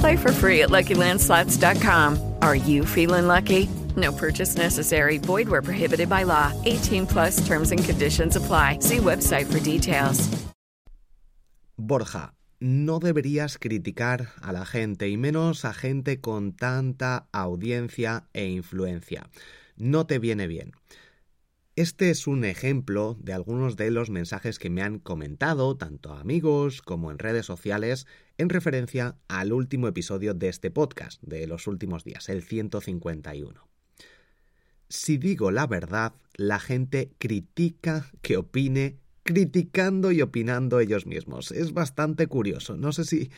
Play for free at LuckyLandSlots.com. Are you feeling lucky? No purchase necessary. Void where prohibited by law. 18 plus terms and conditions apply. See website for details. Borja, no deberías criticar a la gente y menos a gente con tanta audiencia e influencia. No te viene bien. Este es un ejemplo de algunos de los mensajes que me han comentado, tanto amigos como en redes sociales, en referencia al último episodio de este podcast, de los últimos días, el 151. Si digo la verdad, la gente critica que opine criticando y opinando ellos mismos. Es bastante curioso. No sé si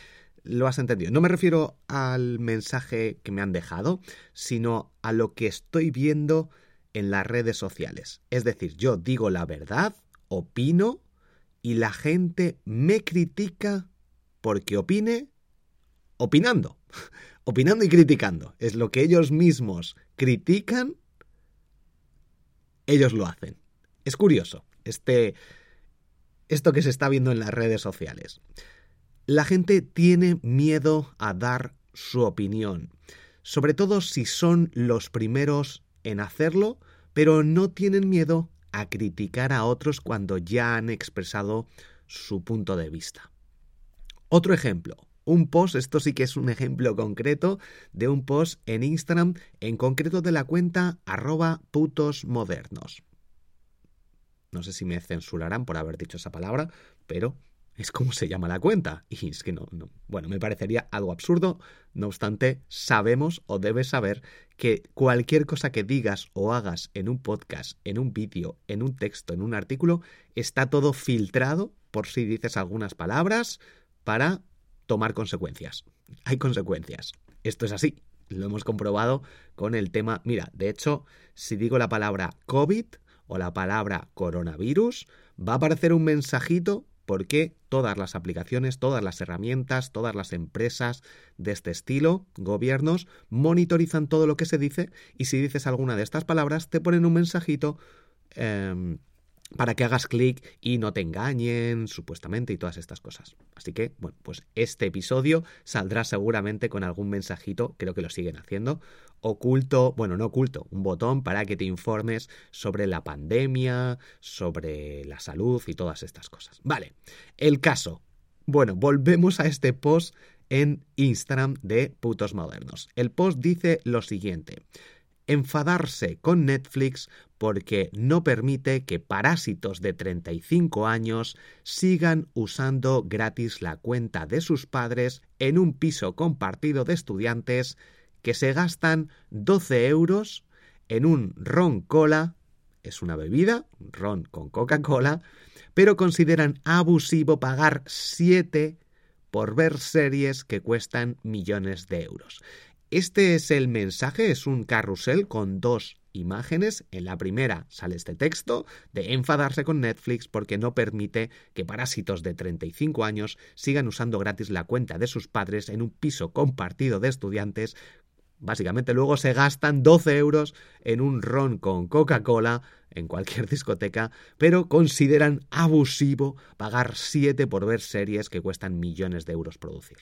lo has entendido. No me refiero al mensaje que me han dejado, sino a lo que estoy viendo en las redes sociales. Es decir, yo digo la verdad, opino, y la gente me critica porque opine opinando. opinando y criticando. Es lo que ellos mismos critican ellos lo hacen. Es curioso, este, esto que se está viendo en las redes sociales. La gente tiene miedo a dar su opinión, sobre todo si son los primeros en hacerlo, pero no tienen miedo a criticar a otros cuando ya han expresado su punto de vista. Otro ejemplo, un post, esto sí que es un ejemplo concreto de un post en Instagram, en concreto de la cuenta arroba putos modernos. No sé si me censurarán por haber dicho esa palabra, pero es como se llama la cuenta. Y es que no, no, bueno, me parecería algo absurdo. No obstante, sabemos o debes saber que cualquier cosa que digas o hagas en un podcast, en un vídeo, en un texto, en un artículo, está todo filtrado por si dices algunas palabras para tomar consecuencias. Hay consecuencias. Esto es así. Lo hemos comprobado con el tema. Mira, de hecho, si digo la palabra COVID o la palabra coronavirus, va a aparecer un mensajito porque todas las aplicaciones, todas las herramientas, todas las empresas de este estilo, gobiernos, monitorizan todo lo que se dice y si dices alguna de estas palabras te ponen un mensajito em, para que hagas clic y no te engañen, supuestamente, y todas estas cosas. Así que, bueno, pues este episodio saldrá seguramente con algún mensajito, creo que lo siguen haciendo, oculto, bueno, no oculto, un botón para que te informes sobre la pandemia, sobre la salud y todas estas cosas. Vale, el caso. Bueno, volvemos a este post en Instagram de putos modernos. El post dice lo siguiente enfadarse con Netflix porque no permite que parásitos de 35 años sigan usando gratis la cuenta de sus padres en un piso compartido de estudiantes que se gastan 12 euros en un ron cola, es una bebida, ron con Coca-Cola, pero consideran abusivo pagar 7 por ver series que cuestan millones de euros. Este es el mensaje, es un carrusel con dos imágenes. En la primera sale este texto de enfadarse con Netflix porque no permite que parásitos de 35 años sigan usando gratis la cuenta de sus padres en un piso compartido de estudiantes Básicamente luego se gastan 12 euros en un ron con Coca-Cola en cualquier discoteca, pero consideran abusivo pagar 7 por ver series que cuestan millones de euros producir.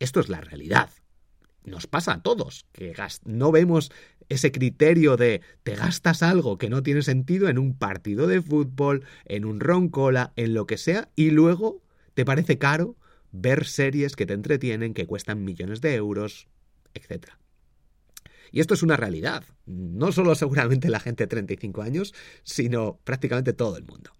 Esto es la realidad. Nos pasa a todos, que no vemos ese criterio de te gastas algo que no tiene sentido en un partido de fútbol, en un ron cola, en lo que sea, y luego te parece caro ver series que te entretienen, que cuestan millones de euros, etc. Y esto es una realidad, no solo seguramente la gente de 35 años, sino prácticamente todo el mundo.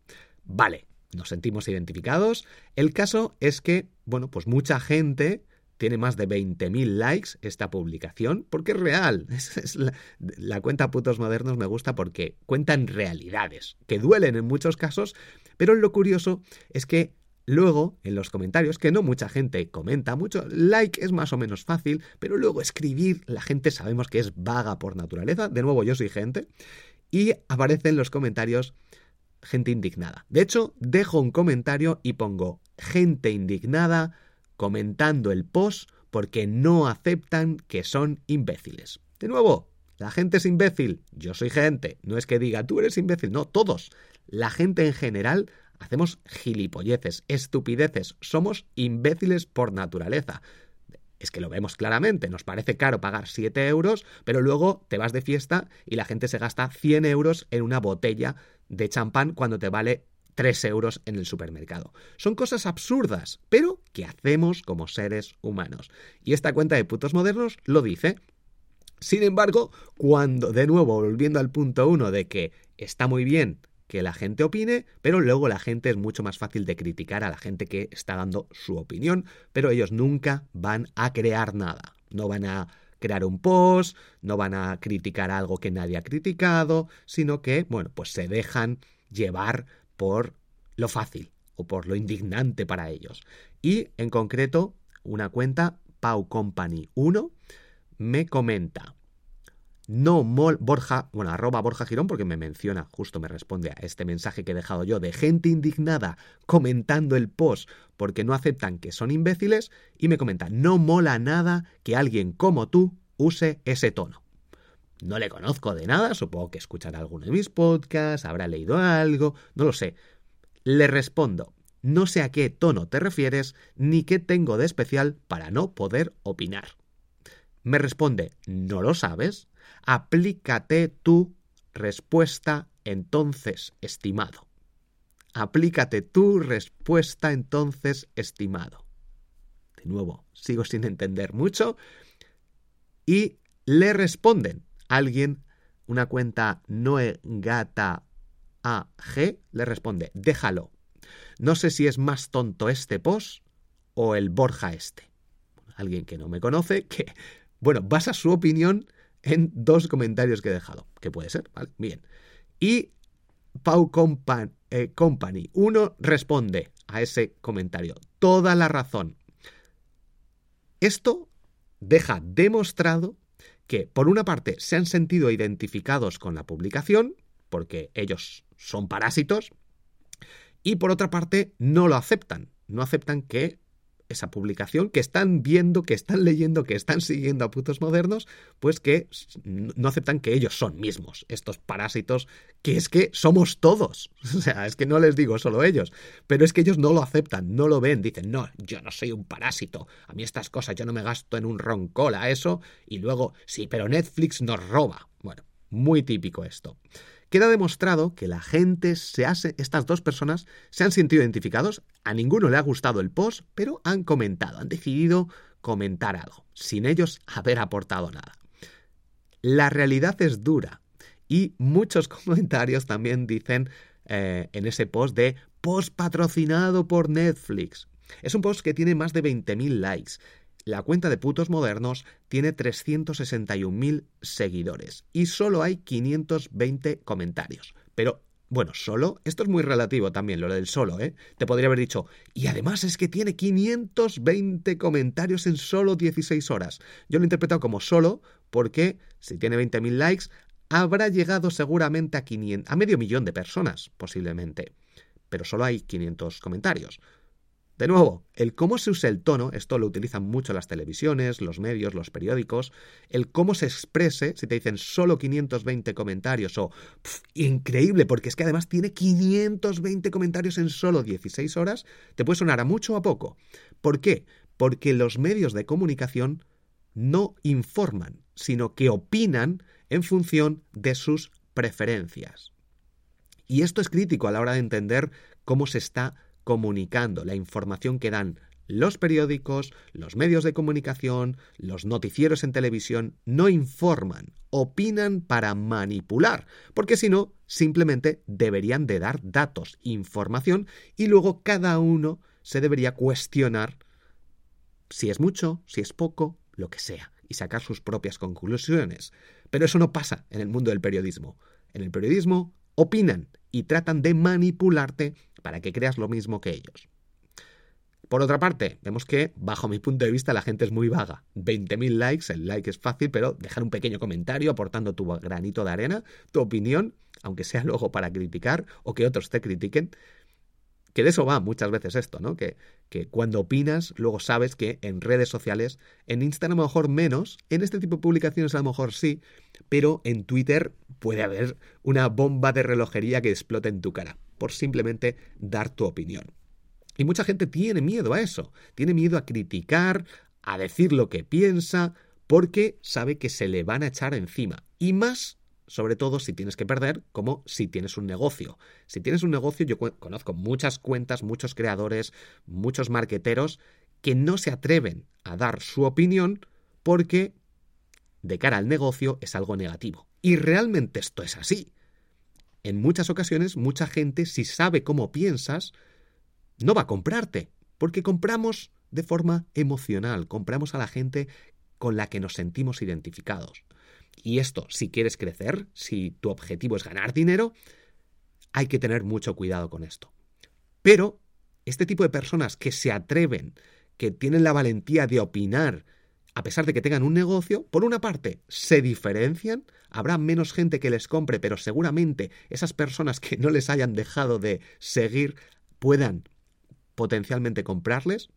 Vale, nos sentimos identificados. El caso es que, bueno, pues mucha gente tiene más de 20.000 likes esta publicación, porque es real. la, la, cuenta Putos Modernos me gusta porque cuentan realidades, que duelen en muchos casos, pero lo curioso es que Luego, en los comentarios, que no mucha gente comenta mucho, like es más o menos fácil, pero luego escribir, la gente sabemos que es vaga por naturaleza, de nuevo yo soy gente, y aparece en los comentarios gente indignada. De hecho, dejo un comentario y pongo gente indignada comentando el post porque no aceptan que son imbéciles. De nuevo, la gente es imbécil, yo soy gente, no es que diga tú eres imbécil, no, todos. La gente en general Hacemos gilipolleces, estupideces, somos imbéciles por naturaleza. Es que lo vemos claramente, nos parece caro pagar 7 euros, pero luego te vas de fiesta y la gente se gasta 100 euros en una botella de champán cuando te vale 3 euros en el supermercado. Son cosas absurdas, pero que hacemos como seres humanos. Y esta cuenta de putos modernos lo dice. Sin embargo, cuando, de nuevo, volviendo al punto 1 de que está muy bien que la gente opine, pero luego la gente es mucho más fácil de criticar a la gente que está dando su opinión, pero ellos nunca van a crear nada, no van a crear un post, no van a criticar algo que nadie ha criticado, sino que, bueno, pues se dejan llevar por lo fácil o por lo indignante para ellos. Y en concreto, una cuenta Pau Company 1 me comenta no mol Borja, bueno, arroba Borja Girón, porque me menciona, justo me responde a este mensaje que he dejado yo de gente indignada comentando el post porque no aceptan que son imbéciles, y me comenta, no mola nada que alguien como tú use ese tono. No le conozco de nada, supongo que escuchará alguno de mis podcasts, habrá leído algo, no lo sé. Le respondo, no sé a qué tono te refieres, ni qué tengo de especial para no poder opinar. Me responde, ¿no lo sabes? Aplícate tu respuesta entonces, estimado. Aplícate tu respuesta entonces, estimado. De nuevo, sigo sin entender mucho. Y le responden alguien, una cuenta Noegata AG, le responde, déjalo. No sé si es más tonto este post o el Borja este. Alguien que no me conoce, que, bueno, basa su opinión en dos comentarios que he dejado, que puede ser, ¿vale? Bien. Y Pau eh, Company, uno responde a ese comentario. Toda la razón. Esto deja demostrado que, por una parte, se han sentido identificados con la publicación, porque ellos son parásitos, y por otra parte, no lo aceptan. No aceptan que esa publicación, que están viendo, que están leyendo, que están siguiendo a putos modernos, pues que no aceptan que ellos son mismos, estos parásitos, que es que somos todos. O sea, es que no les digo solo ellos, pero es que ellos no lo aceptan, no lo ven, dicen, no, yo no soy un parásito, a mí estas cosas yo no me gasto en un roncola, eso, y luego, sí, pero Netflix nos roba. Bueno, muy típico esto. Queda demostrado que la gente se hace, estas dos personas se han sentido identificados, a ninguno le ha gustado el post, pero han comentado, han decidido comentar algo, sin ellos haber aportado nada. La realidad es dura y muchos comentarios también dicen eh, en ese post de post patrocinado por Netflix. Es un post que tiene más de 20.000 likes la cuenta de putos modernos tiene 361.000 seguidores y solo hay 520 comentarios. Pero, bueno, solo, esto es muy relativo también, lo del solo, ¿eh? Te podría haber dicho, y además es que tiene 520 comentarios en solo 16 horas. Yo lo he interpretado como solo porque si tiene 20.000 likes, habrá llegado seguramente a, 500, a medio millón de personas, posiblemente. Pero solo hay 500 comentarios. De nuevo, el cómo se usa el tono, esto lo utilizan mucho las televisiones, los medios, los periódicos, el cómo se exprese, si te dicen solo 520 comentarios o increíble, porque es que además tiene 520 comentarios en solo 16 horas, te puede sonar a mucho o a poco. ¿Por qué? Porque los medios de comunicación no informan, sino que opinan en función de sus preferencias. Y esto es crítico a la hora de entender cómo se está comunicando, la información que dan los periódicos, los medios de comunicación, los noticieros en televisión, no informan, opinan para manipular, porque si no, simplemente deberían de dar datos, información, y luego cada uno se debería cuestionar si es mucho, si es poco, lo que sea, y sacar sus propias conclusiones. Pero eso no pasa en el mundo del periodismo. En el periodismo opinan y tratan de manipularte para que creas lo mismo que ellos. Por otra parte, vemos que, bajo mi punto de vista, la gente es muy vaga. 20.000 likes, el like es fácil, pero dejar un pequeño comentario aportando tu granito de arena, tu opinión, aunque sea luego para criticar o que otros te critiquen, que de eso va muchas veces esto, ¿no? Que, que, cuando opinas, luego sabes que en redes sociales, en Instagram a lo mejor menos, en este tipo de publicaciones a lo mejor sí, pero en Twitter puede haber una bomba de relojería que explote en tu cara por simplemente dar tu opinión. Y mucha gente tiene miedo a eso, tiene miedo a criticar, a decir lo que piensa, porque sabe que se le van a echar encima. Y más, sobre todo, si tienes que perder, como si tienes un negocio. Si tienes un negocio, yo conozco muchas cuentas, muchos creadores, muchos marqueteros que no se atreven a dar su opinión porque de cara al negocio es algo negativo. Y realmente esto es así en muchas ocasiones mucha gente, si sabe cómo piensas, no va a comprarte, porque compramos de forma emocional, compramos a la gente con la que nos sentimos identificados. Y esto, si quieres crecer, si tu objetivo es ganar dinero, hay que tener mucho cuidado con esto. Pero este tipo de personas que se atreven, que tienen la valentía de opinar, a pesar de que tengan un negocio, por una parte, se diferencian, habrá menos gente que les compre, pero seguramente esas personas que no les hayan dejado de seguir puedan potencialmente comprarles.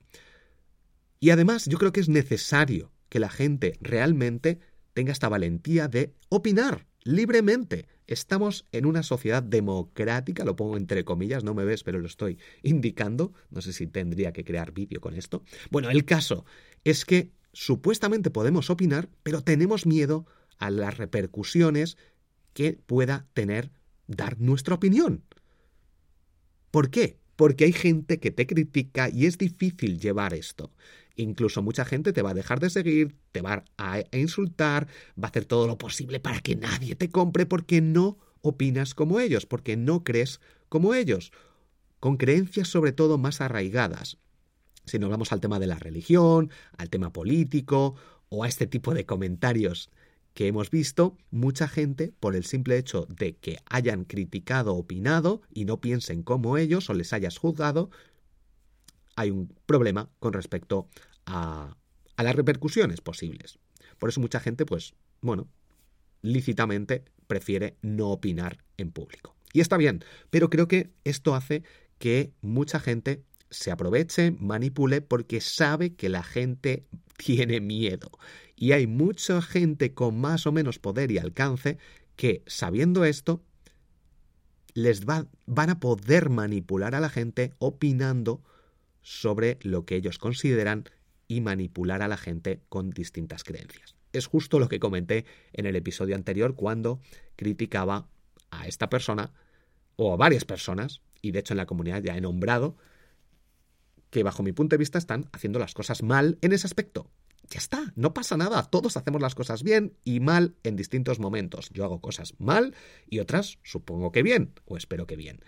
Y además yo creo que es necesario que la gente realmente tenga esta valentía de opinar libremente. Estamos en una sociedad democrática, lo pongo entre comillas, no me ves, pero lo estoy indicando. No sé si tendría que crear vídeo con esto. Bueno, el caso es que supuestamente podemos opinar, pero tenemos miedo a las repercusiones que pueda tener dar nuestra opinión. ¿Por qué? Porque hay gente que te critica y es difícil llevar esto. Incluso mucha gente te va a dejar de seguir, te va a insultar, va a hacer todo lo posible para que nadie te compre porque no opinas como ellos, porque no crees como ellos, con creencias sobre todo más arraigadas. Si nos vamos al tema de la religión, al tema político o a este tipo de comentarios que hemos visto, mucha gente, por el simple hecho de que hayan criticado, opinado y no piensen como ellos o les hayas juzgado, hay un problema con respecto a, a las repercusiones posibles. Por eso mucha gente, pues, bueno, lícitamente prefiere no opinar en público. Y está bien, pero creo que esto hace que mucha gente se aproveche, manipule, porque sabe que la gente tiene miedo. Y hay mucha gente con más o menos poder y alcance que, sabiendo esto, les va, van a poder manipular a la gente opinando sobre lo que ellos consideran y manipular a la gente con distintas creencias. Es justo lo que comenté en el episodio anterior cuando criticaba a esta persona o a varias personas, y de hecho en la comunidad ya he nombrado que bajo mi punto de vista están haciendo las cosas mal en ese aspecto. Ya está, no pasa nada, todos hacemos las cosas bien y mal en distintos momentos. Yo hago cosas mal y otras supongo que bien, o espero que bien.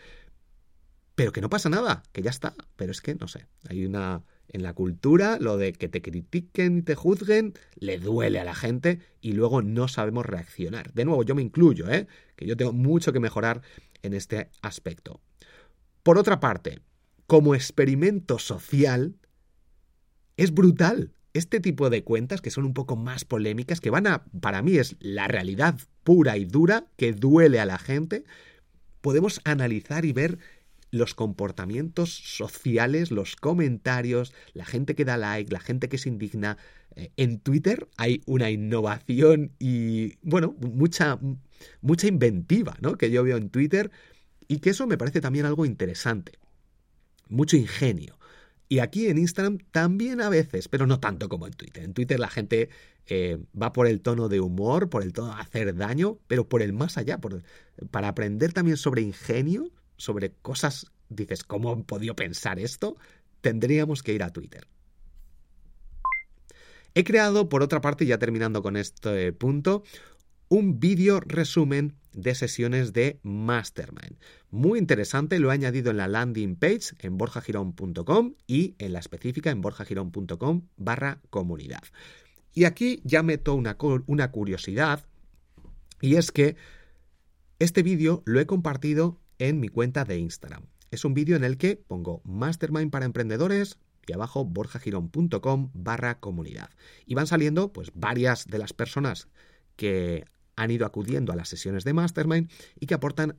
Pero que no pasa nada, que ya está. Pero es que, no sé, hay una... En la cultura, lo de que te critiquen y te juzguen, le duele a la gente y luego no sabemos reaccionar. De nuevo, yo me incluyo, ¿eh? Que yo tengo mucho que mejorar en este aspecto. Por otra parte, como experimento social, es brutal. Este tipo de cuentas que son un poco más polémicas, que van a, para mí es la realidad pura y dura, que duele a la gente, podemos analizar y ver los comportamientos sociales, los comentarios, la gente que da like, la gente que se indigna. Eh, en Twitter hay una innovación y, bueno, mucha, mucha inventiva, ¿no? Que yo veo en Twitter y que eso me parece también algo interesante. Mucho ingenio. Y aquí en Instagram también a veces, pero no tanto como en Twitter. En Twitter la gente eh, va por el tono de humor, por el tono de hacer daño, pero por el más allá, para aprender también sobre ingenio, sobre cosas, dices, ¿cómo han podido pensar esto? Tendríamos que ir a Twitter. He creado, por otra parte, ya terminando con este punto, un vídeo resumen de sesiones de Mastermind. Muy interesante, lo he añadido en la landing page en borjagirón.com y en la específica en borjagirón.com barra comunidad. Y aquí ya meto una, una curiosidad y es que este vídeo lo he compartido en mi cuenta de Instagram. Es un vídeo en el que pongo Mastermind para emprendedores y abajo borjagirón.com barra comunidad. Y van saliendo pues varias de las personas que han ido acudiendo a las sesiones de Mastermind y que aportan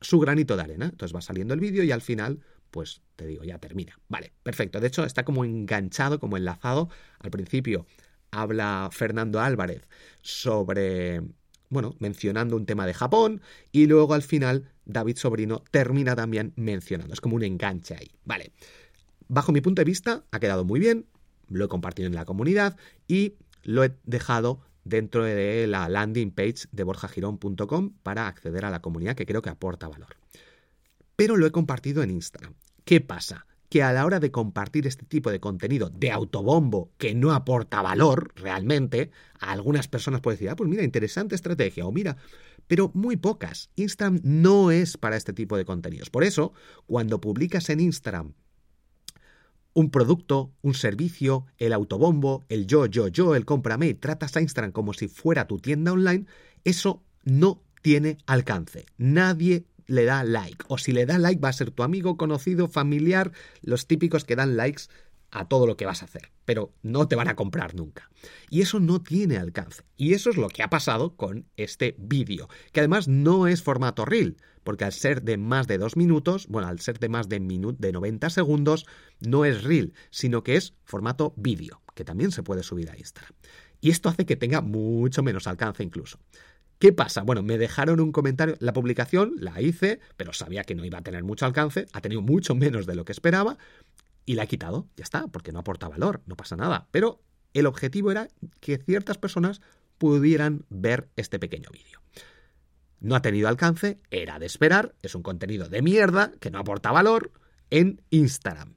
su granito de arena. Entonces va saliendo el vídeo y al final, pues te digo, ya termina. Vale, perfecto. De hecho, está como enganchado, como enlazado. Al principio habla Fernando Álvarez sobre, bueno, mencionando un tema de Japón y luego al final David Sobrino termina también mencionando. Es como un enganche ahí. Vale. Bajo mi punto de vista, ha quedado muy bien. Lo he compartido en la comunidad y lo he dejado dentro de la landing page de borjagirón.com para acceder a la comunidad que creo que aporta valor. Pero lo he compartido en Instagram. ¿Qué pasa? Que a la hora de compartir este tipo de contenido de autobombo que no aporta valor realmente, a algunas personas puede decir, ah, pues mira, interesante estrategia, o mira, pero muy pocas. Instagram no es para este tipo de contenidos. Por eso, cuando publicas en Instagram un producto, un servicio, el autobombo, el yo, yo, yo, el cómprame tratas a Instagram como si fuera tu tienda online, eso no tiene alcance. Nadie le da like. O si le da like va a ser tu amigo, conocido, familiar, los típicos que dan likes a todo lo que vas a hacer, pero no te van a comprar nunca. Y eso no tiene alcance. Y eso es lo que ha pasado con este vídeo, que además no es formato reel, porque al ser de más de dos minutos, bueno, al ser de más de, de 90 segundos, no es reel, sino que es formato vídeo, que también se puede subir a Instagram. Y esto hace que tenga mucho menos alcance incluso. ¿Qué pasa? Bueno, me dejaron un comentario, la publicación la hice, pero sabía que no iba a tener mucho alcance, ha tenido mucho menos de lo que esperaba, y la he quitado, ya está, porque no aporta valor, no pasa nada. Pero el objetivo era que ciertas personas pudieran ver este pequeño vídeo. No ha tenido alcance, era de esperar, es un contenido de mierda que no aporta valor en Instagram.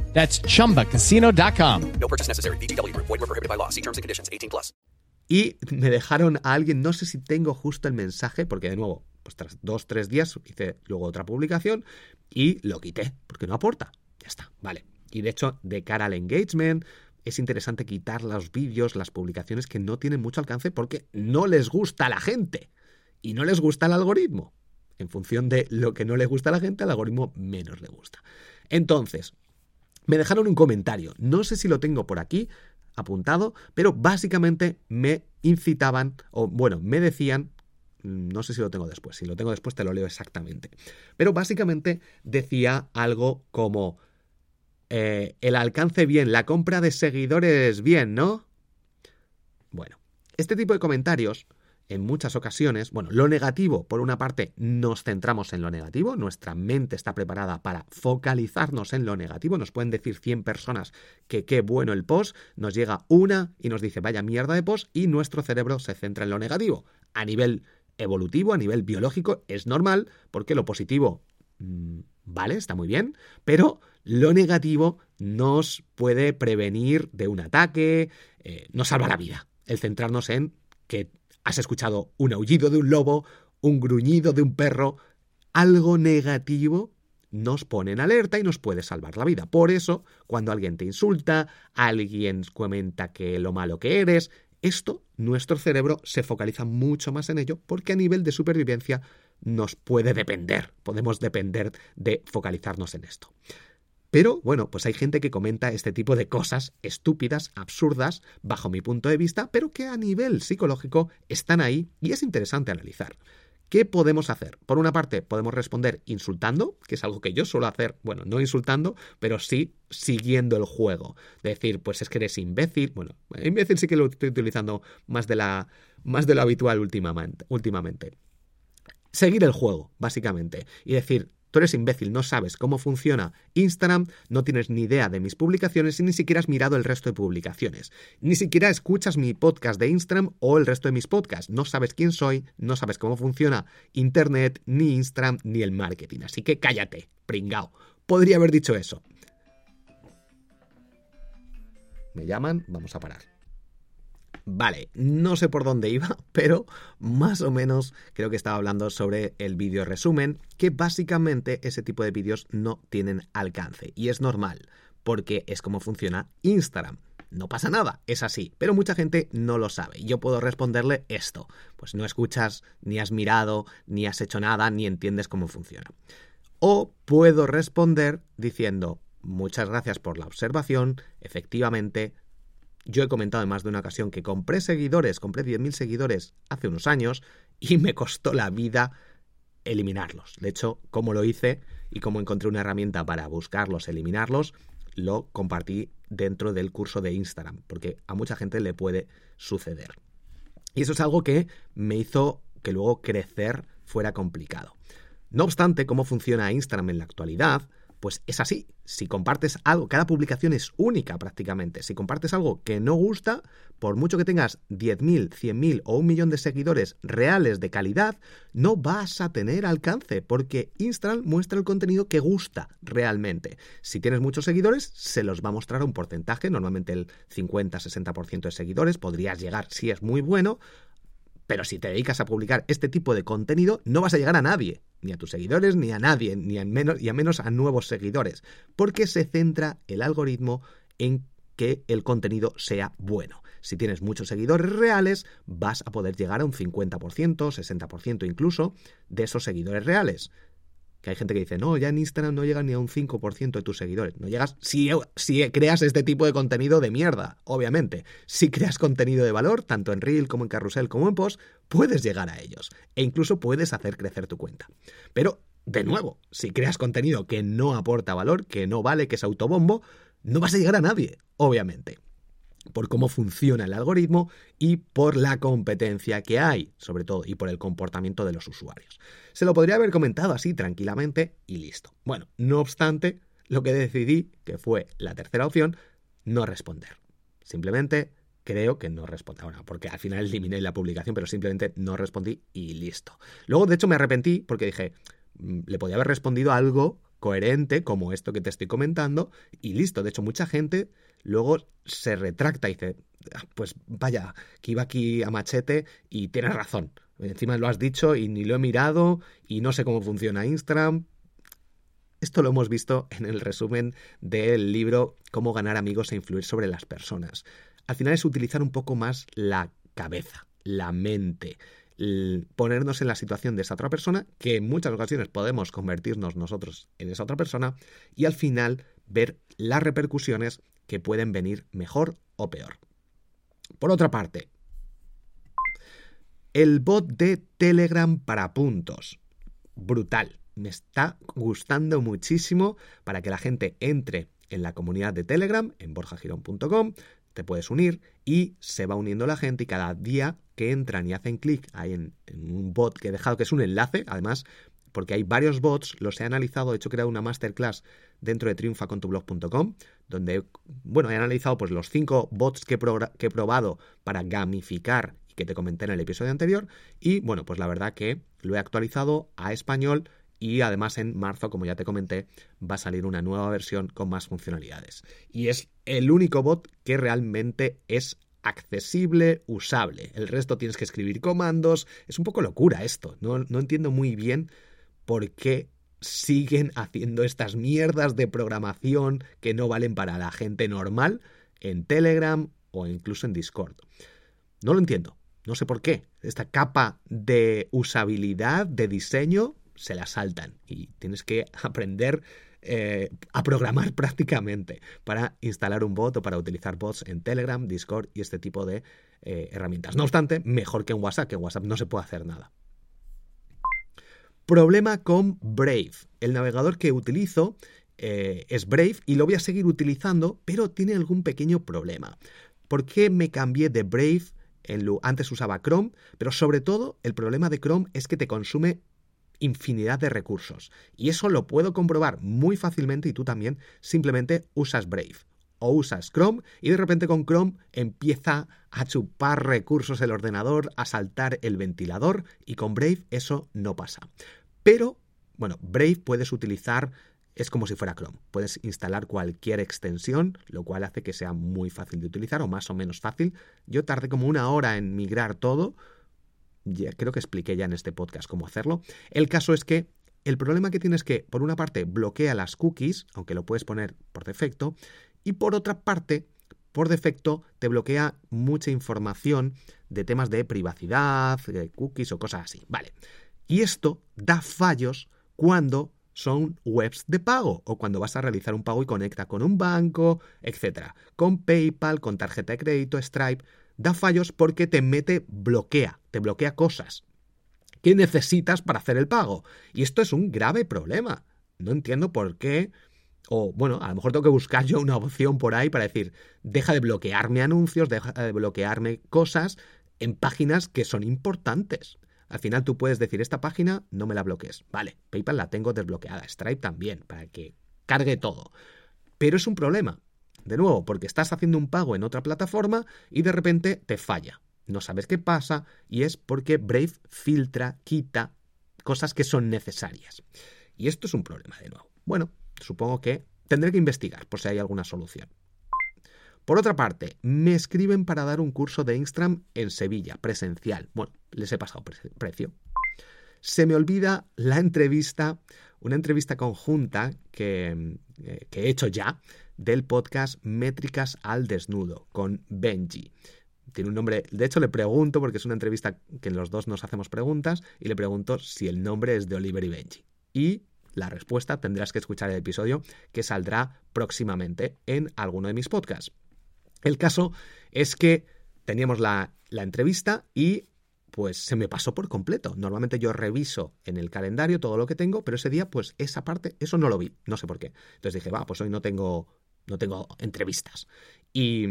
That's chumbacasino.com. No purchase necessary. BGW. Void were prohibited by law. See terms and conditions 18 plus. Y me dejaron a alguien, no sé si tengo justo el mensaje, porque de nuevo, pues tras dos, tres días hice luego otra publicación y lo quité, porque no aporta. Ya está, vale. Y de hecho, de cara al engagement, es interesante quitar los vídeos, las publicaciones que no tienen mucho alcance porque no les gusta a la gente y no les gusta el algoritmo. En función de lo que no le gusta a la gente, al algoritmo menos le gusta. Entonces, me dejaron un comentario. No sé si lo tengo por aquí apuntado, pero básicamente me incitaban, o bueno, me decían, no sé si lo tengo después, si lo tengo después te lo leo exactamente, pero básicamente decía algo como, eh, el alcance bien, la compra de seguidores bien, ¿no? Bueno, este tipo de comentarios en muchas ocasiones, bueno, lo negativo, por una parte, nos centramos en lo negativo, nuestra mente está preparada para focalizarnos en lo negativo, nos pueden decir 100 personas que qué bueno el post, nos llega una y nos dice vaya mierda de post y nuestro cerebro se centra en lo negativo. A nivel evolutivo, a nivel biológico, es normal porque lo positivo, mm, vale, está muy bien, pero lo negativo nos puede prevenir de un ataque, eh, nos salva la vida. El centrarnos en que has escuchado un aullido de un lobo, un gruñido de un perro, algo negativo nos pone en alerta y nos puede salvar la vida. Por eso, cuando alguien te insulta, alguien comenta que lo malo que eres, esto, nuestro cerebro se focaliza mucho más en ello porque a nivel de supervivencia nos puede depender, podemos depender de focalizarnos en esto. Pero bueno, pues hay gente que comenta este tipo de cosas estúpidas, absurdas, bajo mi punto de vista, pero que a nivel psicológico están ahí y es interesante analizar. ¿Qué podemos hacer? Por una parte, podemos responder insultando, que es algo que yo suelo hacer, bueno, no insultando, pero sí siguiendo el juego. Decir, pues es que eres imbécil. Bueno, imbécil sí que lo estoy utilizando más de, la, más de lo habitual últimamente. últimamente. Seguir el juego, básicamente. Y decir, Tú eres imbécil, no sabes cómo funciona Instagram, no tienes ni idea de mis publicaciones y ni siquiera has mirado el resto de publicaciones. Ni siquiera escuchas mi podcast de Instagram o el resto de mis podcasts. No sabes quién soy, no sabes cómo funciona Internet, ni Instagram, ni el marketing. Así que cállate, pringao. Podría haber dicho eso. Me llaman, vamos a parar. Vale, no sé por dónde iba, pero más o menos creo que estaba hablando sobre el vídeo resumen, que básicamente ese tipo de vídeos no tienen alcance. Y es normal, porque es como funciona Instagram. No pasa nada, es así, pero mucha gente no lo sabe. Yo puedo responderle esto, pues no escuchas, ni has mirado, ni has hecho nada, ni entiendes cómo funciona. O puedo responder diciendo, muchas gracias por la observación, efectivamente, yo he comentado en más de una ocasión que compré seguidores, compré 10.000 seguidores hace unos años y me costó la vida eliminarlos. De hecho, como lo hice y como encontré una herramienta para buscarlos, eliminarlos, lo compartí dentro del curso de Instagram, porque a mucha gente le puede suceder. Y eso es algo que me hizo que luego crecer fuera complicado. No obstante, cómo funciona Instagram en la actualidad, pues es así. Si compartes algo, cada publicación es única prácticamente. Si compartes algo que no gusta, por mucho que tengas 10.000, 100.000 o un millón de seguidores reales de calidad, no vas a tener alcance porque Instagram muestra el contenido que gusta realmente. Si tienes muchos seguidores, se los va a mostrar un porcentaje, normalmente el 50-60% de seguidores, podrías llegar, si es muy bueno, pero si te dedicas a publicar este tipo de contenido, no vas a llegar a nadie ni a tus seguidores, ni a nadie, ni a menos, y a menos a nuevos seguidores, porque se centra el algoritmo en que el contenido sea bueno. Si tienes muchos seguidores reales, vas a poder llegar a un 50%, 60% incluso de esos seguidores reales que hay gente que dice, no, ya en Instagram no llega ni a un 5% de tus seguidores. No llegas si, si creas este tipo de contenido de mierda, obviamente. Si creas contenido de valor, tanto en Reel como en Carrusel como en Post, puedes llegar a ellos. E incluso puedes hacer crecer tu cuenta. Pero, de nuevo, si creas contenido que no aporta valor, que no vale, que es autobombo, no vas a llegar a nadie, obviamente por cómo funciona el algoritmo y por la competencia que hay, sobre todo, y por el comportamiento de los usuarios. Se lo podría haber comentado así tranquilamente y listo. Bueno, no obstante, lo que decidí, que fue la tercera opción, no responder. Simplemente creo que no respondí. Bueno, porque al final eliminé la publicación, pero simplemente no respondí y listo. Luego, de hecho, me arrepentí porque dije, mm, le podía haber respondido algo coherente como esto que te estoy comentando y listo. De hecho, mucha gente luego se retracta y dice, ah, pues vaya, que iba aquí a machete y tienes razón. Encima lo has dicho y ni lo he mirado y no sé cómo funciona Instagram. Esto lo hemos visto en el resumen del libro Cómo ganar amigos e influir sobre las personas. Al final es utilizar un poco más la cabeza, la mente, ponernos en la situación de esa otra persona, que en muchas ocasiones podemos convertirnos nosotros en esa otra persona, y al final ver las repercusiones que pueden venir mejor o peor. Por otra parte, el bot de Telegram para puntos. Brutal. Me está gustando muchísimo para que la gente entre en la comunidad de Telegram en borjagirón.com, te puedes unir y se va uniendo la gente y cada día que entran y hacen clic en, en, un bot que he dejado que es un enlace, además porque hay varios bots, los he analizado, he hecho creado una masterclass dentro de triunfacontublog.com, donde, bueno, he analizado pues los cinco bots que, que he probado para gamificar y que te comenté en el episodio anterior, y bueno, pues la verdad que lo he actualizado a español y además en marzo, como ya te comenté, va a salir una nueva versión con más funcionalidades. Y es el único bot que realmente es accesible, usable. El resto tienes que escribir comandos. Es un poco locura esto. No, no entiendo muy bien por qué siguen haciendo estas mierdas de programación que no valen para la gente normal en Telegram o incluso en Discord. No lo entiendo. No sé por qué. Esta capa de usabilidad, de diseño, se la saltan y tienes que aprender eh, a programar prácticamente para instalar un bot o para utilizar bots en Telegram, Discord y este tipo de eh, herramientas. No obstante, mejor que en WhatsApp, que en WhatsApp no se puede hacer nada. Problema con Brave. El navegador que utilizo eh, es Brave y lo voy a seguir utilizando, pero tiene algún pequeño problema. ¿Por qué me cambié de Brave? En lo, antes usaba Chrome, pero sobre todo el problema de Chrome es que te consume infinidad de recursos. Y eso lo puedo comprobar muy fácilmente y tú también simplemente usas Brave o usas Chrome y de repente con Chrome empieza a chupar recursos el ordenador, a saltar el ventilador y con Brave eso no pasa. Pero, bueno, Brave puedes utilizar, es como si fuera Chrome. Puedes instalar cualquier extensión, lo cual hace que sea muy fácil de utilizar o más o menos fácil. Yo tardé como una hora en migrar todo, ya, creo que expliqué ya en este podcast cómo hacerlo. El caso es que el problema que tienes es que, por una parte, bloquea las cookies, aunque lo puedes poner por defecto, y por otra parte, por defecto, te bloquea mucha información de temas de privacidad, de cookies o cosas así. Vale. Y esto da fallos cuando son webs de pago o cuando vas a realizar un pago y conecta con un banco, etc. Con PayPal, con tarjeta de crédito, Stripe da fallos porque te mete, bloquea, te bloquea cosas que necesitas para hacer el pago. Y esto es un grave problema. No entiendo por qué. O bueno, a lo mejor tengo que buscar yo una opción por ahí para decir, deja de bloquearme anuncios, deja de bloquearme cosas en páginas que son importantes. Al final tú puedes decir, esta página no me la bloquees. Vale, PayPal la tengo desbloqueada, Stripe también, para que cargue todo. Pero es un problema, de nuevo, porque estás haciendo un pago en otra plataforma y de repente te falla. No sabes qué pasa y es porque Brave filtra, quita cosas que son necesarias. Y esto es un problema de nuevo. Bueno, supongo que tendré que investigar por si hay alguna solución. Por otra parte, me escriben para dar un curso de Instagram en Sevilla, presencial. Bueno, les he pasado precio. Se me olvida la entrevista, una entrevista conjunta que, eh, que he hecho ya, del podcast Métricas al Desnudo con Benji. Tiene un nombre, de hecho le pregunto, porque es una entrevista que los dos nos hacemos preguntas, y le pregunto si el nombre es de Oliver y Benji. Y la respuesta tendrás que escuchar el episodio que saldrá próximamente en alguno de mis podcasts. El caso es que teníamos la, entrevista y pues se me pasó por completo. Normalmente yo reviso en el calendario todo lo que tengo, pero ese día, pues esa parte, eso no lo vi, no sé por qué. Entonces dije, va, pues hoy no tengo no tengo entrevistas. Y,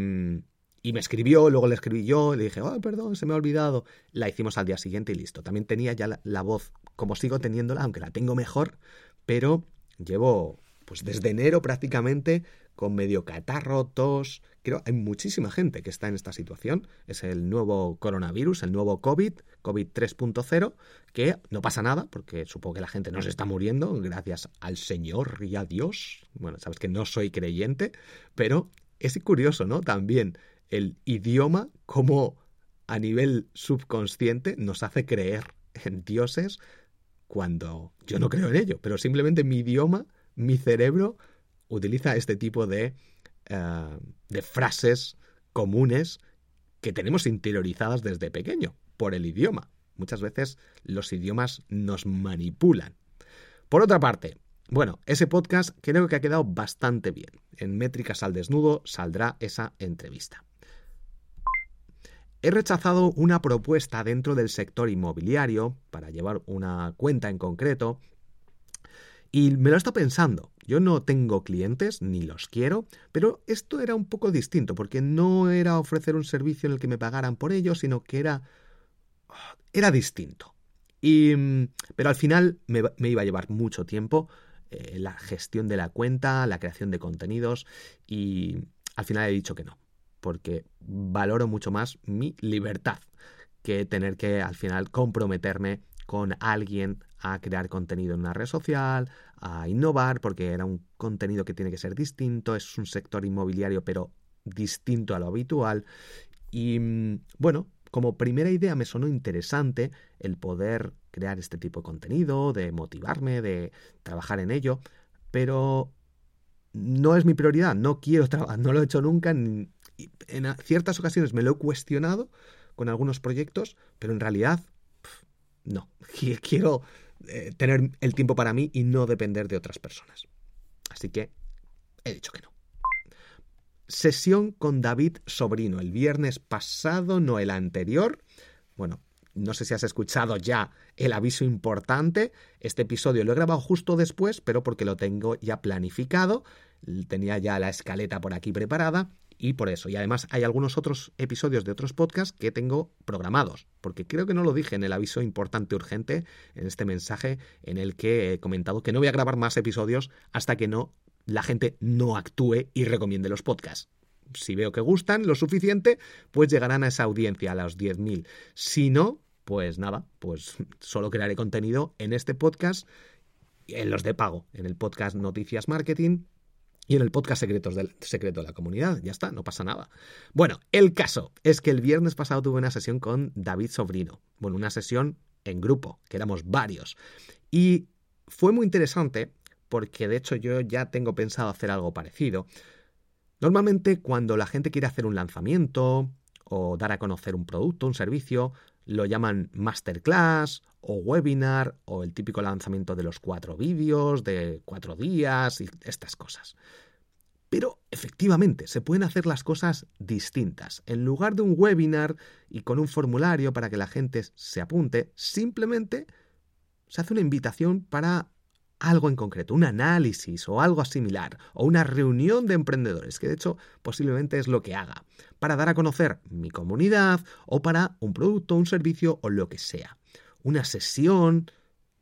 y me escribió, luego le escribí yo, le dije, oh, perdón, se me ha olvidado. La hicimos al día siguiente y listo. También tenía ya la, voz, como sigo teniéndola, aunque la tengo mejor, pero llevo, pues desde enero prácticamente, con medio catarro, tos. Creo hay muchísima gente que está en esta situación. Es el nuevo coronavirus, el nuevo COVID, COVID 3.0, que no pasa nada, porque supongo que la gente no se está muriendo, gracias al Señor y a Dios. Bueno, sabes que no soy creyente, pero es curioso, ¿no? También el idioma, como a nivel subconsciente nos hace creer en dioses cuando yo no creo en ello, pero simplemente mi idioma, mi cerebro utiliza este tipo de, eh, de frases comunes que tenemos interiorizadas desde pequeño por el idioma. Muchas veces los idiomas nos manipulan. Por otra parte, Bueno, ese podcast creo que ha quedado bastante bien. En Métricas al Desnudo saldrá esa entrevista. He rechazado una propuesta dentro del sector inmobiliario para llevar una cuenta en concreto y me lo he estado pensando. Yo no tengo clientes, ni los quiero, pero esto era un poco distinto, porque no era ofrecer un servicio en el que me pagaran por ello, sino que era. era distinto. Y, pero al final me, iba a llevar mucho tiempo eh, la gestión de la cuenta, la creación de contenidos, y al final he dicho que no, porque valoro mucho más mi libertad que tener que al final comprometerme con alguien a crear contenido en una red social, a innovar, porque era un contenido que tiene que ser distinto, es un sector inmobiliario pero distinto a lo habitual. Y mm, bueno, como primera idea me sonó interesante el poder crear este tipo de contenido, de motivarme, de trabajar en ello, pero no es mi prioridad, no quiero trabajar, no lo he hecho nunca, en ciertas ocasiones me lo he cuestionado con algunos proyectos, pero en realidad no, quiero eh, tener el tiempo para mí y no depender de otras personas. Así que he dicho que no. Sesión con David Sobrino el viernes pasado, no el anterior. Bueno, no sé si has escuchado ya el aviso importante. Este episodio lo he grabado justo después, pero porque lo tengo ya planificado. Tenía ya la escaleta por aquí preparada y por eso. Y además hay algunos otros episodios de otros podcasts que tengo programados, porque creo que no lo dije en el aviso importante urgente, en este mensaje en el que he comentado que no voy a grabar más episodios hasta que no la gente no actúe y recomiende los podcasts. Si veo que gustan lo suficiente, pues llegarán a esa audiencia, a los 10.000. Si no, pues nada, pues solo crearé contenido en este podcast, en los de pago, en el podcast Noticias Marketing, y en el podcast Secretos del Secreto de la Comunidad. Ya está, no pasa nada. Bueno, el caso es que el viernes pasado tuve una sesión con David Sobrino. Bueno, una sesión en grupo, que éramos varios. Y fue muy interesante porque de hecho yo ya tengo pensado hacer algo parecido. Normalmente cuando la gente quiere hacer un lanzamiento o dar a conocer un producto, un servicio, lo llaman masterclass o webinar o el típico lanzamiento de los cuatro vídeos de cuatro días y estas cosas. Pero efectivamente se pueden hacer las cosas distintas. En lugar de un webinar y con un formulario para que la gente se apunte, simplemente se hace una invitación para algo en concreto, un análisis o algo similar, o una reunión de emprendedores, que de hecho posiblemente es lo que haga, para dar a conocer mi comunidad o para un producto, un servicio o lo que sea. Una sesión.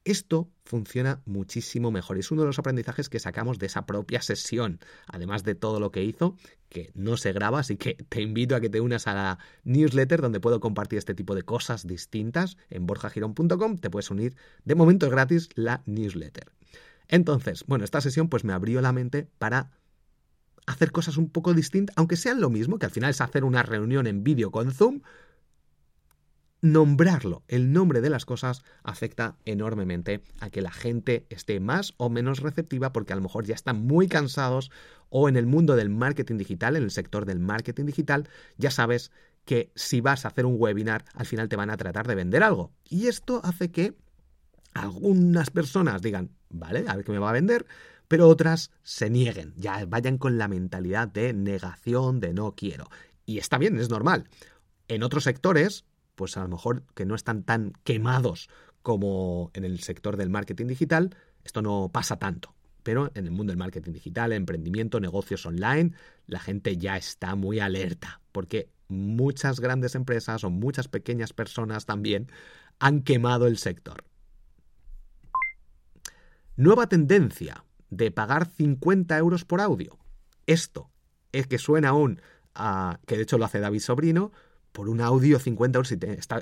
Esto funciona muchísimo mejor. Es uno de los aprendizajes que sacamos de esa propia sesión, además de todo lo que hizo, que no se graba, así que te invito a que te unas a la newsletter donde puedo compartir este tipo de cosas distintas. En borjagirón.com te puedes unir, de momento es gratis, la newsletter. Entonces, bueno, esta sesión pues me abrió la mente para hacer cosas un poco distintas, aunque sean lo mismo, que al final es hacer una reunión en vídeo con Zoom, nombrarlo, el nombre de las cosas afecta enormemente a que la gente esté más o menos receptiva porque a lo mejor ya están muy cansados o en el mundo del marketing digital, en el sector del marketing digital, ya sabes que si vas a hacer un webinar, al final te van a tratar de vender algo. Y esto hace que algunas personas digan, vale, a ver qué me va a vender, pero otras se nieguen, ya vayan con la mentalidad de negación, de no quiero. Y está bien, es normal. En otros sectores, pues a lo mejor que no están tan quemados como en el sector del marketing digital, esto no pasa tanto. Pero en el mundo del marketing digital, emprendimiento, negocios online, la gente ya está muy alerta, porque muchas grandes empresas o muchas pequeñas personas también han quemado el sector. Nueva tendencia de pagar 50 euros por audio. Esto es que suena aún a, que de hecho lo hace David Sobrino, por un audio 50 euros.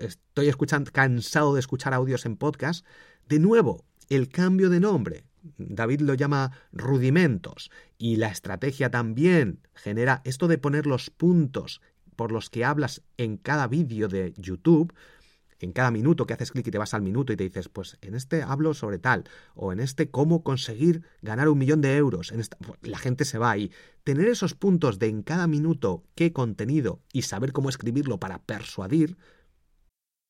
Estoy escuchando, cansado de escuchar audios en podcast. De nuevo, el cambio de nombre. David lo llama rudimentos y la estrategia también genera esto de poner los puntos por los que hablas en cada vídeo de YouTube en cada minuto que haces clic y te vas al minuto y te dices, pues en este hablo sobre tal, o en este cómo conseguir ganar un millón de euros, en esta, pues, la gente se va ahí. Tener esos puntos de en cada minuto qué contenido y saber cómo escribirlo para persuadir,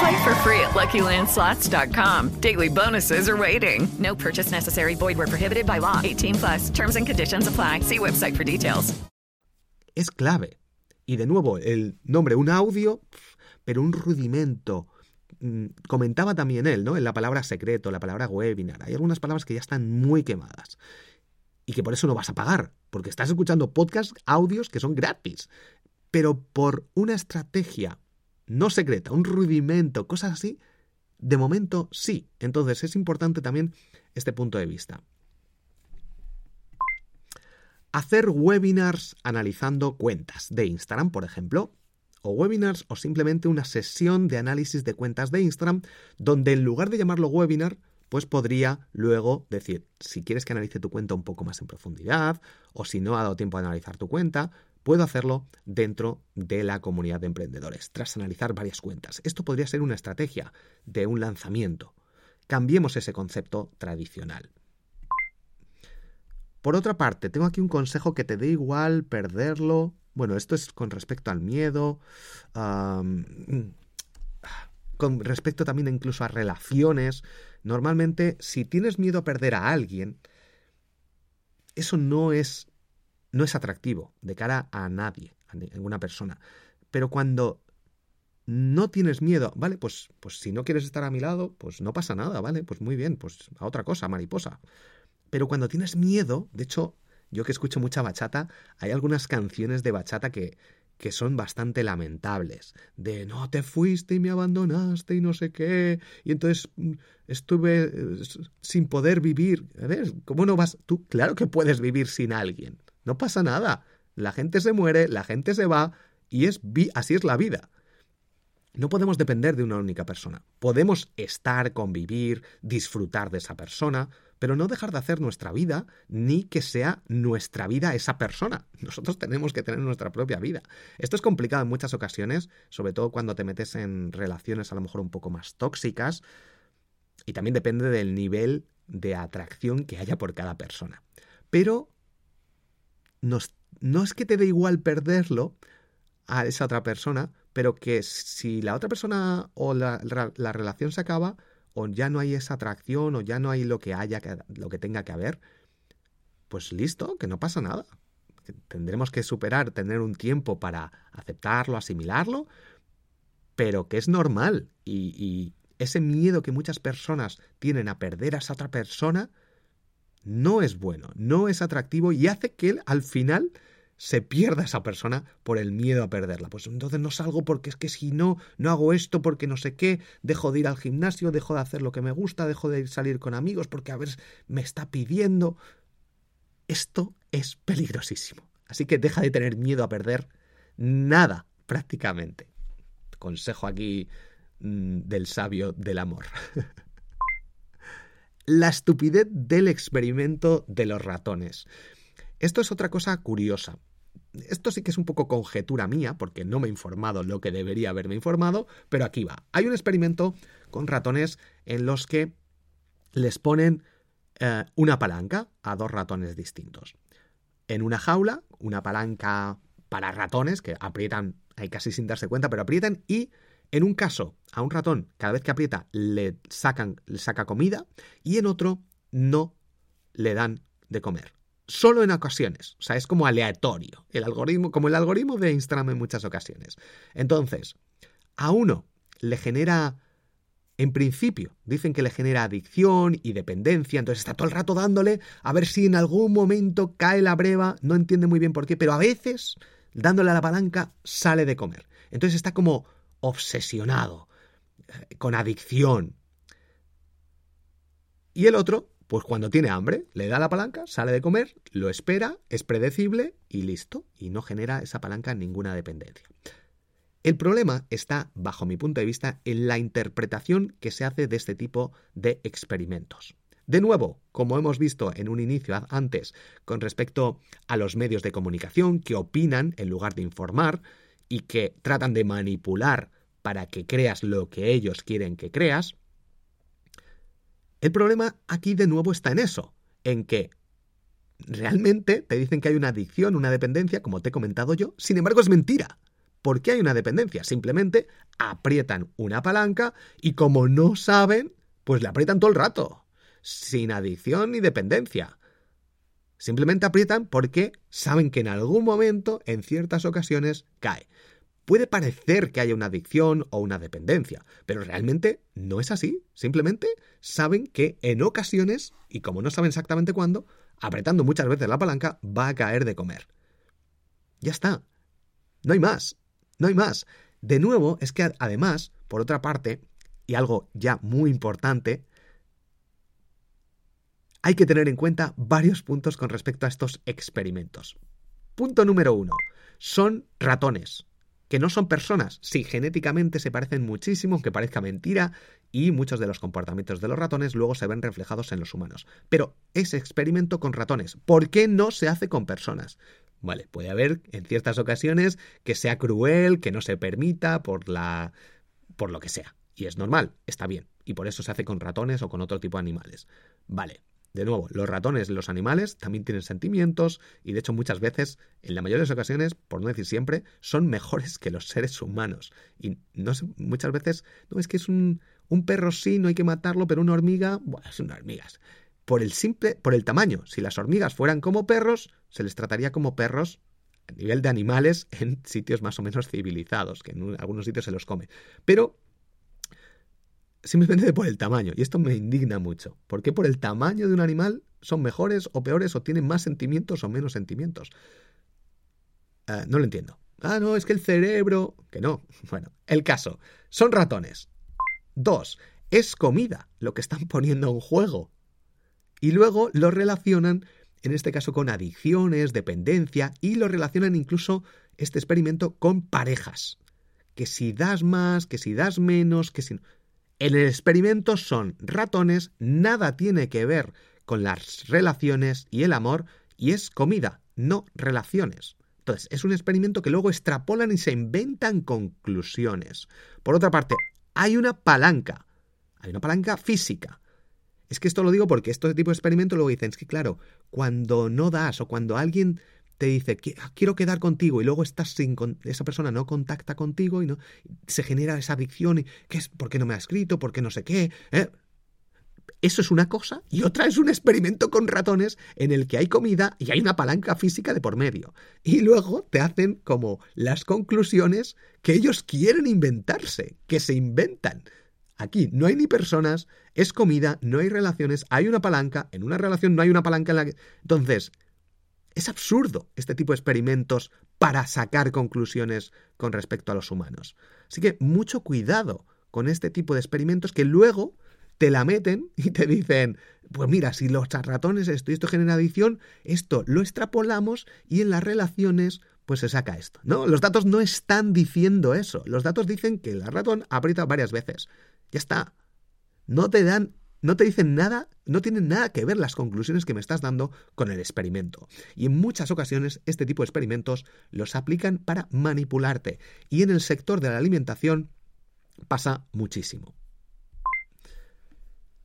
Play for free at LuckyLandSlots.com. Daily bonuses are waiting. No purchase necessary. Void where prohibited by law. 18 plus. Terms and conditions apply. See website for details. Es clave. Y de nuevo, el nombre, un audio, pero un rudimento. Mm, Comentaba también él, ¿no? En la palabra secreto, la palabra webinar. Hay algunas palabras que ya están muy quemadas. Y que por eso no vas a pagar. Porque estás escuchando podcasts, audios que son gratis. Pero por una estrategia no secreta, un rudimento, cosas así, de momento sí. Entonces es importante también este punto de vista. Hacer webinars analizando cuentas de Instagram, por ejemplo, o webinars o simplemente una sesión de análisis de cuentas de Instagram donde en lugar de llamarlo webinar, pues podría luego decir, si quieres que analice tu cuenta un poco más en profundidad, o si no ha dado tiempo a analizar tu cuenta, puedo hacerlo dentro de la comunidad de emprendedores, tras analizar varias cuentas. Esto podría ser una estrategia de un lanzamiento. Cambiemos ese concepto tradicional. Por otra parte, tengo aquí un consejo que te dé igual perderlo. Bueno, esto es con respecto al miedo, con respecto también incluso a relaciones. Normalmente, si tienes miedo a perder a alguien, eso no es no es atractivo de cara a nadie, a ninguna persona. Pero cuando no tienes miedo, vale, pues, pues si no quieres estar a mi lado, pues no pasa nada, vale, pues muy bien, pues a otra cosa, mariposa. Pero cuando tienes miedo, de hecho, yo que escucho mucha bachata, hay algunas canciones de bachata que, que son bastante lamentables. De no te fuiste y me abandonaste y no sé qué. Y entonces estuve sin poder vivir. ¿Ves? ¿Cómo no vas? Tú, claro que puedes vivir sin alguien. No pasa nada. La gente se muere, la gente se va y es así es la vida. No podemos depender de una única persona. Podemos estar, convivir, disfrutar de esa persona, pero no dejar de hacer nuestra vida ni que sea nuestra vida esa persona. Nosotros tenemos que tener nuestra propia vida. Esto es complicado en muchas ocasiones, sobre todo cuando te metes en relaciones a lo mejor un poco más tóxicas, y también depende del nivel de atracción que haya por cada persona. Pero no es que te dé igual perderlo a esa otra persona, pero que si la otra persona o la, la, relación se acaba, o ya no hay esa atracción, o ya no hay lo que haya, lo que tenga que haber, pues listo, que no pasa nada. Tendremos que superar, tener un tiempo para aceptarlo, asimilarlo, pero que es normal. Y, y ese miedo que muchas personas tienen a perder a esa otra persona, no es bueno, no es atractivo y hace que él, al final se pierda esa persona por el miedo a perderla. Pues entonces no salgo porque es que si no, no hago esto porque no sé qué, dejo de ir al gimnasio, dejo de hacer lo que me gusta, dejo de salir con amigos porque a ver, me está pidiendo. Esto es peligrosísimo. Así que deja de tener miedo a perder nada, prácticamente. Consejo aquí mmm, del sabio del amor. la estupidez del experimento de los ratones. Esto es otra cosa curiosa. Esto sí que es un poco conjetura mía, porque no me he informado lo que debería haberme informado, pero aquí va. Hay un experimento con ratones en los que les ponen eh, una palanca a dos ratones distintos. En una jaula, una palanca para ratones que aprietan ahí casi sin darse cuenta, pero aprietan y en un caso a un ratón cada vez que aprieta le sacan le saca comida y en otro no le dan de comer. Solo en ocasiones, o sea, es como aleatorio, el algoritmo, como el algoritmo de Instagram en muchas ocasiones. Entonces, a uno le genera en principio, dicen que le genera adicción y dependencia, entonces está todo el rato dándole a ver si en algún momento cae la breva, no entiende muy bien por qué, pero a veces, dándole a la palanca, sale de comer. Entonces está como obsesionado, eh, con adicción. Y el otro, pues cuando tiene hambre, le da la palanca, sale de comer, lo espera, es predecible y listo, y no genera esa palanca ninguna dependencia. El problema está, bajo mi punto de vista, en la interpretación que se hace de este tipo de experimentos. De nuevo, como hemos visto en un inicio antes con respecto a los medios de comunicación que opinan en lugar de informar y que tratan de manipular para que creas lo que ellos quieren que creas, el problema aquí de nuevo está en eso, en que realmente te dicen que hay una adicción, una dependencia, como te he comentado yo, sin embargo es mentira. ¿Por qué hay una dependencia? Simplemente aprietan una palanca y como no saben, pues le aprietan todo el rato, sin adicción ni dependencia. Simplemente aprietan porque saben que en algún momento, en ciertas ocasiones, cae. Puede parecer que haya una adicción o una dependencia, pero realmente no es así. Simplemente saben que en ocasiones, y como no saben exactamente cuándo, apretando muchas veces la palanca va a caer de comer. Ya está. No hay más. No hay más. De nuevo, es que además, por otra parte, y algo ya muy importante, hay que tener en cuenta varios puntos con respecto a estos experimentos. Punto número uno. Son ratones, que no son personas. Sí, genéticamente se parecen muchísimo, aunque parezca mentira, y muchos de los comportamientos de los ratones luego se ven reflejados en los humanos. Pero ese experimento con ratones, ¿por qué no se hace con personas? Vale, puede haber en ciertas ocasiones que sea cruel, que no se permita por la por lo que sea. Y es normal, está bien. Y por eso se hace con ratones o con otro tipo de animales. Vale. De nuevo, los ratones los animales también tienen sentimientos y de hecho muchas veces, en la mayoría de las ocasiones, por no decir siempre, son mejores que los seres humanos. Y no sé, muchas veces, no es que es un, un perro sí, no hay que matarlo, pero una hormiga, bueno, son hormigas por el simple, por el tamaño. Si las hormigas fueran como perros, se les trataría como perros a nivel de animales en sitios más o menos civilizados, que en algunos sitios se los come. Pero simplemente por el tamaño. Y esto me indigna mucho. ¿Por qué por el tamaño de un animal son mejores o peores o tienen más sentimientos o menos sentimientos? Ah, no lo entiendo. Ah, no, es que el cerebro... Que no. Bueno, el caso. Son ratones. Dos. Es comida lo que están poniendo en juego. Y luego lo relacionan, en este caso, con adicciones, dependencia, y lo relacionan incluso este experimento con parejas. Que si das más, que si das menos, que si... En el experimento son ratones, nada tiene que ver con las relaciones y el amor, y es comida, no relaciones. Entonces, es un experimento que luego extrapolan y se inventan conclusiones. Por otra parte, hay una palanca, hay una palanca física. Es que esto lo digo porque este tipo de experimento luego dicen, es que claro, cuando no das o cuando alguien te dice, quiero quedar contigo y luego estás sin, esa persona no contacta contigo y no se genera esa adicción y ¿qué es? ¿Por qué no me ha escrito? ¿Por qué no sé qué? ¿Eh? Eso es una cosa y otra es un experimento con ratones en el que hay comida y hay una palanca física de por medio. Y luego te hacen como las conclusiones que ellos quieren inventarse, que se inventan. Aquí no hay ni personas, es comida, no hay relaciones, hay una palanca, en una relación no hay una palanca en la que... Entonces, es absurdo este tipo de experimentos para sacar conclusiones con respecto a los humanos. Así que mucho cuidado con este tipo de experimentos que luego te la meten y te dicen, pues mira, si los ratones esto y esto genera adicción, esto lo extrapolamos y en las relaciones pues se saca esto. No, los datos no están diciendo eso. Los datos dicen que el ratón aprieta varias veces. Ya está. No te dan, no te dicen nada, no tienen nada que ver las conclusiones que me estás dando con el experimento. Y en muchas ocasiones este tipo de experimentos los aplican para manipularte. Y en el sector de la alimentación pasa muchísimo.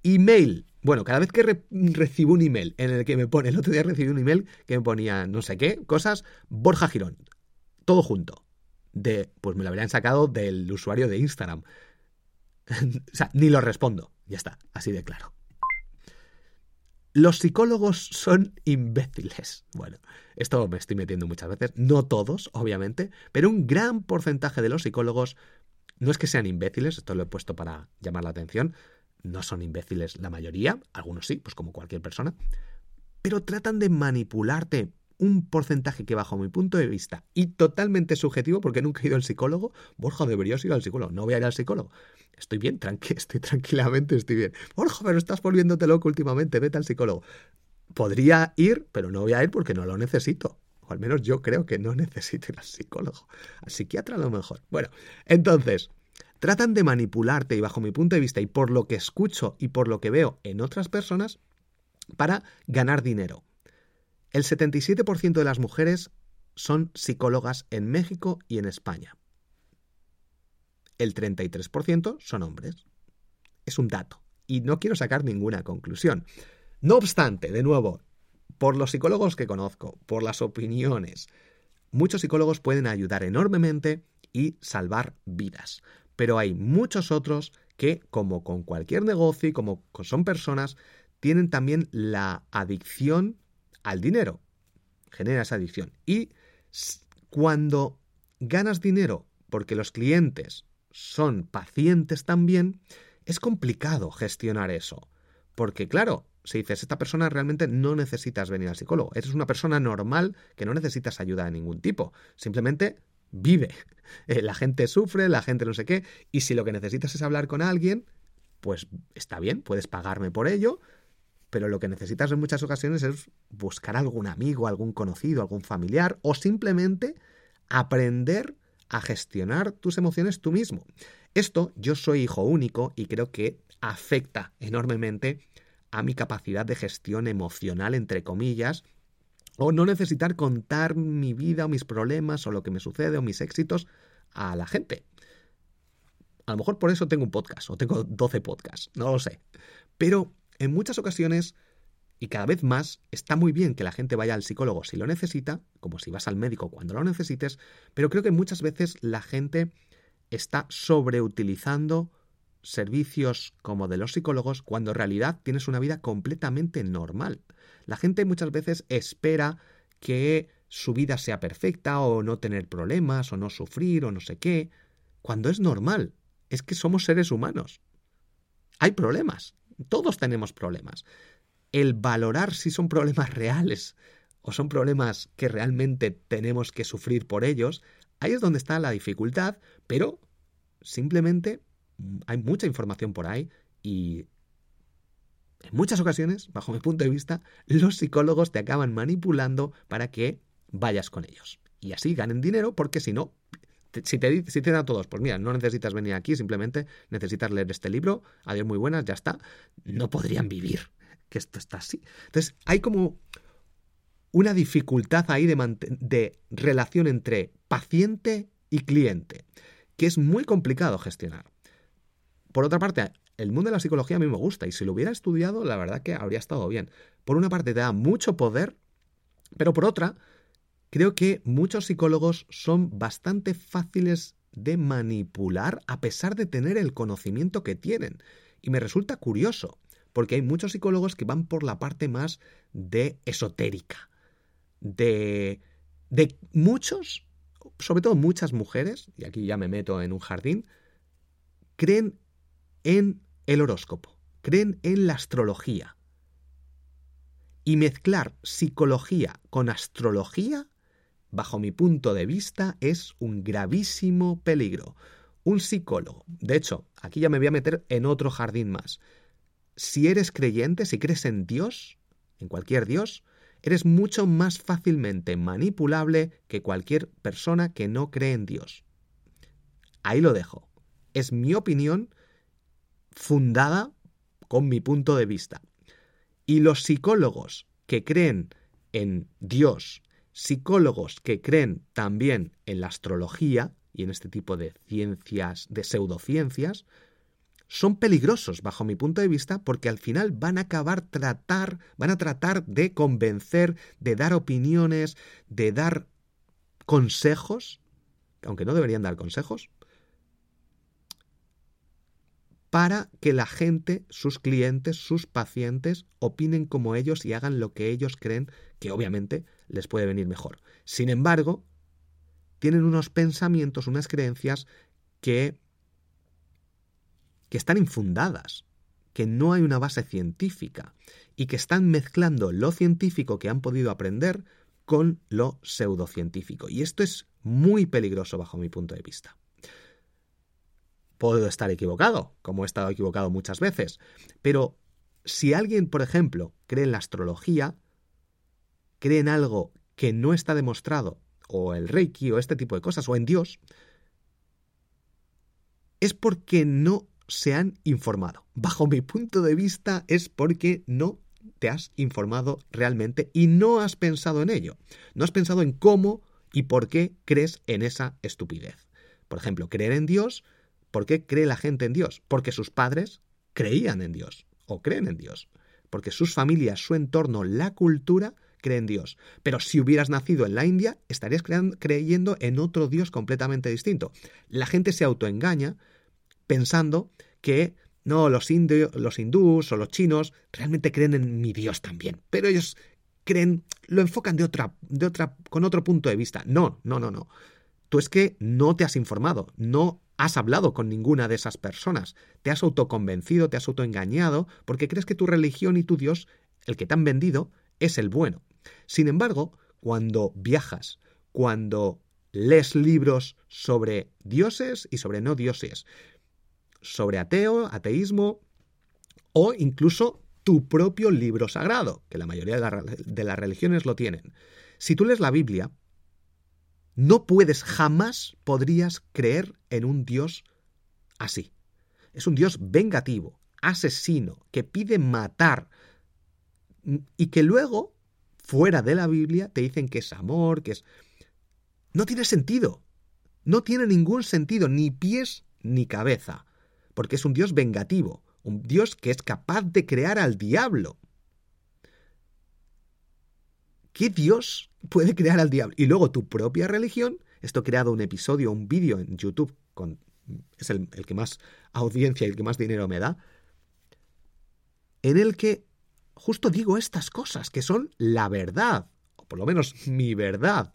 Email. Bueno, cada vez que recibo un email en el que me pone, el otro día recibí un email que me ponía no sé qué, cosas, Borja Girón. todo junto. De, pues me lo habrían sacado del usuario de Instagram. o sea, ni lo respondo. Ya está, así de claro. Los psicólogos son imbéciles. Bueno, esto me estoy metiendo muchas veces. No todos, obviamente, pero un gran porcentaje de los psicólogos no es que sean imbéciles, esto lo he puesto para llamar la atención. No son imbéciles la mayoría, algunos sí, pues como cualquier persona, pero tratan de manipularte un porcentaje que bajo mi punto de vista y totalmente subjetivo porque nunca he ido al psicólogo, Borja, deberías ir al psicólogo, no voy a ir al psicólogo. Estoy bien, tranqui estoy tranquilamente, estoy bien. Borja, pero estás volviéndote loco últimamente, vete al psicólogo. Podría ir, pero no voy a ir porque no lo necesito. O al menos yo creo que no necesito ir al psicólogo. Al psiquiatra a lo mejor. Bueno, entonces, tratan de manipularte y bajo mi punto de vista y por lo que escucho y por lo que veo en otras personas para ganar dinero. El 77% de las mujeres son psicólogas en México y en España el 33% son hombres. Es un dato. Y no quiero sacar ninguna conclusión. No obstante, de nuevo, por los psicólogos que conozco, por las opiniones, muchos psicólogos pueden ayudar enormemente y salvar vidas. Pero hay muchos otros que, como con cualquier negocio y como son personas, tienen también la adicción al dinero. Genera esa adicción. Y cuando ganas dinero porque los clientes son pacientes también, es complicado gestionar eso. Porque claro, si dices, esta persona realmente no necesitas venir al psicólogo, eres una persona normal que no necesitas ayuda de ningún tipo, simplemente vive. Eh, la gente sufre, la gente no sé qué, y si lo que necesitas es hablar con alguien, pues está bien, puedes pagarme por ello, pero lo que necesitas en muchas ocasiones es buscar algún amigo, algún conocido, algún familiar, o simplemente aprender a gestionar tus emociones tú mismo. Esto, yo soy hijo único y creo que afecta enormemente a mi capacidad de gestión emocional, entre comillas, o no necesitar contar mi vida o mis problemas o lo que me sucede o mis éxitos a la gente. A lo mejor por eso tengo un podcast o tengo 12 podcasts, no lo sé. Pero en muchas ocasiones y cada vez más está muy bien que la gente vaya al psicólogo si lo necesita, como si vas al médico cuando lo necesites, pero creo que muchas veces la gente está sobreutilizando servicios como de los psicólogos cuando en realidad tienes una vida completamente normal. La gente muchas veces espera que su vida sea perfecta o no tener problemas o no sufrir o no sé qué, cuando es normal. Es que somos seres humanos. Hay problemas. Todos tenemos problemas el valorar si son problemas reales o son problemas que realmente tenemos que sufrir por ellos, ahí es donde está la dificultad, pero simplemente mm, hay mucha información por ahí y en muchas ocasiones, bajo mi punto de vista, los psicólogos te acaban manipulando para que vayas con ellos. Y así ganen dinero porque si no, si te, si dan todos, pues mira, no necesitas venir aquí, simplemente necesitas leer este libro, adiós muy buenas, ya está, no podrían vivir que esto está así. Entonces, hay como una dificultad ahí de, de relación entre paciente y cliente, que es muy complicado gestionar. Por otra parte, el mundo de la psicología a mí me gusta y si lo hubiera estudiado, la verdad que habría estado bien. Por una parte, te da mucho poder, pero por otra, creo que muchos psicólogos son bastante fáciles de manipular a pesar de tener el conocimiento que tienen. Y me resulta curioso porque hay muchos psicólogos que van por la parte más de esotérica, de, de muchos, sobre todo muchas mujeres, y aquí ya me meto en un jardín, creen en el horóscopo, creen en la astrología. Y mezclar psicología con astrología, bajo mi punto de vista, es un gravísimo peligro. Un psicólogo, de hecho, aquí ya me voy a meter en otro jardín más si eres creyente, si crees en Dios, en cualquier Dios, eres mucho más fácilmente manipulable que cualquier persona que no cree en Dios. Ahí lo dejo. Es mi opinión fundada con mi punto de vista. Y los psicólogos que creen en Dios, psicólogos que creen también en la astrología y en este tipo de ciencias, de pseudociencias, son peligrosos bajo mi punto de vista porque al final van a acabar tratar, van a tratar de convencer, de dar opiniones, de dar consejos, aunque no deberían dar consejos, para que la gente, sus clientes, sus pacientes, opinen como ellos y hagan lo que ellos creen que obviamente les puede venir mejor. Sin embargo, tienen unos pensamientos, unas creencias que, que están infundadas, que no hay una base científica y que están mezclando lo científico que han podido aprender con lo pseudocientífico. Y esto es muy peligroso bajo mi punto de vista. Puedo estar equivocado, como he estado equivocado muchas veces, pero si alguien, por ejemplo, cree en la astrología, cree en algo que no está demostrado, o el Reiki, o este tipo de cosas, o en Dios, es porque no se han informado. Bajo mi punto de vista es porque no te has informado realmente y no has pensado en ello. No has pensado en cómo y por qué crees en esa estupidez. Por ejemplo, creer en Dios ¿Por qué cree la gente en Dios? Porque sus padres creían en Dios o creen en Dios. Porque sus familias, su entorno, la cultura creen en Dios. Pero si hubieras nacido en la India, estarías creyendo en otro Dios completamente distinto. La gente se autoengaña pensando que no, los, los hindús o los chinos realmente creen en mi Dios también. Pero ellos creen, lo enfocan de otra, de otra, con otro punto de vista. No, no, no, no. Tú es que no te has informado, no has hablado con ninguna de esas personas, te has autoconvencido, te has autoengañado, porque crees que tu religión y tu Dios, el que te han vendido, es el bueno. Sin embargo, cuando viajas, cuando lees libros sobre dioses y sobre no dioses, sobre ateo, ateísmo, o incluso tu propio libro sagrado, que la mayoría de, las religiones lo tienen. Si tú lees la Biblia, no puedes, jamás podrías creer en un Dios así. Es un Dios vengativo, asesino, que pide matar y que luego, fuera de la Biblia, te dicen que es amor, que es... No tiene sentido. No tiene ningún sentido, ni pies ni cabeza, porque es un Dios vengativo, un Dios que es capaz de crear al diablo. ¿Qué Dios puede crear al diablo? Y luego tu propia religión, esto he creado un episodio, un vídeo en YouTube, es el, el que más audiencia y el que más dinero me da, en el que justo digo estas cosas, que son la verdad, o por lo menos mi verdad,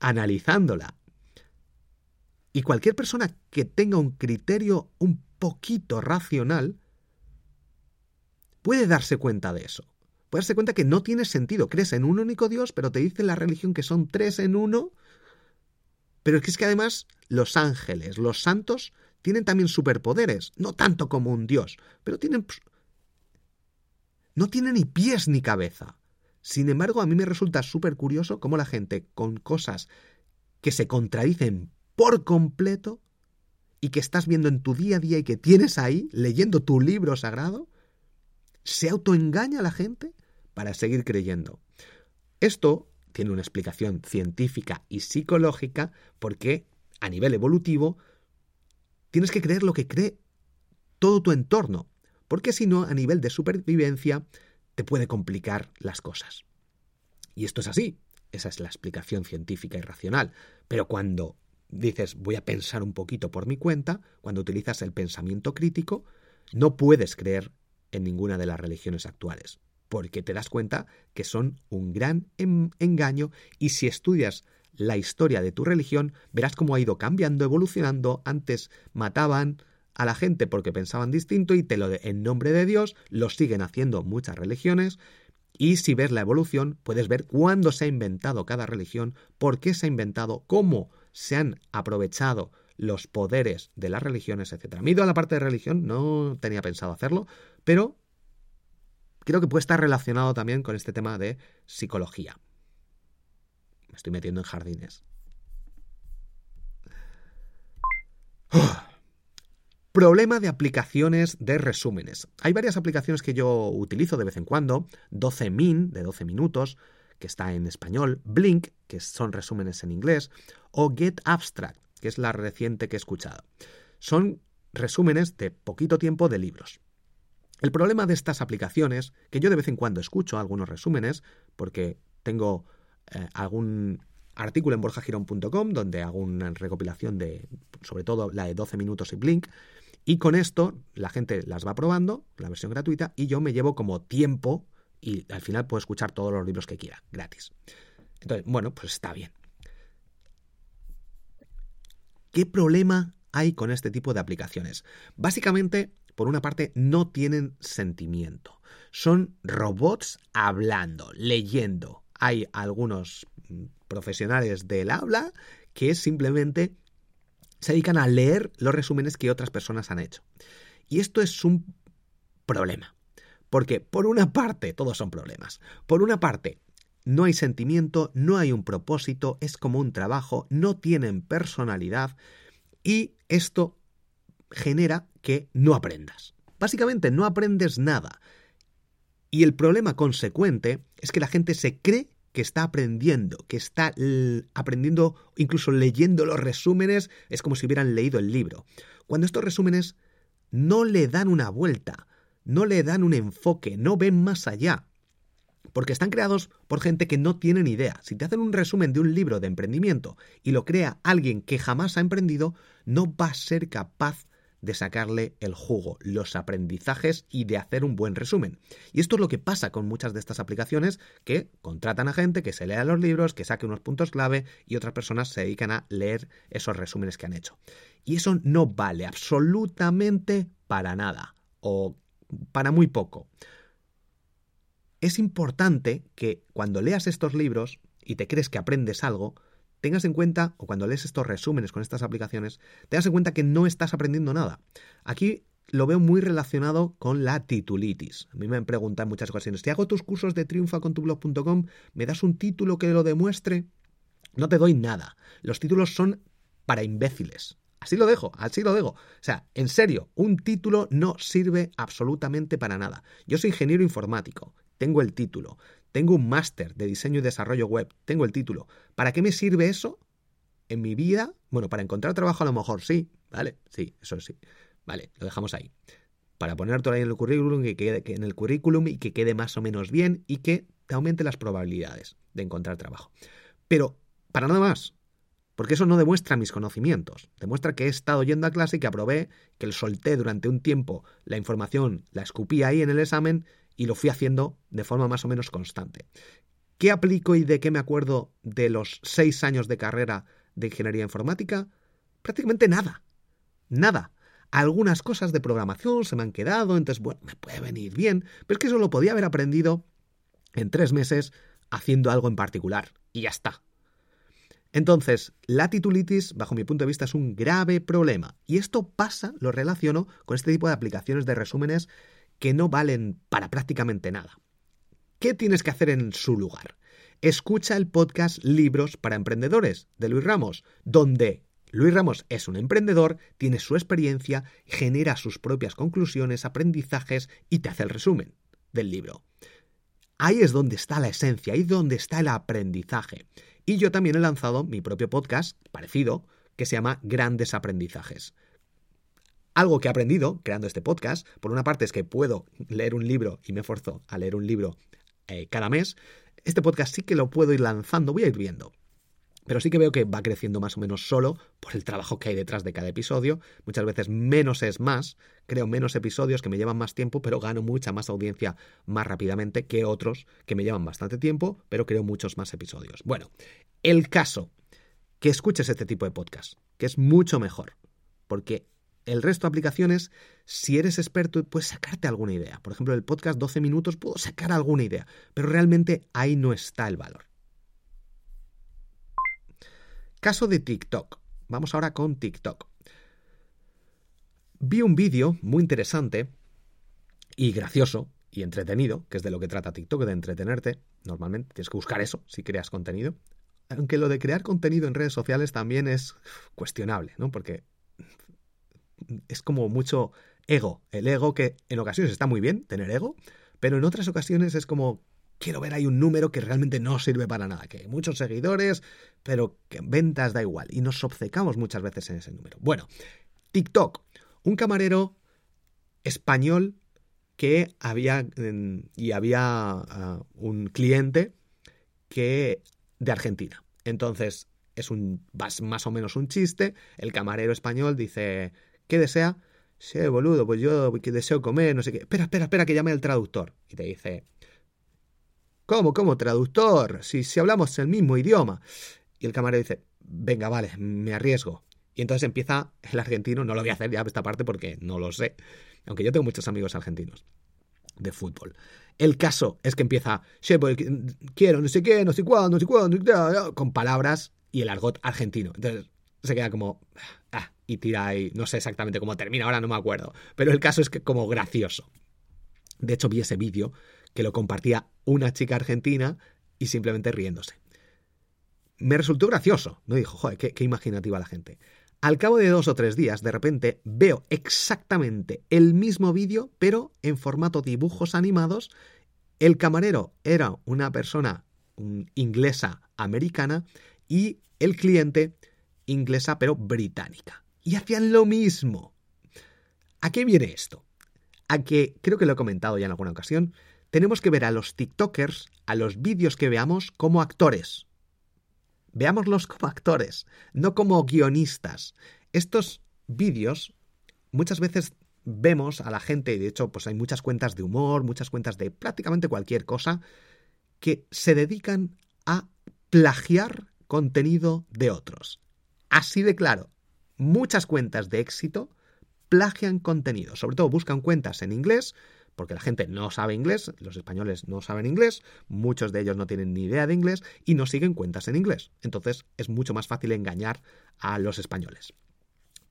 analizándola. Y cualquier persona que tenga un criterio un poquito racional puede darse cuenta de eso puedes darse cuenta que no tiene sentido. Crees en un único Dios, pero te dice la religión que son tres en uno. Pero es que, es que además los ángeles, los santos, tienen también superpoderes. No tanto como un Dios, pero tienen... No tienen ni pies ni cabeza. Sin embargo, a mí me resulta súper curioso cómo la gente con cosas que se contradicen por completo y que estás viendo en tu día a día y que tienes ahí, leyendo tu libro sagrado, se autoengaña a la gente para seguir creyendo. Esto tiene una explicación científica y psicológica porque a nivel evolutivo tienes que creer lo que cree todo tu entorno, porque si no, a nivel de supervivencia, te puede complicar las cosas. Y esto es así, esa es la explicación científica y racional, pero cuando dices voy a pensar un poquito por mi cuenta, cuando utilizas el pensamiento crítico, no puedes creer en ninguna de las religiones actuales porque te das cuenta que son un gran engaño y si estudias la historia de tu religión, verás cómo ha ido cambiando, evolucionando. Antes mataban a la gente porque pensaban distinto y te lo de, en nombre de Dios lo siguen haciendo muchas religiones. Y si ves la evolución, puedes ver cuándo se ha inventado cada religión, por qué se ha inventado, cómo se han aprovechado los poderes de las religiones, etc. Mido a la parte de religión, no tenía pensado hacerlo, pero creo que puede estar relacionado también con este tema de psicología. Me estoy metiendo en jardines. Problema de aplicaciones de resúmenes. Hay varias aplicaciones que yo utilizo de vez en cuando. 12min, de 12 minutos, que está en español. Blink, que son resúmenes en inglés. O Get Abstract, que es la reciente que he escuchado. Son resúmenes de poquito tiempo de libros. El problema de estas aplicaciones, que yo de vez en cuando escucho algunos resúmenes, porque tengo eh, algún artículo en borjagirón.com donde hago una recopilación de, sobre todo la de 12 minutos y Blink. Y con esto la gente las va probando, la versión gratuita, y yo me llevo como tiempo y al final puedo escuchar todos los libros que quiera, gratis. Entonces, bueno, pues está bien. ¿Qué problema hay con este tipo de aplicaciones? Básicamente, por una parte, no tienen sentimiento. Son robots hablando, leyendo. Hay algunos profesionales del habla que simplemente se dedican a leer los resúmenes que otras personas han hecho. Y esto es un problema. Porque por una parte, todos son problemas. Por una parte, no hay sentimiento, no hay un propósito, es como un trabajo, no tienen personalidad y esto genera que no aprendas. Básicamente no aprendes nada. Y el problema consecuente es que la gente se cree que está aprendiendo, que está aprendiendo, incluso leyendo los resúmenes, es como si hubieran leído el libro. Cuando estos resúmenes no le dan una vuelta, no le dan un enfoque, no ven más allá porque están creados por gente que no tiene ni idea. Si te hacen un resumen de un libro de emprendimiento y lo crea alguien que jamás ha emprendido, no va a ser capaz de sacarle el jugo, los aprendizajes y de hacer un buen resumen. Y esto es lo que pasa con muchas de estas aplicaciones que contratan a gente que se lea los libros, que saque unos puntos clave y otras personas se dedican a leer esos resúmenes que han hecho. Y eso no vale absolutamente para nada o para muy poco es importante que cuando leas estos libros y te crees que aprendes algo, tengas en cuenta, o cuando lees estos resúmenes con estas aplicaciones, tengas en cuenta que no estás aprendiendo nada. Aquí lo veo muy relacionado con la titulitis. A mí me han preguntado en muchas ocasiones, ¿te hago tus cursos de triunfa? ¿Me das un título que lo demuestre? No te doy nada. Los títulos son para imbéciles. Así lo dejo, así lo dejo. O sea, en serio, un título no sirve absolutamente para nada. Yo soy ingeniero informático tengo el título, tengo un máster de diseño y desarrollo web, tengo el título. ¿Para qué me sirve eso en mi vida? Bueno, para encontrar trabajo a lo mejor sí, ¿vale? Sí, eso sí. Vale, lo dejamos ahí. Para todo ahí en el currículum, que quede, en el currículum y que quede más o menos bien y que te aumente las probabilidades de encontrar trabajo. Pero, para nada más. Porque eso no demuestra mis conocimientos. Demuestra que he estado yendo a clase y que aprobé, que le solté durante un tiempo la información, la escupí ahí en el examen y lo fui haciendo de forma más o menos constante. ¿Qué aplico y de qué me acuerdo de los seis años de carrera de ingeniería informática? Prácticamente nada. Nada. Algunas cosas de programación se me han quedado, entonces, bueno, me puede venir bien, pero es que eso lo podía haber aprendido en tres meses haciendo algo en particular. Y ya está. Entonces, la titulitis, bajo mi punto de vista, es un grave problema. Y esto pasa, lo relaciono con este tipo de aplicaciones de resúmenes que no valen para prácticamente nada. ¿Qué tienes que hacer en su lugar? Escucha el podcast Libros para Emprendedores de Luis Ramos, donde Luis Ramos es un emprendedor, tiene su experiencia, genera sus propias conclusiones, aprendizajes y te hace el resumen del libro. Ahí es donde está la esencia, ahí es donde está el aprendizaje. Y yo también he lanzado mi propio podcast parecido, que se llama Grandes Aprendizajes. Algo que he aprendido creando este podcast, por una parte es que puedo leer un libro y me esfuerzo a leer un libro eh, cada mes. Este podcast sí que lo puedo ir lanzando, voy a ir viendo. Pero sí que veo que va creciendo más o menos solo por el trabajo que hay detrás de cada episodio. Muchas veces menos es más. Creo menos episodios que me llevan más tiempo, pero gano mucha más audiencia más rápidamente que otros que me llevan bastante tiempo, pero creo muchos más episodios. Bueno, el caso que escuches este tipo de podcast, que es mucho mejor, porque el resto de aplicaciones, si eres experto, puedes sacarte alguna idea. Por ejemplo, el podcast 12 minutos puedo sacar alguna idea, pero realmente ahí no está el valor. Caso de TikTok. Vamos ahora con TikTok. Vi un vídeo muy interesante y gracioso y entretenido, que es de lo que trata TikTok, de entretenerte. Normalmente tienes que buscar eso si creas contenido. Aunque lo de crear contenido en redes sociales también es cuestionable, ¿no? Porque es como mucho ego. El ego que en ocasiones está muy bien, tener ego, pero en otras ocasiones es como quiero ver ahí un número que realmente no sirve para nada, que muchos seguidores, pero que ventas da igual. Y nos obcecamos muchas veces en ese número. Bueno, TikTok, un camarero español que había y había ah, un cliente que de Argentina. Entonces, es un más o menos un chiste. El camarero español dice, ¿qué desea? Sí, boludo, pues yo deseo comer, no sé qué. Espera, espera, espera, que llame el traductor. Y te dice, ¿cómo, cómo, traductor? Si, si hablamos el mismo idioma. Y el camarero dice, venga, vale, me arriesgo. Y entonces empieza el argentino, no lo voy a hacer ya esta parte porque no lo sé, aunque yo tengo muchos amigos argentinos de fútbol. El caso es que empieza, pues, quiero no sé qué, no sé cuándo, no sé cuándo, con palabras y el argot argentino. Entonces se queda como, ah, y tira ahí, no sé exactamente cómo termina, ahora no me acuerdo, pero el caso es que como gracioso. De hecho vi ese vídeo que lo compartía una chica argentina y simplemente riéndose. Me resultó gracioso, no dijo, joder, qué, qué imaginativa la gente. Al cabo de dos o tres días, de repente, veo exactamente el mismo vídeo, pero en formato dibujos animados. El camarero era una persona inglesa americana y el cliente inglesa pero británica. Y hacían lo mismo. ¿A qué viene esto? A que, creo que lo he comentado ya en alguna ocasión, tenemos que ver a los TikTokers, a los vídeos que veamos, como actores. Veámoslos como actores, no como guionistas. Estos vídeos muchas veces vemos a la gente, y de hecho pues hay muchas cuentas de humor, muchas cuentas de prácticamente cualquier cosa, que se dedican a plagiar contenido de otros. Así de claro, muchas cuentas de éxito plagian contenido, sobre todo buscan cuentas en inglés porque la gente no sabe inglés, los españoles no saben inglés, muchos de ellos no tienen ni idea de inglés y no siguen cuentas en inglés. Entonces es mucho más fácil engañar a los españoles.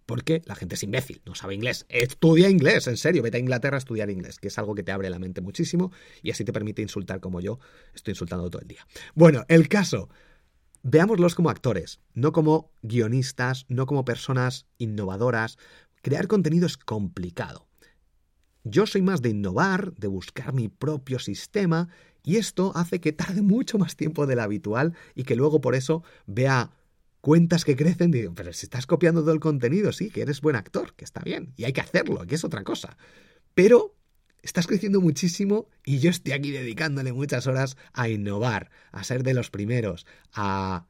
Porque la gente es imbécil, no sabe inglés. Estudia inglés, en serio, vete a Inglaterra a estudiar inglés, que es algo que te abre la mente muchísimo y así te permite insultar como yo estoy insultando todo el día. Bueno, el caso. Veámoslos como actores, no como guionistas, no como personas innovadoras. Crear contenido es complicado. Yo soy más de innovar, de buscar mi propio sistema, y esto hace que tarde mucho más tiempo del habitual y que luego por eso vea cuentas que crecen y digo, pero si estás copiando todo el contenido, sí, que eres buen actor, que está bien, y hay que hacerlo, que es otra cosa. Pero estás creciendo muchísimo y yo estoy aquí dedicándole muchas horas a innovar, a ser de los primeros, a,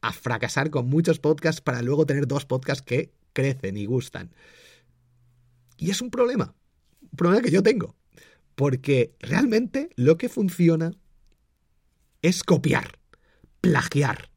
a fracasar con muchos podcasts para luego tener dos podcasts que crecen y gustan. Y es un problema, problema que yo tengo. Porque realmente lo que funciona es copiar, plagiar.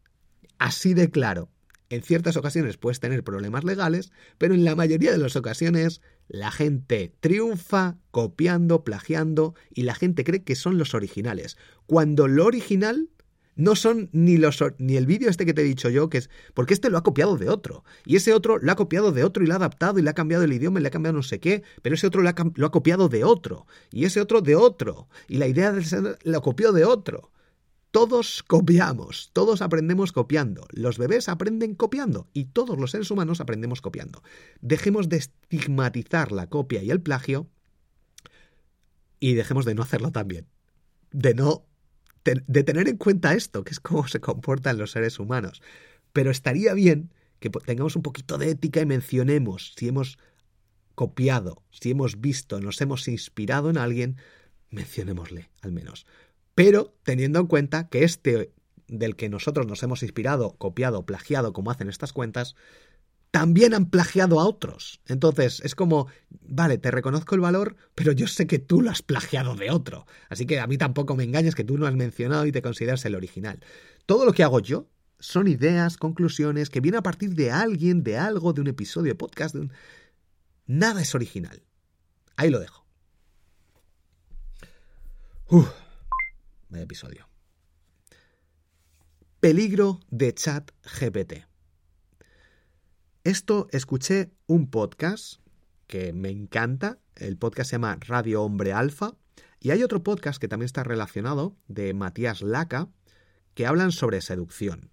Así de claro. En ciertas ocasiones puedes tener problemas legales, pero en la mayoría de las ocasiones la gente triunfa copiando, plagiando y la gente cree que son los originales, cuando lo original no son ni los ni el vídeo este que te he dicho yo, que es porque este lo ha copiado de otro, y ese otro lo ha copiado de otro y lo ha adaptado y le ha cambiado el idioma y le ha cambiado no sé qué, pero ese otro lo ha, copiado de otro, y ese otro de otro, y la idea de ser lo copió de otro. Todos copiamos, todos aprendemos copiando, los bebés aprenden copiando y todos los seres humanos aprendemos copiando. Dejemos de estigmatizar la copia y el plagio y dejemos de no hacerlo también. De no de tener en cuenta esto, que es cómo se comportan los seres humanos. Pero estaría bien que tengamos un poquito de ética y mencionemos si hemos copiado, si hemos visto, nos hemos inspirado en alguien, mencionémosle al menos. Pero teniendo en cuenta que este del que nosotros nos hemos inspirado, copiado, plagiado, como hacen estas cuentas, también han plagiado a otros. Entonces, es como, vale, te reconozco el valor, pero yo sé que tú lo has plagiado de otro. Así que a mí tampoco me engañes que tú no has mencionado y te consideras el original. Todo lo que hago yo son ideas, conclusiones, que vienen a partir de alguien, de algo, de un episodio de podcast. Nada es original. Ahí lo dejo. Uf, vaya episodio. Peligro de chat GPT. Esto escuché un podcast que me encanta. El podcast se llama Radio Hombre Alfa. Y hay otro podcast que también está relacionado, de Matías Laca, que hablan sobre seducción.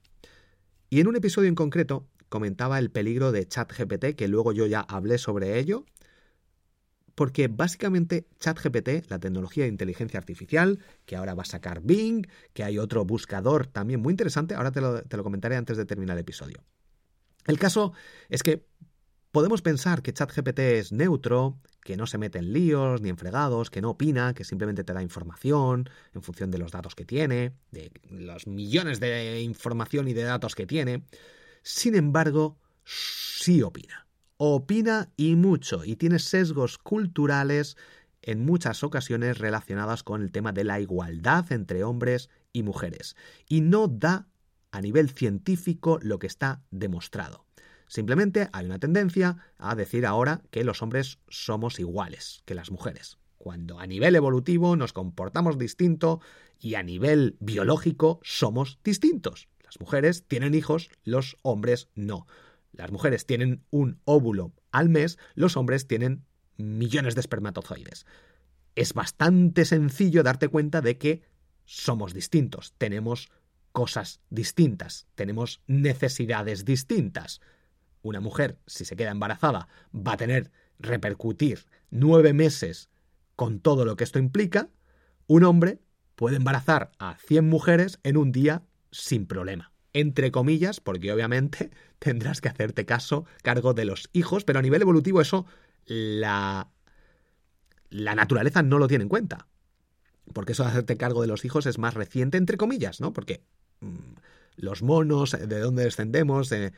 Y en un episodio en concreto comentaba el peligro de ChatGPT, que luego yo ya hablé sobre ello, porque básicamente ChatGPT, la tecnología de inteligencia artificial, que ahora va a sacar Bing, que hay otro buscador también muy interesante, ahora te lo, comentaré antes de terminar el episodio. El caso es que Podemos pensar que ChatGPT es neutro, que no se mete en líos ni en fregados, que no opina, que simplemente te da información en función de los datos que tiene, de los millones de información y de datos que tiene. Sin embargo, sí opina. Opina y mucho, y tiene sesgos culturales en muchas ocasiones relacionadas con el tema de la igualdad entre hombres y mujeres, y no da a nivel científico lo que está demostrado. Simplemente hay una tendencia a decir ahora que los hombres somos iguales que las mujeres, cuando a nivel evolutivo nos comportamos distinto y a nivel biológico somos distintos. Las mujeres tienen hijos, los hombres no. Las mujeres tienen un óvulo al mes, los hombres tienen millones de espermatozoides. Es bastante sencillo darte cuenta de que somos distintos, tenemos cosas distintas, tenemos necesidades distintas. Una mujer, si se queda embarazada, va a tener repercutir nueve meses con todo lo que esto implica. Un hombre puede embarazar a 100 mujeres en un día sin problema. Entre comillas, porque obviamente tendrás que hacerte caso, cargo de los hijos, pero a nivel evolutivo eso la, la naturaleza no lo tiene en cuenta. Porque eso de hacerte cargo de los hijos es más reciente, entre comillas, ¿no? Porque mm, los monos, de dónde descendemos, eh,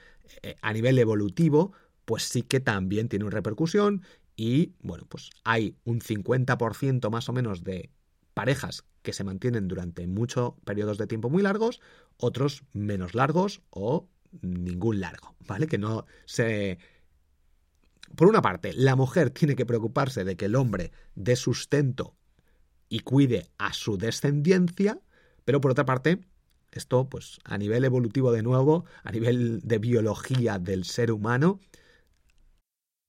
a nivel evolutivo, pues sí que también tiene una repercusión y, bueno, pues hay un 50% más o menos de parejas que se mantienen durante muchos periodos de tiempo muy largos, otros menos largos o ningún largo, ¿vale? Que no se... Por una parte, la mujer tiene que preocuparse de que el hombre dé sustento y cuide a su descendencia, pero por otra parte, esto, pues, a nivel evolutivo de nuevo, a nivel de biología del ser humano,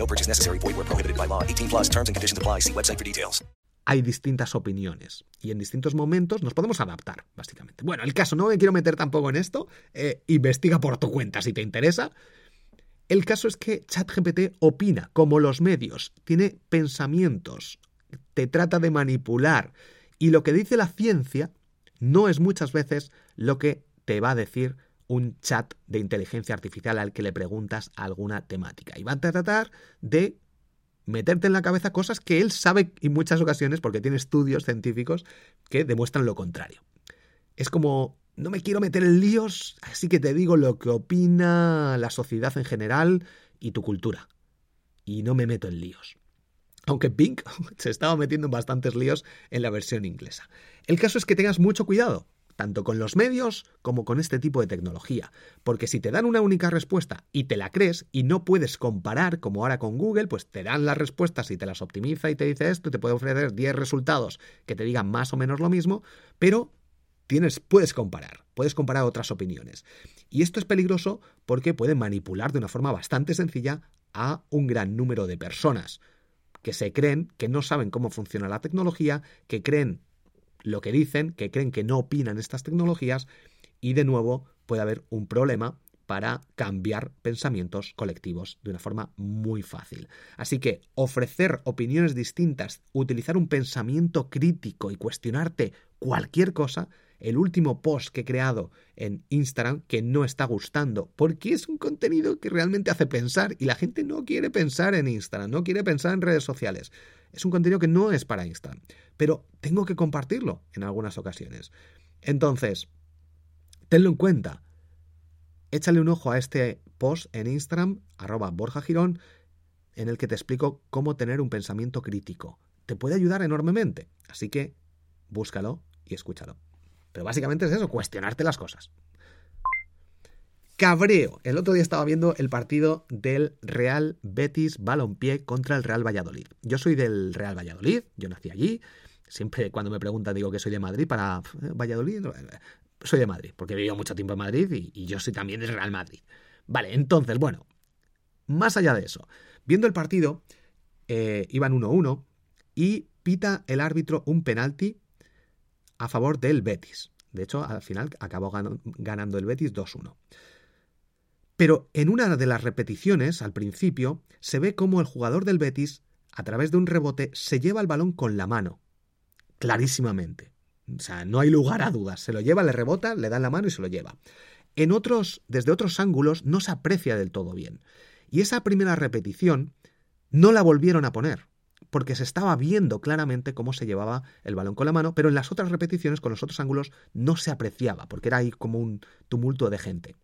No purchase necessary. Void where prohibited by law. 18 plus terms and conditions apply. See website for details. hay distintas opiniones y en distintos momentos nos podemos adaptar, básicamente. Bueno, el caso, no me quiero meter tampoco en esto, eh, investiga por tu cuenta si te interesa. El caso es que ChatGPT opina como los medios, tiene pensamientos, te trata de manipular y lo que dice la ciencia no es muchas veces lo que te va a decir un chat de inteligencia artificial al que le preguntas alguna temática. Y va a tratar de meterte en la cabeza cosas que él sabe en muchas ocasiones, porque tiene estudios científicos que demuestran lo contrario. Es como, no me quiero meter en líos, así que te digo lo que opina la sociedad en general y tu cultura. Y no me meto en líos. Aunque Bing se estaba metiendo en bastantes líos en la versión inglesa. El caso es que tengas mucho cuidado, tanto con los medios como con este tipo de tecnología, porque si te dan una única respuesta y te la crees y no puedes comparar, como ahora con Google, pues te dan las respuestas y te las optimiza y te dice esto y te puede ofrecer 10 resultados que te digan más o menos lo mismo, pero tienes, puedes comparar, puedes comparar otras opiniones. Y esto es peligroso porque puede manipular de una forma bastante sencilla a un gran número de personas que se creen que no saben cómo funciona la tecnología, que creen lo que dicen, que creen que no opinan estas tecnologías y de nuevo puede haber un problema para cambiar pensamientos colectivos de una forma muy fácil. Así que ofrecer opiniones distintas, utilizar un pensamiento crítico y cuestionarte cualquier cosa, el último post que he creado en Instagram que no está gustando, porque es un contenido que realmente hace pensar y la gente no quiere pensar en Instagram, no quiere pensar en redes sociales. Es un contenido que no es para Instagram, pero tengo que compartirlo en algunas ocasiones. Entonces, tenlo en cuenta. Échale un ojo a este post en Instagram, arroba Borja Girón, en el que te explico cómo tener un pensamiento crítico. Te puede ayudar enormemente, así que búscalo y escúchalo. Pero básicamente es eso, cuestionarte las cosas. Cabreo. El otro día estaba viendo el partido del Real Betis Balompié contra el Real Valladolid. Yo soy del Real Valladolid, yo nací allí. Siempre cuando me preguntan digo que soy de Madrid para eh, Valladolid. Soy de Madrid, porque he vivido mucho tiempo en Madrid y, yo soy también del Real Madrid. Vale, entonces, bueno, más allá de eso, viendo el partido, eh, iban 1-1 y pita el árbitro un penalti a favor del Betis. De hecho, al final acabó ganando el Betis 2-1. Pero en una de las repeticiones, al principio, se ve cómo el jugador del Betis, a través de un rebote, se lleva el balón con la mano. Clarísimamente. O sea, no hay lugar a dudas. Se lo lleva, le rebota, le da la mano y se lo lleva. En otros, desde otros ángulos, no se aprecia del todo bien. Y esa primera repetición no la volvieron a poner porque se estaba viendo claramente cómo se llevaba el balón con la mano, pero en las otras repeticiones, con los otros ángulos, no se apreciaba, porque era ahí como un tumulto de gente.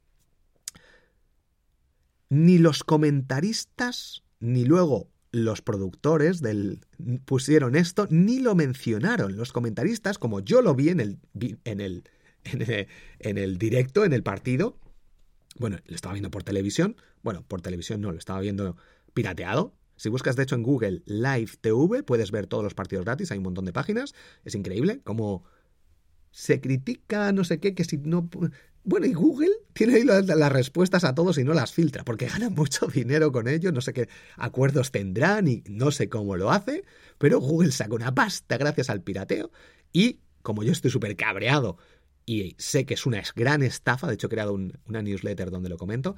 Ni los comentaristas, ni luego los productores del, pusieron esto, ni lo mencionaron. Los comentaristas, como yo lo vi en el, en el, en el, en el directo, en el partido, bueno, lo estaba viendo por televisión, bueno, por televisión no, lo estaba viendo pirateado, si buscas, de hecho, en Google Live TV, puedes ver todos los partidos gratis, hay un montón de páginas. Es increíble cómo se critica no sé qué, que si no... Bueno, y Google tiene ahí las, respuestas a todos y no las filtra, porque gana mucho dinero con ello, no sé qué acuerdos tendrán y no sé cómo lo hace, pero Google saca una pasta gracias al pirateo y como yo estoy súper cabreado y sé que es una gran estafa, de hecho he creado una newsletter donde lo comento,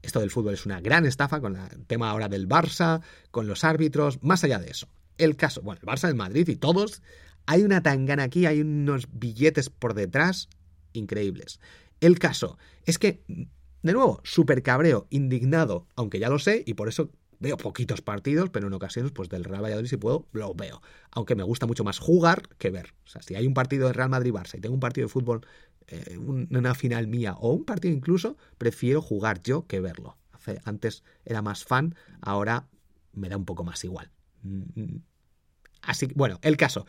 esto del fútbol es una gran estafa con el tema ahora del Barça, con los árbitros, más allá de eso. El caso, bueno, el Barça, el Madrid y todos, hay una tangana aquí, hay unos billetes por detrás increíbles. El caso es que, de nuevo, súper cabreo, indignado, aunque ya lo sé, y por eso veo poquitos partidos, pero en ocasiones, pues del Real Valladolid, si puedo, lo veo. Aunque me gusta mucho más jugar que ver. O sea, si hay un partido de Real Madrid-Barça y tengo un partido de fútbol eh, una final mía o un partido incluso, prefiero jugar yo que verlo. Antes era más fan, ahora me da un poco más igual. Así que, bueno, el caso.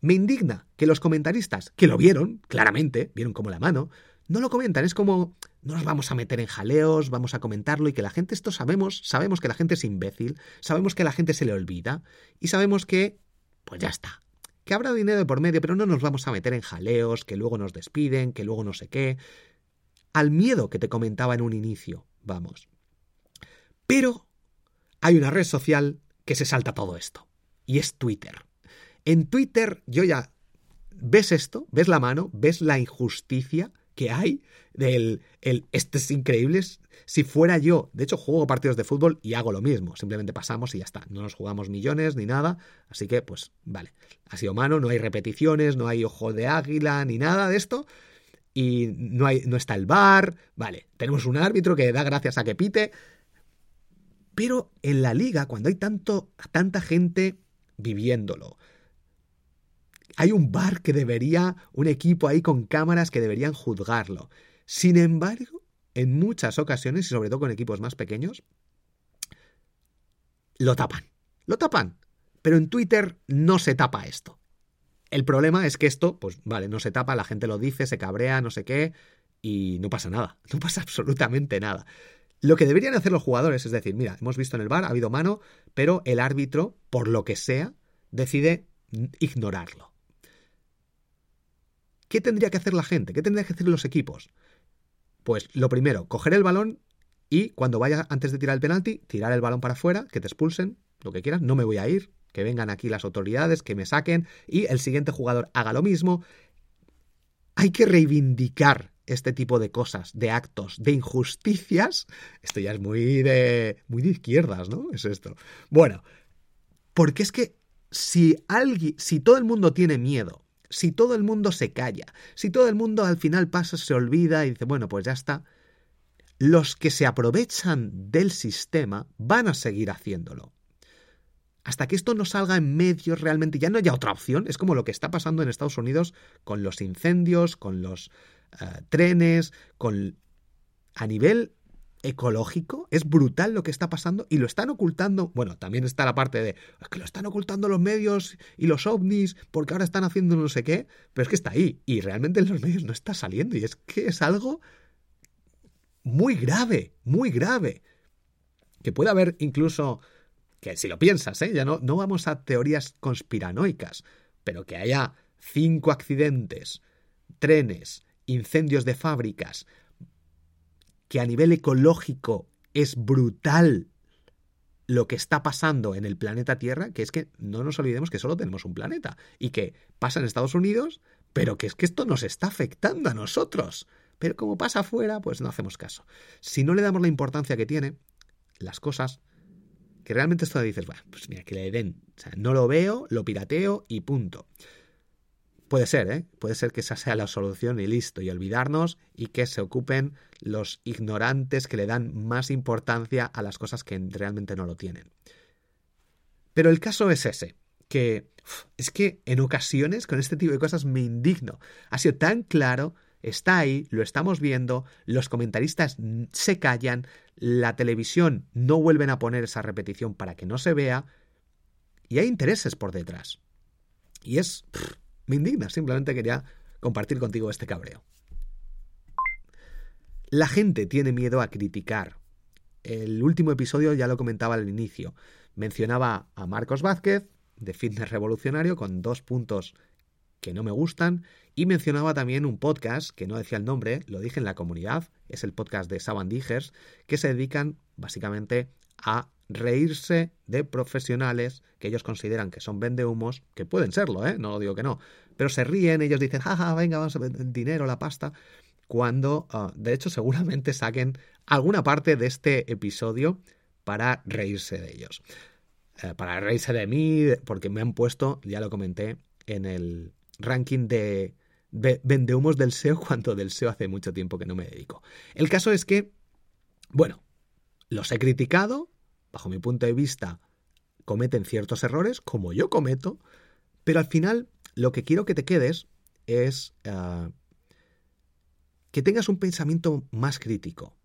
Me indigna que los comentaristas, que lo vieron, claramente, vieron como la mano, no lo comentan. Es como, no nos vamos a meter en jaleos, vamos a comentarlo y que la gente, esto sabemos, sabemos que la gente es imbécil, sabemos que la gente se le olvida y sabemos que, pues ya está, que habrá dinero de por medio, pero no nos vamos a meter en jaleos, que luego nos despiden, que luego no sé qué. Al miedo que te comentaba en un inicio, vamos. Pero hay una red social que se salta todo esto, y es Twitter. En Twitter yo ya ves esto, ves la mano, ves la injusticia que hay del el este es increíble, si fuera yo, de hecho juego partidos de fútbol y hago lo mismo, simplemente pasamos y ya está, no nos jugamos millones ni nada, así que pues vale, ha sido mano, no hay repeticiones, no hay ojo de águila ni nada de esto y no, hay, no está el bar, vale, tenemos un árbitro que da gracias a que pite, pero en la liga, cuando hay tanto, tanta gente viviéndolo, hay un bar que debería, un equipo ahí con cámaras que deberían juzgarlo. Sin embargo, en muchas ocasiones, y sobre todo con equipos más pequeños, lo tapan. Lo tapan. Pero en Twitter no se tapa esto. El problema es que esto, pues vale, no se tapa, la gente lo dice, se cabrea, no sé qué, y no pasa nada. No pasa absolutamente nada. Lo que deberían hacer los jugadores es decir, mira, hemos visto en el bar, ha habido mano, pero el árbitro, por lo que sea, decide ignorarlo. ¿Qué tendría que hacer la gente? ¿Qué tendría que hacer los equipos? Pues lo primero, coger el balón y cuando vaya antes de tirar el penalti, tirar el balón para afuera, que te expulsen, lo que quieras, no me voy a ir, que vengan aquí las autoridades, que me saquen y el siguiente jugador haga lo mismo. Hay que reivindicar este tipo de cosas, de actos, de injusticias, esto ya es muy de muy de izquierdas, ¿no? Es esto. Bueno, porque es que si alguien, si todo el mundo tiene miedo, si todo el mundo se calla, si todo el mundo al final pasa, se olvida y dice, bueno, pues ya está, los que se aprovechan del sistema van a seguir haciéndolo. Hasta que esto no salga en medios realmente, ya no haya otra opción. Es como lo que está pasando en Estados Unidos con los incendios, con los trenes, con... A nivel ecológico, es brutal lo que está pasando y lo están ocultando. Bueno, también está la parte de que lo están ocultando los medios y los ovnis porque ahora están haciendo no sé qué, pero es que está ahí y realmente en los medios no está saliendo y es que es algo muy grave, muy grave. Que puede haber incluso, que si lo piensas, ¿eh? ya no, no vamos a teorías conspiranoicas, pero que haya cinco accidentes, trenes, incendios de fábricas, que a nivel ecológico es brutal lo que está pasando en el planeta Tierra, que es que no nos olvidemos que solo tenemos un planeta y que pasa en Estados Unidos, pero que es que esto nos está afectando a nosotros. Pero como pasa afuera, pues no hacemos caso. Si no le damos la importancia que tiene, las cosas, que realmente esto dices, bueno, pues mira, que le den. O sea, no lo veo, lo pirateo y punto. Puede ser, ¿eh? Puede ser que esa sea la solución y listo, y olvidarnos y que se ocupen los ignorantes que le dan más importancia a las cosas que realmente no lo tienen. Pero el caso es ese, que es que en ocasiones con este tipo de cosas me indigno. Ha sido tan claro está ahí, lo estamos viendo, los comentaristas se callan, la televisión no vuelven a poner esa repetición para que no se vea, y hay intereses por detrás. Y es... me indigna, simplemente quería compartir contigo este cabreo. La gente tiene miedo a criticar. El último episodio ya lo comentaba al inicio. Mencionaba a Marcos Vázquez, de Fitness Revolucionario, con dos puntos que no me gustan y mencionaba también un podcast que no decía el nombre, lo dije en la comunidad, es el podcast de Saban Digers, que se dedican básicamente a reírse de profesionales que ellos consideran que son vendehumos, que pueden serlo, ¿eh? no lo digo que no, pero se ríen, ellos dicen, jaja, venga, vamos a dinero, la pasta, cuando ah, de hecho seguramente saquen alguna parte de este episodio para reírse de ellos. Eh, para reírse de mí, porque me han puesto, ya lo comenté, en el, ranking de, vendehumos del SEO cuando del SEO hace mucho tiempo que no me dedico. El caso es que, bueno, los he criticado, bajo mi punto de vista, cometen ciertos errores, como yo cometo, pero al final lo que quiero que te quedes es ah, que tengas un pensamiento más crítico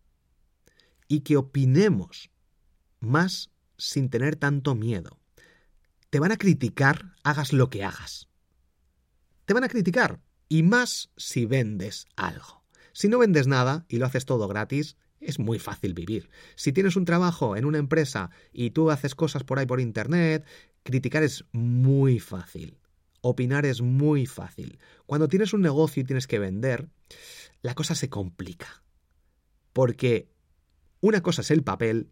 y que opinemos más sin tener tanto miedo. Te van a criticar, hagas lo que hagas te van a criticar. Y más si vendes algo. Si no vendes nada y lo haces todo gratis, es muy fácil vivir. Si tienes un trabajo en una empresa y tú haces cosas por ahí por internet, criticar es muy fácil. Opinar es muy fácil. Cuando tienes un negocio y tienes que vender, la cosa se complica. Porque una cosa es el papel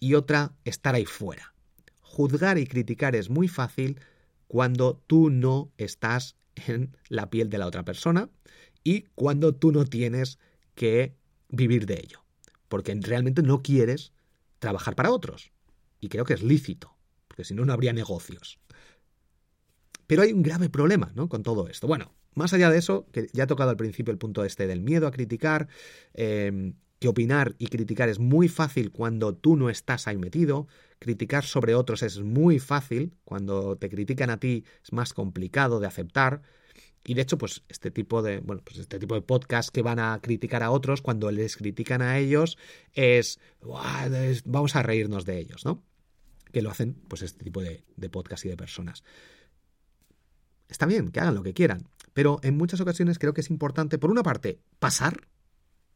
y otra estar ahí fuera. Juzgar y criticar es muy fácil cuando tú no estás en la piel de la otra persona y cuando tú no tienes que vivir de ello, porque realmente no quieres trabajar para otros. Y creo que es lícito, porque si no, no habría negocios. Pero hay un grave problema ¿no? con todo esto. Bueno, más allá de eso, que ya he tocado al principio el punto este del miedo a criticar, em, que opinar y criticar es muy fácil cuando tú no estás ahí metido, criticar sobre otros es muy fácil, cuando te critican a ti es más complicado de aceptar. Y de hecho, pues este tipo de, bueno, pues este tipo de podcast que van a criticar a otros, cuando les critican a ellos, es, vamos a reírnos de ellos, ¿no? Que lo hacen, pues este tipo de, de podcast y de personas. Está bien, que hagan lo que quieran, pero en muchas ocasiones creo que es importante, por una parte, pasar,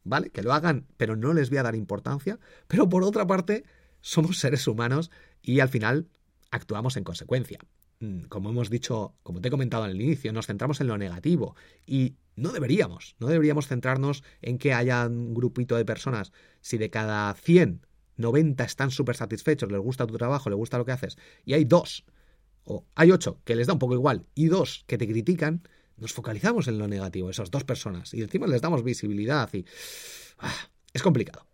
¿vale? Que lo hagan, pero no les voy a dar importancia, pero por otra parte, somos seres humanos y al final actuamos en consecuencia. Mm, como hemos dicho, como te he comentado al inicio, nos centramos en lo negativo y no deberíamos, no deberíamos centrarnos en que haya un grupito de personas, si de cada 100, 90 están súper satisfechos, les gusta tu trabajo, les gusta lo que haces, y hay dos, o hay ocho que les da un poco igual, y dos que te critican, nos focalizamos en lo negativo, esas dos personas, y encima les damos visibilidad y... ah, es complicado.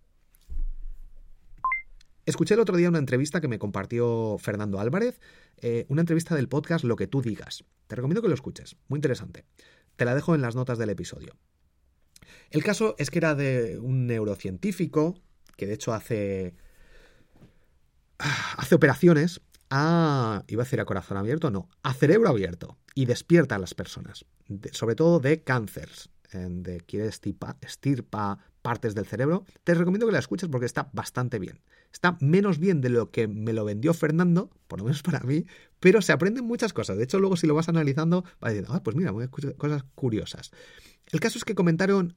Escuché el otro día una entrevista que me compartió Fernando Álvarez, eh, una entrevista del podcast Lo que tú digas. Te recomiendo que lo escuches, muy interesante. Te la dejo en las notas del episodio. El caso es que era de un neurocientífico que de hecho hace hace operaciones a iba a decir a corazón abierto, no, a cerebro abierto y despierta a las personas, sobre todo de cánceres, eh, de quiere estirpa partes del cerebro. Te recomiendo que la escuches porque está bastante bien. Está menos bien de lo que me lo vendió Fernando, por lo menos para mí, pero se aprenden muchas cosas. De hecho, luego si lo vas analizando, vas diciendo, ah, pues mira, cosas curiosas. El caso es que comentaron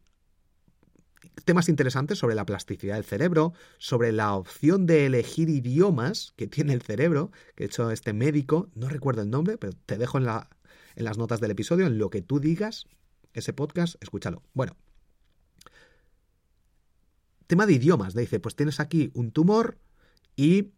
temas interesantes sobre la plasticidad del cerebro, sobre la opción de elegir idiomas que tiene el cerebro, que de hecho este médico, no recuerdo el nombre, pero te dejo en, la, en las notas del episodio, en lo que tú digas, ese podcast, escúchalo. Bueno, tema de idiomas, dice, pues tienes aquí un tumor y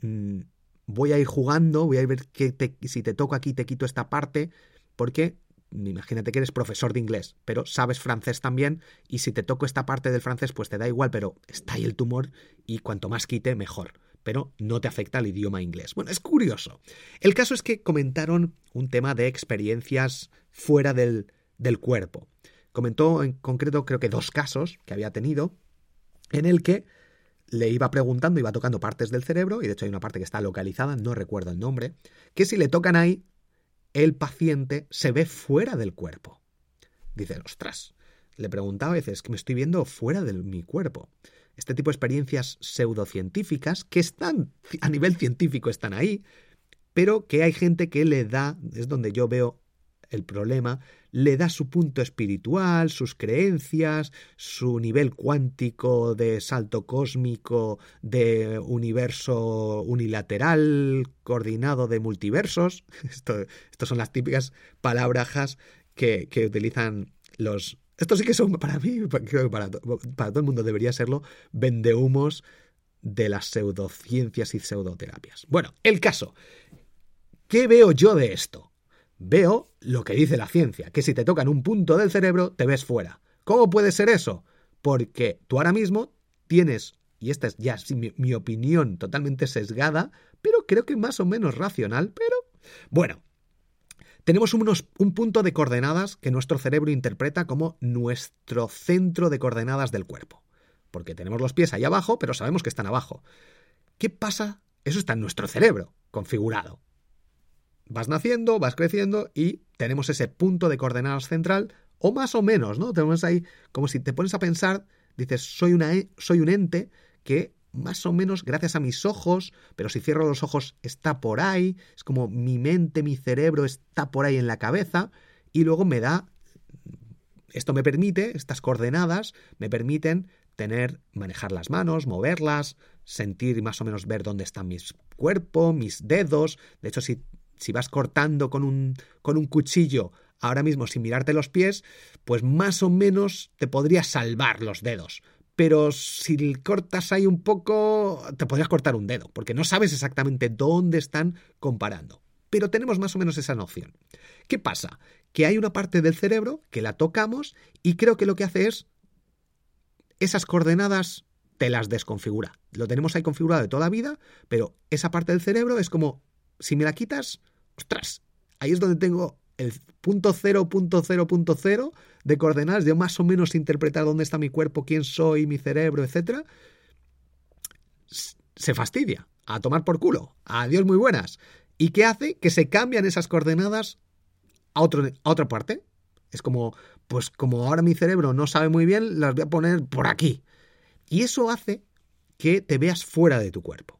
mm, voy a ir jugando, voy a ver qué te- si te toco aquí te quito esta parte, porque imagínate que eres profesor de inglés, pero sabes francés también, y si te toco esta parte del francés, pues te da igual, pero está ahí el tumor, y cuanto más quite, mejor. Pero no te afecta el idioma inglés. Bueno, es curioso. El caso es que comentaron un tema de experiencias fuera del, del cuerpo. Comentó en concreto, creo que dos casos que había tenido, en el que le iba preguntando, iba tocando partes del cerebro, y de hecho hay una parte que está localizada, no recuerdo el nombre, que si le tocan ahí, el paciente se ve fuera del cuerpo. Dice, ostras, le preguntaba a veces que me estoy viendo fuera de mi cuerpo. Este tipo de experiencias pseudocientíficas que están, a nivel científico están ahí, pero que hay gente que le da, es donde yo veo el problema, le da su punto espiritual, sus creencias, su nivel cuántico de salto cósmico, de universo unilateral, coordinado de multiversos. Estos son las típicas palabras que, que utilizan los... Estos sí que son para mí, creo que para, para todo el mundo debería serlo, vendehumos de las pseudociencias y pseudoterapias. Bueno, el caso. ¿Qué veo yo de esto? Veo lo que dice la ciencia, que si te tocan un punto del cerebro, te ves fuera. ¿Cómo puede ser eso? Porque tú ahora mismo tienes, y esta es ya mi, mi opinión totalmente sesgada, pero creo que más o menos racional, pero bueno, tenemos unos, un punto de coordenadas que nuestro cerebro interpreta como nuestro centro de coordenadas del cuerpo. Porque tenemos los pies ahí abajo, pero sabemos que están abajo. ¿Qué pasa? Eso está en nuestro cerebro, configurado. Vas naciendo, vas creciendo y tenemos ese punto de coordenadas central, o más o menos, ¿no? Tenemos ahí, como si te pones a pensar, dices, soy, una, soy un ente que más o menos, gracias a mis ojos, pero si cierro los ojos está por ahí, es como mi mente, mi cerebro está por ahí en la cabeza, y luego me da, esto me permite, estas coordenadas me permiten tener, manejar las manos, moverlas, sentir más o menos ver dónde está mi cuerpo, mis dedos. De hecho, si, si vas cortando con un, con un cuchillo ahora mismo sin mirarte los pies, pues más o menos te podrías salvar los dedos. Pero si cortas ahí un poco, te podrías cortar un dedo, porque no sabes exactamente dónde están comparando. Pero tenemos más o menos esa noción. ¿Qué pasa? Que hay una parte del cerebro que la tocamos y creo que lo que hace es esas coordenadas te las desconfigura. Lo tenemos ahí configurado de toda la vida, pero esa parte del cerebro es como, si me la quitas, ostras, ahí es donde tengo el punto cero, punto cero, punto cero de coordenadas, de más o menos interpretar dónde está mi cuerpo, quién soy, mi cerebro, etc. Se fastidia, a tomar por culo, adiós muy buenas. ¿Y qué hace? Que se cambian esas coordenadas a, otro, a otra parte. Es como, pues como ahora mi cerebro no sabe muy bien, las voy a poner por aquí. Y eso hace que te veas fuera de tu cuerpo.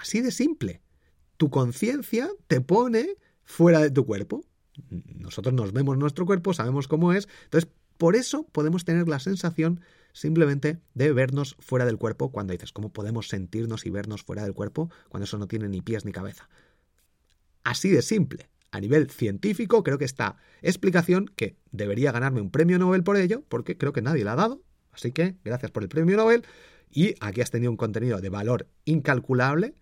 Así de simple. Tu conciencia te pone fuera de tu cuerpo. Nosotros nos vemos nuestro cuerpo, sabemos cómo es. Entonces, por eso podemos tener la sensación simplemente de vernos fuera del cuerpo cuando dices, ¿cómo podemos sentirnos y vernos fuera del cuerpo cuando eso no tiene ni pies ni cabeza? Así de simple. A nivel científico, creo que esta explicación, que debería ganarme un premio Nobel por ello, porque creo que nadie la ha dado. Así que, gracias por el premio Nobel. Y aquí has tenido un contenido de valor incalculable.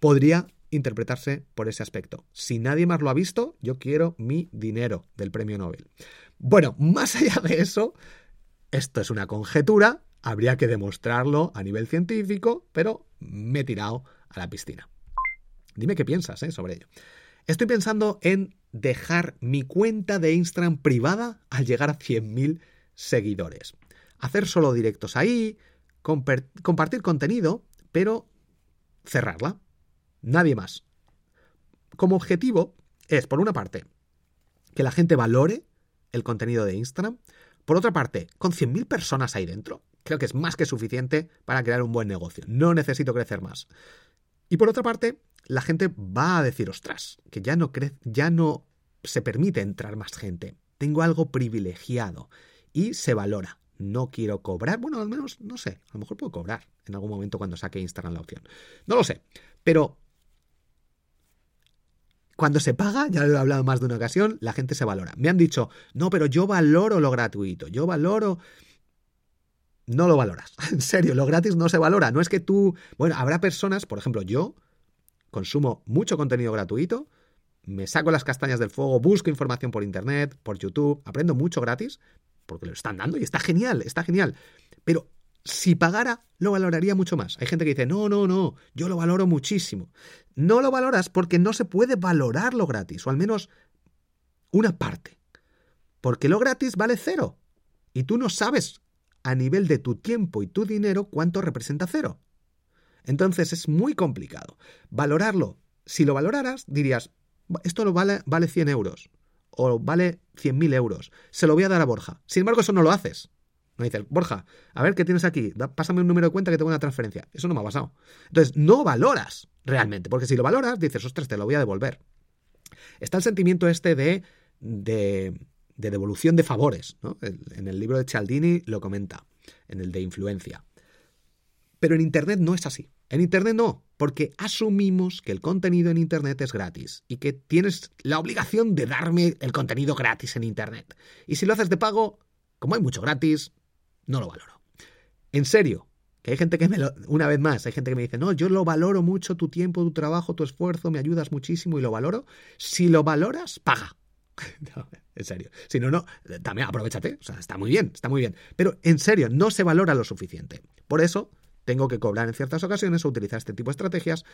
Podría interpretarse por ese aspecto. Si nadie más lo ha visto, yo quiero mi dinero del premio Nobel. Bueno, más allá de eso, esto es una conjetura, habría que demostrarlo a nivel científico, pero me he tirado a la piscina. Dime qué piensas ¿eh? sobre ello. Estoy pensando en dejar mi cuenta de Instagram privada al llegar a 100.000 seguidores. Hacer solo directos ahí, compartir contenido, pero cerrarla. Nadie más. Como objetivo es, por una parte, que la gente valore el contenido de Instagram. Por otra parte, con 100.000 personas ahí dentro, creo que es más que suficiente para crear un buen negocio. No necesito crecer más. Y por otra parte, la gente va a decir, ostras, que ya no, ya no se permite entrar más gente. Tengo algo privilegiado y se valora. No quiero cobrar. Bueno, al menos, no sé, a lo mejor puedo cobrar en algún momento cuando saque Instagram la opción. No lo sé. Pero cuando se paga, ya lo he hablado más de una ocasión, la gente se valora. Me han dicho, no, pero yo valoro lo gratuito, yo valoro... No lo valoras. En serio, lo gratis no se valora. No es que tú... Bueno, habrá personas, por ejemplo, yo consumo mucho contenido gratuito, me saco las castañas del fuego, busco información por internet, por YouTube, aprendo mucho gratis, porque lo están dando y está genial, está genial. Pero si pagara, lo valoraría mucho más. Hay gente que dice, no, no, no, yo lo valoro muchísimo. No lo valoras porque no se puede valorar lo gratis, o al menos una parte. Porque lo gratis vale cero. Y tú no sabes a nivel de tu tiempo y tu dinero cuánto representa cero. Entonces es muy complicado. Valorarlo. Si lo valoraras, dirías, esto lo vale, vale 100 euros o vale 100.000 euros. Se lo voy a dar a Borja. Sin embargo, eso no lo haces. No dices, Borja, a ver qué tienes aquí, pásame un número de cuenta que tengo una transferencia. Eso no me ha pasado. Entonces, no valoras realmente, porque si lo valoras, dices, ostras, te lo voy a devolver. Está el sentimiento este de, de, de devolución de favores. ¿no? En el libro de Cialdini lo comenta, en el de influencia. Pero en Internet no es así. En Internet no, porque asumimos que el contenido en Internet es gratis y que tienes la obligación de darme el contenido gratis en Internet. Y si lo haces de pago, como hay mucho gratis, no lo valoro. En serio, que hay gente que me lo, una vez más, hay gente que me dice, no, yo lo valoro mucho, tu tiempo, tu trabajo, tu esfuerzo, me ayudas muchísimo y lo valoro. Si lo valoras, paga. en serio. Si no, no, también aprovechate. O sea, está muy bien, está muy bien. Pero en serio, no se valora lo suficiente. Por eso tengo que cobrar en ciertas ocasiones o utilizar este tipo de estrategias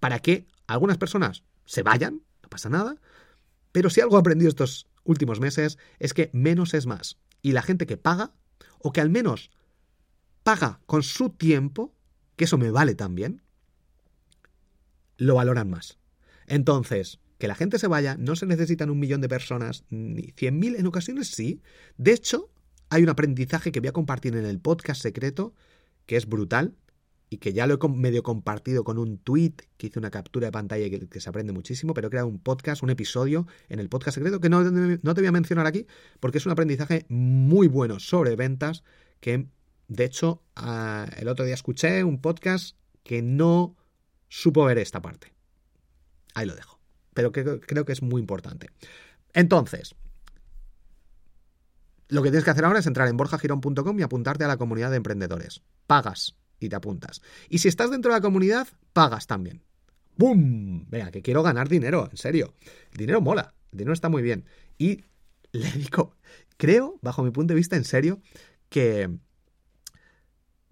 para que algunas personas se vayan, no pasa nada, pero si algo he aprendido estos últimos meses es que menos es más. Y la gente que paga, o que al menos paga con su tiempo, que eso me vale también, lo valoran más. Entonces, que la gente se vaya, no se necesitan un millón de personas, ni cien mil en ocasiones sí. De hecho, hay un aprendizaje que voy a compartir en el podcast secreto que es brutal y que ya lo he medio compartido con un tweet que hice una captura de pantalla que, que se aprende muchísimo, pero he creado un podcast, un episodio en el podcast secreto que no, no te voy a mencionar aquí porque es un aprendizaje muy bueno sobre ventas que de hecho el otro día escuché un podcast que no supo ver esta parte. Ahí lo dejo. Pero creo, creo que es muy importante. Entonces, lo que tienes que hacer ahora es entrar en borjagirón.com y apuntarte a la comunidad de emprendedores. Pagas y te apuntas. Y si estás dentro de la comunidad, pagas también. ¡Bum! Venga, que quiero ganar dinero, en serio. El dinero mola, el dinero está muy bien. Y le digo, creo, bajo mi punto de vista, en serio, que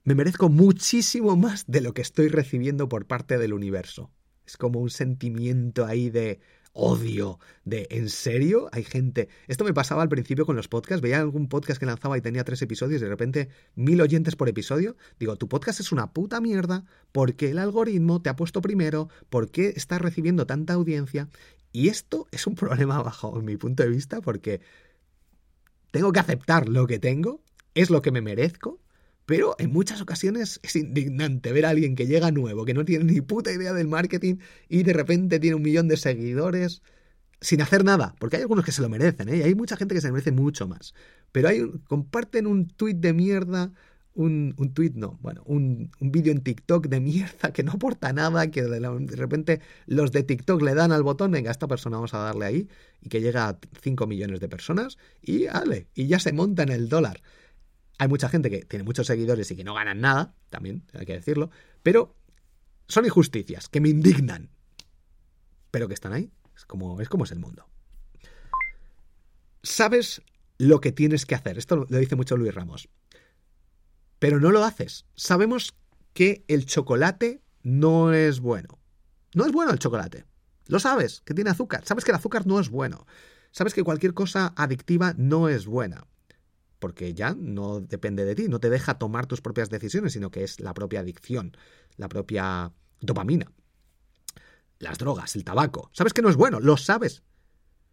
me merezco muchísimo más de lo que estoy recibiendo por parte del universo. Es como un sentimiento ahí de odio, de ¿en serio? Hay gente... Esto me pasaba al principio con los podcasts, veía algún podcast que lanzaba y tenía tres episodios y de repente mil oyentes por episodio. Digo, tu podcast es una puta mierda porque el algoritmo te ha puesto primero, porque estás recibiendo tanta audiencia. Y esto es un problema bajo mi punto de vista porque tengo que aceptar lo que tengo, es lo que me merezco, pero en muchas ocasiones es indignante ver a alguien que llega nuevo, que no tiene ni puta idea del marketing y de repente tiene un millón de seguidores sin hacer nada, porque hay algunos que se lo merecen, ¿eh? y hay mucha gente que se merece mucho más. Pero hay, comparten un tuit de mierda, un, un tuit no, bueno, un, un vídeo en TikTok de mierda que no aporta nada, que de, repente los de TikTok le dan al botón, venga, esta persona vamos a darle ahí, y que llega a 5 millones de personas, y ale, y ya se monta en el dólar. Hay mucha gente que tiene muchos seguidores y que no ganan nada, también hay que decirlo, pero son injusticias que me indignan, pero que están ahí. Es como es, como es el mundo. Sabes lo que tienes que hacer. Esto lo dice mucho Luis Ramos. Pero no lo haces. Sabemos que el chocolate no es bueno. No es bueno el chocolate. Lo sabes, que tiene azúcar. Sabes que el azúcar no es bueno. Sabes que cualquier cosa adictiva no es buena porque ya no depende de ti, no te deja tomar tus propias decisiones, sino que es la propia adicción, la propia dopamina. Las drogas, el tabaco. Sabes que no es bueno, lo sabes.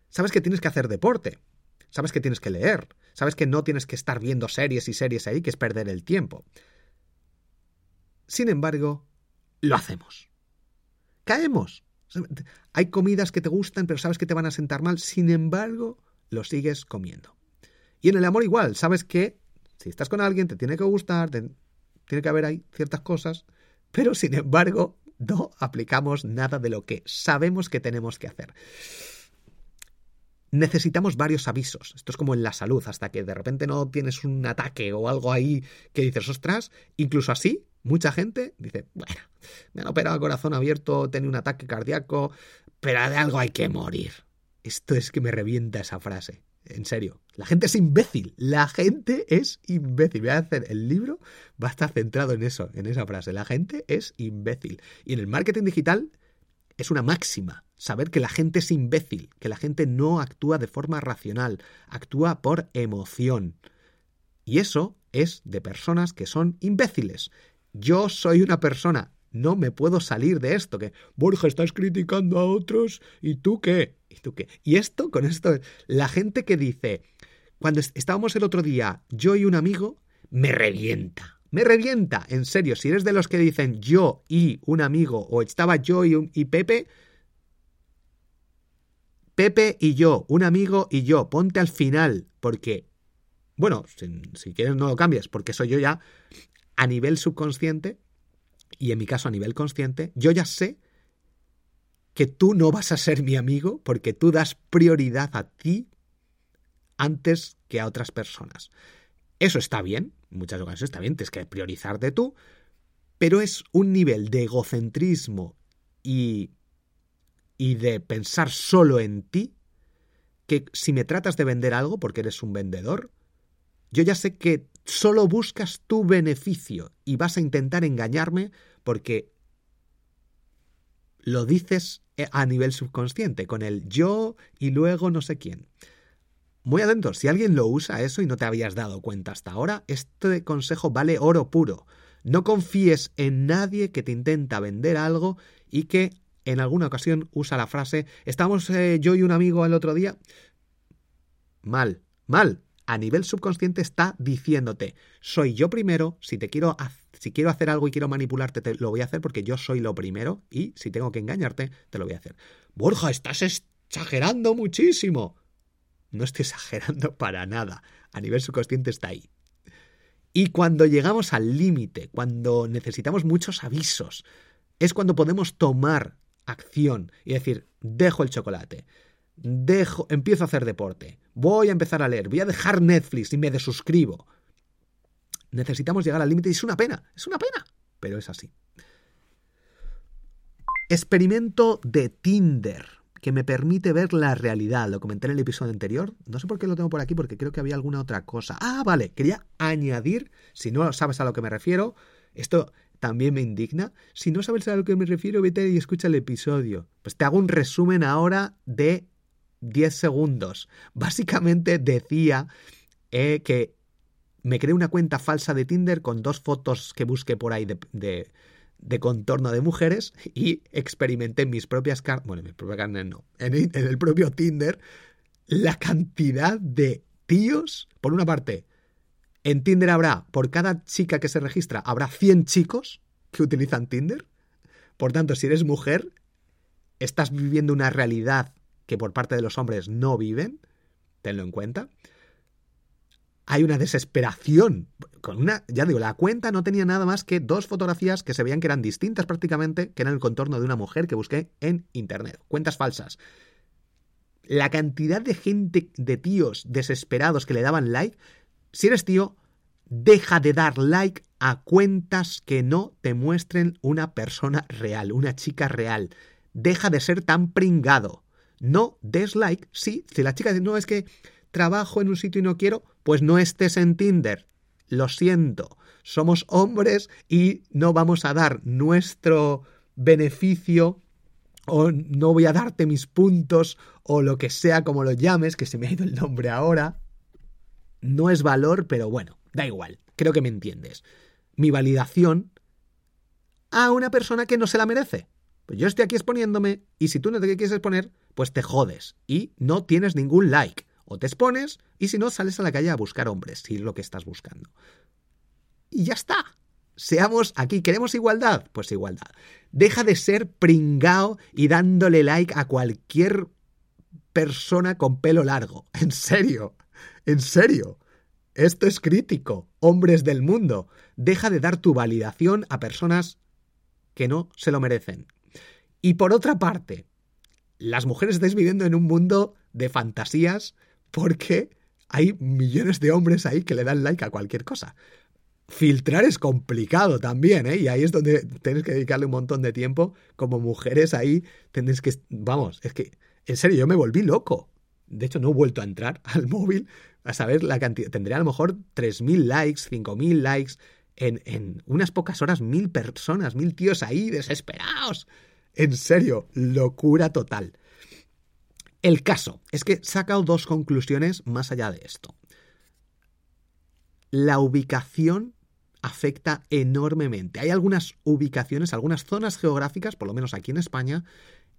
Sabes que tienes que hacer deporte, sabes que tienes que leer, sabes que no tienes que estar viendo series y series ahí, que es perder el tiempo. Sin embargo, lo hacemos. Caemos. Hay comidas que te gustan, pero sabes que te van a sentar mal, sin embargo, lo sigues comiendo. Y en el amor igual, sabes que si estás con alguien te tiene que gustar, tiene que haber ahí ciertas cosas, pero sin embargo no aplicamos nada de lo que sabemos que tenemos que hacer. Necesitamos varios avisos. Esto es como en la salud, hasta que de repente no tienes un ataque o algo ahí que dices, ostras, incluso así, mucha gente dice, bueno, me han operado el corazón abierto, tengo un ataque cardíaco, pero de algo hay que morir. Esto es que me revienta esa frase. En serio, la gente es imbécil. La gente es imbécil. Voy a hacer el libro, va a estar centrado en eso, en esa frase. La gente es imbécil. Y en el marketing digital es una máxima. Saber que la gente es imbécil, que la gente no actúa de forma racional, actúa por emoción. Y eso es de personas que son imbéciles. Yo soy una persona no me puedo salir de esto, que Borja estás criticando a otros y tú qué, y tú qué. Y esto, con esto, la gente que dice, cuando estábamos el otro día, yo y un amigo, me revienta. Me revienta, en serio, si eres de los que dicen yo y un amigo, o estaba yo y, un, y Pepe, Pepe y yo, un amigo y yo, ponte al final, porque, bueno, si, si quieres no lo cambies, porque soy yo ya, a nivel subconsciente, y en mi caso a nivel consciente, yo ya sé que tú no vas a ser mi amigo porque tú das prioridad a ti antes que a otras personas. Eso está bien, en muchas ocasiones está bien, tienes que priorizarte tú, pero es un nivel de egocentrismo y, y de pensar solo en ti que si me tratas de vender algo porque eres un vendedor, yo ya sé que solo buscas tu beneficio y vas a intentar engañarme porque lo dices eh, a nivel subconsciente, con el yo y luego no sé quién. Muy atentos, si alguien lo usa eso y no te habías dado cuenta hasta ahora, este consejo vale oro puro. No confíes en nadie que te intenta vender algo y que en alguna ocasión usa la frase, estamos eh, yo y un amigo el otro día. Mal, mal a nivel subconsciente está diciéndote, soy yo primero, si te quiero si quiero hacer algo y quiero manipularte, te lo voy a hacer porque yo soy lo primero y si tengo que engañarte, te lo voy a hacer. Borja, estás exagerando muchísimo. No estoy exagerando para nada. A nivel subconsciente está ahí. Y cuando llegamos al límite, cuando necesitamos muchos avisos, es cuando podemos tomar acción y decir, dejo el chocolate, dejo, empiezo a hacer deporte, voy a empezar a leer, voy a dejar Netflix y me desuscribo. Necesitamos llegar al límite y es una pena, es una pena, pero es así. Experimento de Tinder que me permite ver la realidad. Lo comenté en el episodio anterior. No sé por qué lo tengo por aquí, porque creo que había alguna otra cosa. Ah, vale. Quería añadir, si no sabes a lo que me refiero, esto también me indigna. Si no sabes a lo que me refiero, vete y escucha el episodio. Pues te hago un resumen ahora de 10 segundos. Básicamente decía eh, que me creé una cuenta falsa de Tinder con dos fotos que busqué por ahí de de contorno de mujeres y experimenté en mis propias carnes, bueno, en mis propias no, en el, en el propio Tinder, la cantidad de tíos, por una parte, en Tinder habrá, por cada chica que se registra, habrá 100 chicos que utilizan Tinder. Por tanto, si eres mujer, estás viviendo una realidad que por parte de los hombres no viven, tenlo en cuenta hay una desesperación. Con una, ya digo, la cuenta no tenía nada más que dos fotografías que se veían que eran distintas prácticamente, que eran el contorno de una mujer que busqué en internet. Cuentas falsas. La cantidad de gente, de tíos desesperados que le daban like. Si eres tío, deja de dar like a cuentas que no te muestren una persona real, una chica real. Deja de ser tan pringado. No des like, sí, si la chica dice, no, es que trabajo en un sitio y no quiero, pues no estés en Tinder. Lo siento, somos hombres y no vamos a dar nuestro beneficio o no voy a darte mis puntos o lo que sea como lo llames, que se me ha ido el nombre ahora. No es valor, pero bueno, da igual, creo que me entiendes. Mi validación a una persona que no se la merece. Pues yo estoy aquí exponiéndome y si tú no te quieres exponer, pues te jodes y no tienes ningún like. O te expones y si no, sales a la calle a buscar hombres, si es lo que estás buscando. Y ya está. Seamos aquí, ¿queremos igualdad? Pues igualdad. Deja de ser pringao y dándole like a cualquier persona con pelo largo. En serio, en serio. Esto es crítico. Hombres del mundo. Deja de dar tu validación a personas que no se lo merecen. Y por otra parte, las mujeres estáis viviendo en un mundo de fantasías porque hay millones de hombres ahí que le dan like a cualquier cosa. Filtrar es complicado también, ¿eh? Y ahí es donde tienes que dedicarle un montón de tiempo. Como mujeres ahí tienes que... Vamos, es que... En serio, yo me volví loco. De hecho, no he vuelto a entrar al móvil a saber la cantidad. Tendría a lo mejor 3.000 likes, 5.000 likes. En, en unas pocas horas, mil personas, mil tíos ahí desesperados. En serio, locura total. El caso es que he sacado dos conclusiones más allá de esto. La ubicación afecta enormemente. Hay algunas ubicaciones, algunas zonas geográficas, por lo menos aquí en España,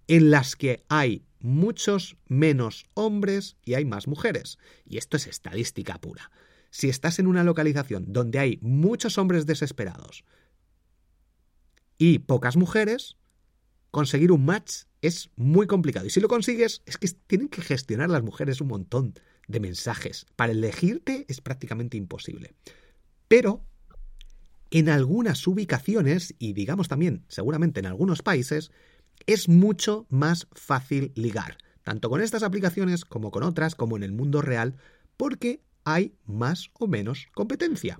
en las que hay muchos menos hombres y hay más mujeres. Y esto es estadística pura. Si estás en una localización donde hay muchos hombres desesperados y pocas mujeres, conseguir un match es muy complicado. Y si lo consigues, es que tienen que gestionar las mujeres un montón de mensajes. Para elegirte es prácticamente imposible. Pero en algunas ubicaciones, y digamos también seguramente en algunos países, es mucho más fácil ligar, tanto con estas aplicaciones como con otras, como en el mundo real, porque hay más o menos competencia.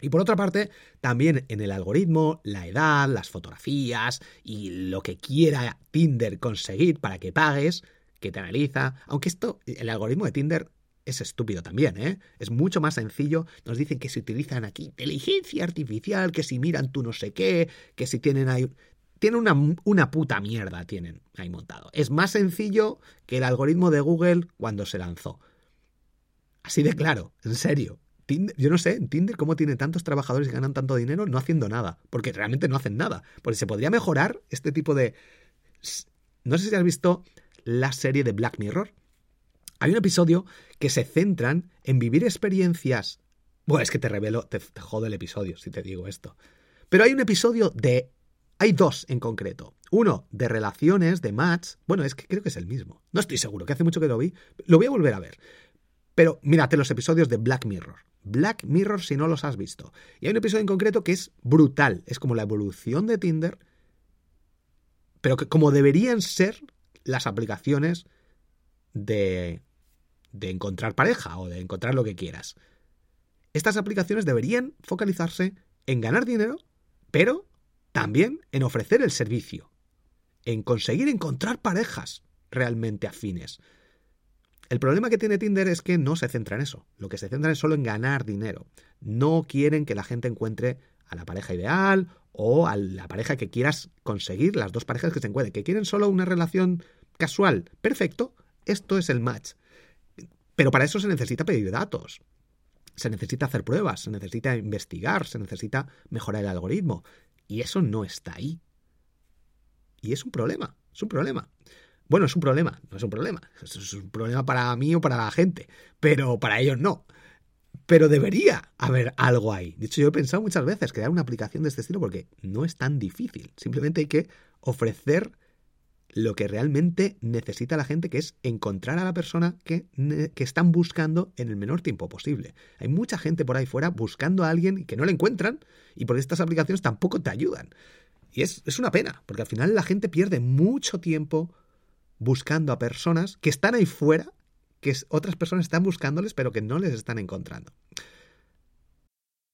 Y por otra parte, también en el algoritmo, la edad, las fotografías y lo que quiera Tinder conseguir para que pagues, que te analiza, aunque esto, el algoritmo de Tinder es estúpido también, ¿eh? Es mucho más sencillo. Nos dicen que si utilizan aquí inteligencia artificial, que si miran tú no sé qué, que si tienen ahí... Tienen una, una puta mierda, tienen ahí montado. Es más sencillo que el algoritmo de Google cuando se lanzó. Así de claro, en serio yo no sé, en Tinder, cómo tiene tantos trabajadores y ganan tanto dinero no haciendo nada. Porque realmente no hacen nada. Porque se podría mejorar este tipo de. No sé si has visto la serie de Black Mirror. Hay un episodio que se centran en vivir experiencias. Bueno, es que te revelo, te, te jodo el episodio si te digo esto. Pero hay un episodio de. Hay dos en concreto. Uno de relaciones, de match. Bueno, es que creo que es el mismo. No estoy seguro, que hace mucho que lo vi. Lo voy a volver a ver. Pero mírate los episodios de Black Mirror. Black Mirror si no los has visto. Y hay un episodio en concreto que es brutal. Es como la evolución de Tinder, pero que como deberían ser las aplicaciones de, de encontrar pareja o de encontrar lo que quieras. Estas aplicaciones deberían focalizarse en ganar dinero, pero también en ofrecer el servicio, en conseguir encontrar parejas realmente afines. El problema que tiene Tinder es que no se centra en eso. Lo que se centra es solo en ganar dinero. No quieren que la gente encuentre a la pareja ideal o a la pareja que quieras conseguir, las dos parejas que se encuentren, que quieren solo una relación casual. Perfecto, esto es el match. Pero para eso se necesita pedir datos. Se necesita hacer pruebas, se necesita investigar, se necesita mejorar el algoritmo. Y eso no está ahí. Y es un problema, es un problema. Bueno, es un problema, no es un problema. Es un problema para mí o para la gente, pero para ellos no. Pero debería haber algo ahí. De hecho, yo he pensado muchas veces crear una aplicación de este estilo porque no es tan difícil. Simplemente hay que ofrecer lo que realmente necesita la gente, que es encontrar a la persona que, están buscando en el menor tiempo posible. Hay mucha gente por ahí fuera buscando a alguien que no le encuentran y por estas aplicaciones tampoco te ayudan. Y es una pena, porque al final la gente pierde mucho tiempo buscando a personas que están ahí fuera, que otras personas están buscándoles, pero que no les están encontrando.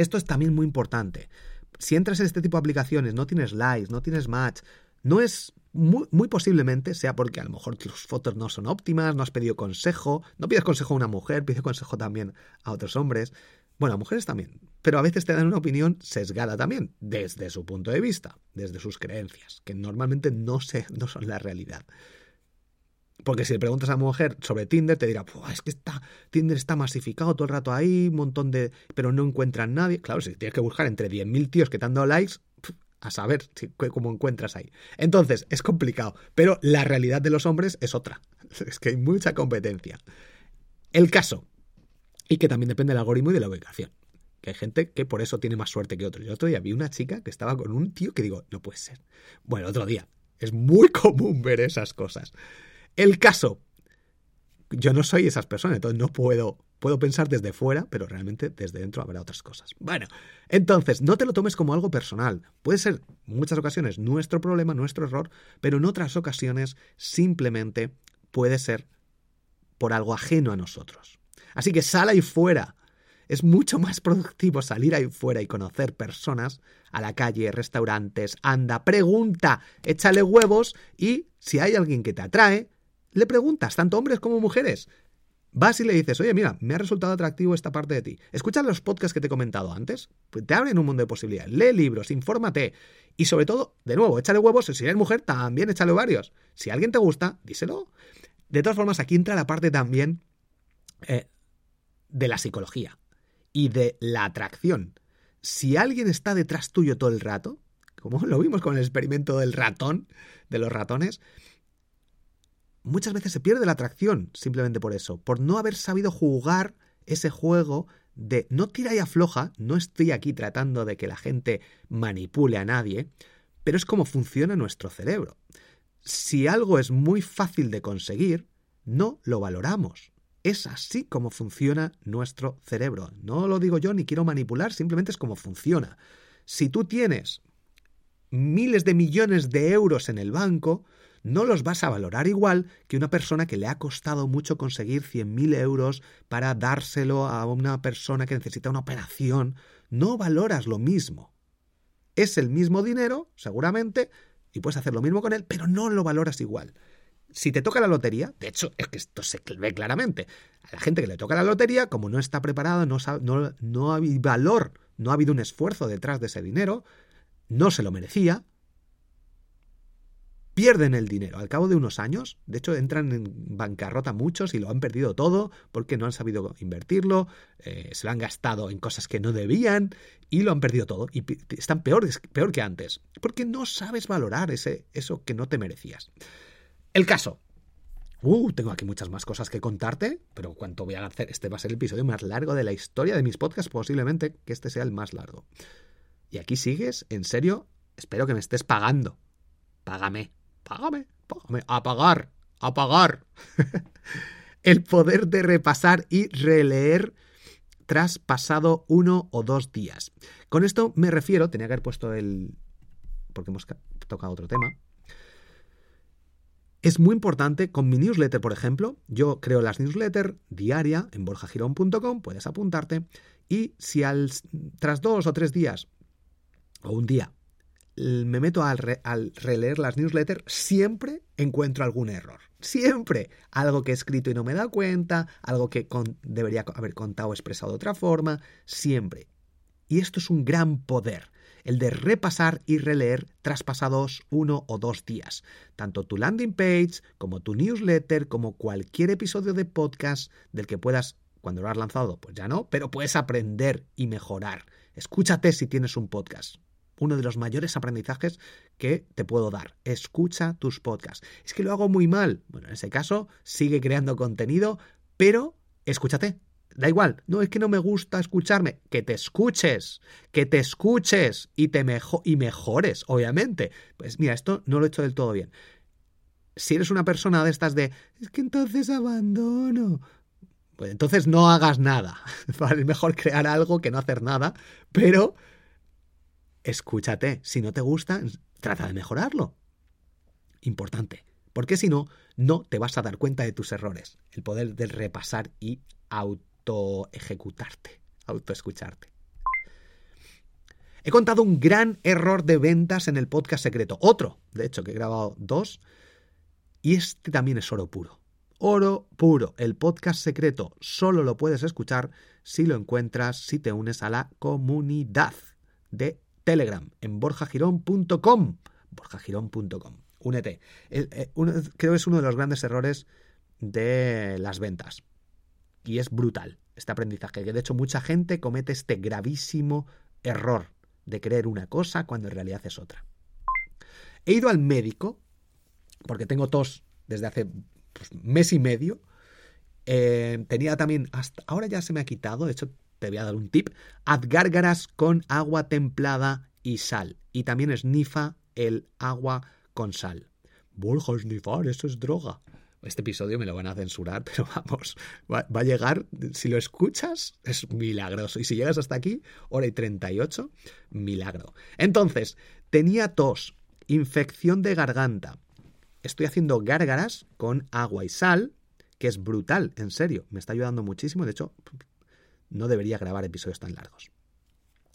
Esto es también muy importante. Si entras en este tipo de aplicaciones, no tienes likes, no tienes match, no es muy, muy, posiblemente sea porque a lo mejor tus fotos no son óptimas, no has pedido consejo, no pides consejo a una mujer, pides consejo también a otros hombres, bueno, a mujeres también, pero a veces te dan una opinión sesgada también, desde su punto de vista, desde sus creencias, que normalmente no, se, no son la realidad. Porque si le preguntas a una mujer sobre Tinder, te dirá, es que está, Tinder está masificado todo el rato ahí, un montón de... pero no encuentran nadie. Claro, si tienes que buscar entre 10.000 tíos que te han dado likes, a saber cómo encuentras ahí. Entonces, es complicado, pero la realidad de los hombres es otra. Es que hay mucha competencia. El caso, y que también depende del algoritmo y de la ubicación. Que hay gente que por eso tiene más suerte que otros. Yo otro día vi una chica que estaba con un tío que digo, no puede ser. Bueno, otro día. Es muy común ver esas cosas. El caso. Yo no soy esas personas, entonces no puedo, puedo pensar desde fuera, pero realmente desde dentro habrá otras cosas. Bueno, entonces, no te lo tomes como algo personal. Puede ser, en muchas ocasiones, nuestro problema, nuestro error, pero en otras ocasiones simplemente puede ser por algo ajeno a nosotros. Así que sal ahí fuera. Es mucho más productivo salir ahí fuera y conocer personas a la calle, restaurantes, anda, pregunta, échale huevos y si hay alguien que te atrae, le preguntas, tanto hombres como mujeres. Vas y le dices, oye, mira, me ha resultado atractivo esta parte de ti. Escucha los podcasts que te he comentado antes. Pues te abren un mundo de posibilidades. Lee libros, infórmate. Y sobre todo, de nuevo, échale huevos. Si eres mujer, también échale varios. Si alguien te gusta, díselo. De todas formas, aquí entra la parte también eh, de la psicología y de la atracción. Si alguien está detrás tuyo todo el rato, como lo vimos con el experimento del ratón, de los ratones, muchas veces se pierde la atracción simplemente por eso, por no haber sabido jugar ese juego de no tira y afloja, no estoy aquí tratando de que la gente manipule a nadie, pero es como funciona nuestro cerebro. Si algo es muy fácil de conseguir, no lo valoramos. Es así como funciona nuestro cerebro. No lo digo yo ni quiero manipular, simplemente es como funciona. Si tú tienes miles de millones de euros en el banco, no los vas a valorar igual que una persona que le ha costado mucho conseguir 100.000 euros para dárselo a una persona que necesita una operación. No valoras lo mismo. Es el mismo dinero, seguramente, y puedes hacer lo mismo con él, pero no lo valoras igual. Si te toca la lotería, de hecho, es que esto se ve claramente. A la gente que le toca la lotería, como no está preparada, no, no, no hay valor, no ha habido un esfuerzo detrás de ese dinero, no se lo merecía, pierden el dinero. Al cabo de unos años, de hecho, entran en bancarrota muchos y lo han perdido todo porque no han sabido invertirlo, eh, se lo han gastado en cosas que no debían y lo han perdido todo. Y están peor, peor que antes porque no sabes valorar ese, eso que no te merecías. El caso. Uh, tengo aquí muchas más cosas que contarte, pero cuánto voy a hacer, este va a ser el episodio más largo de la historia de mis podcasts, posiblemente que este sea el más largo. Y aquí sigues, en serio, espero que me estés pagando. Págame, págame, págame, a pagar, a pagar. el poder de repasar y releer tras pasado uno o dos días. Con esto me refiero, tenía que haber puesto el... porque hemos tocado otro tema. Es muy importante con mi newsletter, por ejemplo, yo creo las newsletters diaria en borjagirón.com, puedes apuntarte, y si al, tras dos o tres días o un día me meto al, releer las newsletters, siempre encuentro algún error. Siempre. Algo que he escrito y no me he dado cuenta, algo que debería haber contado o expresado de otra forma, siempre. Y esto es un gran poder, el de repasar y releer tras pasados uno o dos días. Tanto tu landing page, como tu newsletter, como cualquier episodio de podcast del que puedas, cuando lo has lanzado, pues ya no, pero puedes aprender y mejorar. Escúchate si tienes un podcast uno de los mayores aprendizajes que te puedo dar. Escucha tus podcasts. Es que lo hago muy mal. Bueno, en ese caso, sigue creando contenido, pero escúchate. Da igual, no es que no me gusta escucharme, que te escuches, que te escuches y te mejores, obviamente. Pues mira, esto no lo he hecho del todo bien. Si eres una persona de estas de, es que entonces abandono, pues entonces no hagas nada. Es mejor crear algo que no hacer nada, pero escúchate. Si no te gusta, trata de mejorarlo. Importante. Porque si no, no te vas a dar cuenta de tus errores. El poder de repasar y autoejecutarte, autoescucharte. He contado un gran error de ventas en el podcast secreto. Otro, de hecho, que he grabado dos. Y este también es oro puro. Oro puro. El podcast secreto solo lo puedes escuchar si lo encuentras, si te unes a la comunidad de Telegram, en borjagirón.com. borjagirón.com. Únete. Eh, creo que es uno de los grandes errores de las ventas. Y es brutal este aprendizaje, que de hecho mucha gente comete este gravísimo error de creer una cosa cuando en realidad es otra. He ido al médico, porque tengo tos desde hace pues, mes y medio. Eh, tenía también, hasta ahora ya se me ha quitado, de hecho te voy a dar un tip, haz gárgaras con agua templada y sal. Y también esnifa el agua con sal. Borja, snifar, eso es droga. Este episodio me lo van a censurar, pero vamos, va, a llegar, si lo escuchas, es milagroso. Y si llegas hasta aquí, hora y 38, milagro. Entonces, tenía tos, infección de garganta. Estoy haciendo gárgaras con agua y sal, que es brutal, en serio. Me está ayudando muchísimo. De hecho, no debería grabar episodios tan largos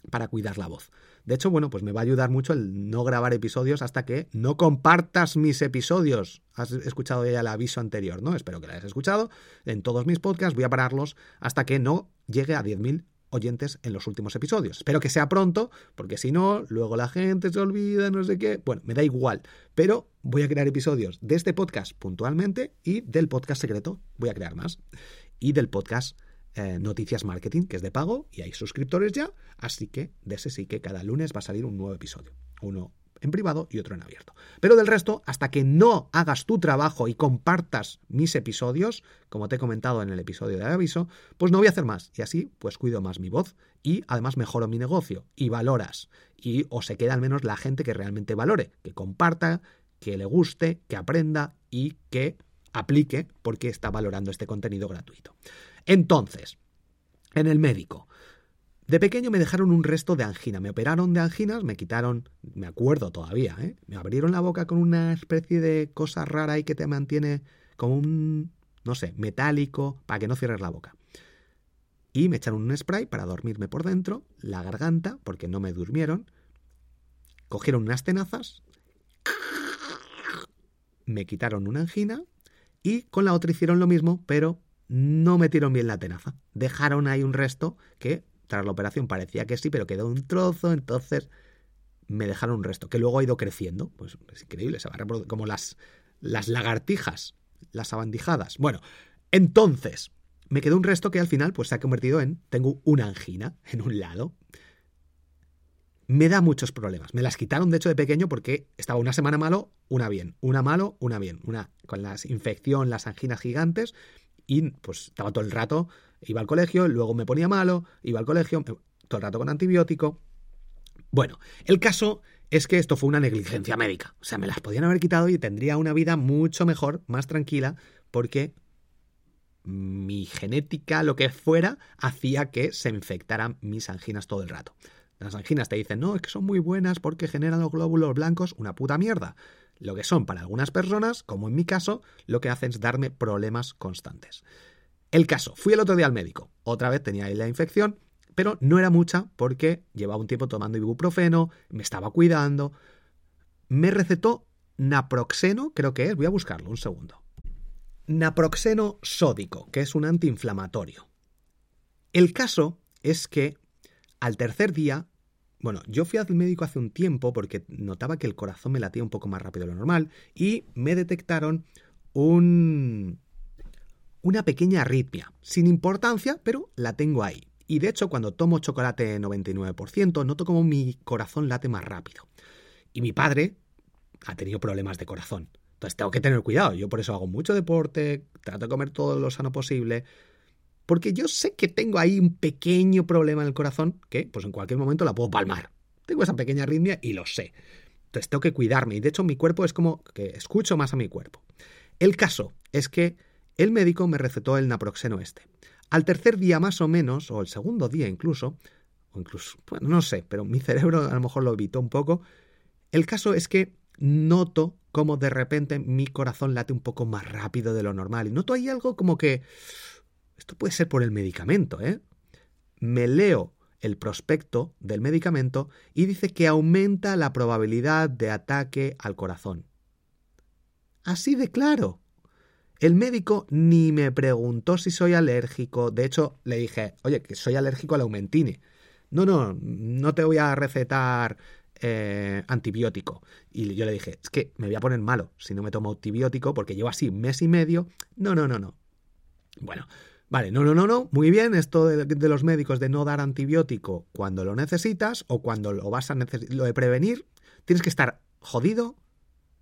para cuidar la voz. De hecho, bueno, pues me va a ayudar mucho el no grabar episodios hasta que no compartas mis episodios. Has escuchado ya el aviso anterior, ¿no? Espero que lo hayas escuchado. En todos mis podcasts voy a pararlos hasta que no llegue a 10.000 oyentes en los últimos episodios. Espero que sea pronto, porque si no, luego la gente se olvida, no sé qué. Bueno, me da igual, pero voy a crear episodios de este podcast puntualmente y del podcast secreto. Voy a crear más. Y del podcast eh, Noticias Marketing, que es de pago y hay suscriptores ya, así que de ese sí que cada lunes va a salir un nuevo episodio, uno en privado y otro en abierto. Pero del resto, hasta que no hagas tu trabajo y compartas mis episodios, como te he comentado en el episodio de aviso, pues no voy a hacer más. Y así, pues cuido más mi voz y además mejoro mi negocio y valoras. Y o se queda al menos la gente que realmente valore, que comparta, que le guste, que aprenda y que aplique porque está valorando este contenido gratuito. Entonces, en el médico. De pequeño me dejaron un resto de angina. Me operaron de anginas, me quitaron, me acuerdo todavía, ¿eh? me abrieron la boca con una especie de cosa rara ahí que te mantiene como un, no sé, metálico para que no cierres la boca. Y me echaron un spray para dormirme por dentro, la garganta, porque no me durmieron. Cogieron unas tenazas, me quitaron una angina y con la otra hicieron lo mismo, pero no metieron bien la tenaza. Dejaron ahí un resto que tras la operación parecía que sí, pero quedó un trozo, entonces me dejaron un resto, que luego ha ido creciendo. Pues es increíble, se va a como las, las lagartijas, las abandijadas. Bueno, entonces, me quedó un resto que al final pues se ha convertido en, tengo una angina en un lado. Me da muchos problemas. Me las quitaron de hecho de pequeño porque estaba una semana malo, una bien, una malo, una bien, una con la infección, las anginas gigantes y pues estaba todo el rato, iba al colegio, luego me ponía malo, iba al colegio, todo el rato con antibiótico. Bueno, el caso es que esto fue una negligencia médica. O sea, me las podían haber quitado y tendría una vida mucho mejor, más tranquila, porque mi genética, lo que fuera, hacía que se infectaran mis anginas todo el rato. Las anginas te dicen, no, es que son muy buenas porque generan los glóbulos blancos, una puta mierda lo que son para algunas personas, como en mi caso, lo que hacen es darme problemas constantes. El caso, fui el otro día al médico, otra vez tenía ahí la infección, pero no era mucha porque llevaba un tiempo tomando ibuprofeno, me estaba cuidando. Me recetó naproxeno, creo que es, voy a buscarlo un segundo. Naproxeno sódico, que es un antiinflamatorio. El caso es que al tercer día bueno, yo fui al médico hace un tiempo porque notaba que el corazón me latía un poco más rápido de lo normal y me detectaron un una pequeña arritmia, sin importancia, pero la tengo ahí. Y de hecho, cuando tomo chocolate 99%, noto como mi corazón late más rápido. Y mi padre ha tenido problemas de corazón. Entonces tengo que tener cuidado. Yo por eso hago mucho deporte, trato de comer todo lo sano posible, porque yo sé que tengo ahí un pequeño problema en el corazón que, pues en cualquier momento la puedo palmar. Tengo esa pequeña arritmia y lo sé. Entonces tengo que cuidarme y de hecho mi cuerpo es como que escucho más a mi cuerpo. El caso es que el médico me recetó el naproxeno este. Al tercer día más o menos, o el segundo día incluso, o incluso, bueno, no sé, pero mi cerebro a lo mejor lo evitó un poco. El caso es que noto como de repente mi corazón late un poco más rápido de lo normal. Y noto ahí algo como que esto puede ser por el medicamento, ¿eh? Me leo el prospecto del medicamento y dice que aumenta la probabilidad de ataque al corazón. Así de claro. El médico ni me preguntó si soy alérgico. De hecho, le dije, oye, que soy alérgico al aumentine. No, no, no te voy a recetar eh, antibiótico. Y yo le dije, es que me voy a poner malo si no me tomo antibiótico porque llevo así mes y medio. No, no, no, no. Bueno, Vale, no, no, no, no, muy bien, esto de, los médicos de no dar antibiótico cuando lo necesitas o cuando lo vas a lo de prevenir, tienes que estar jodido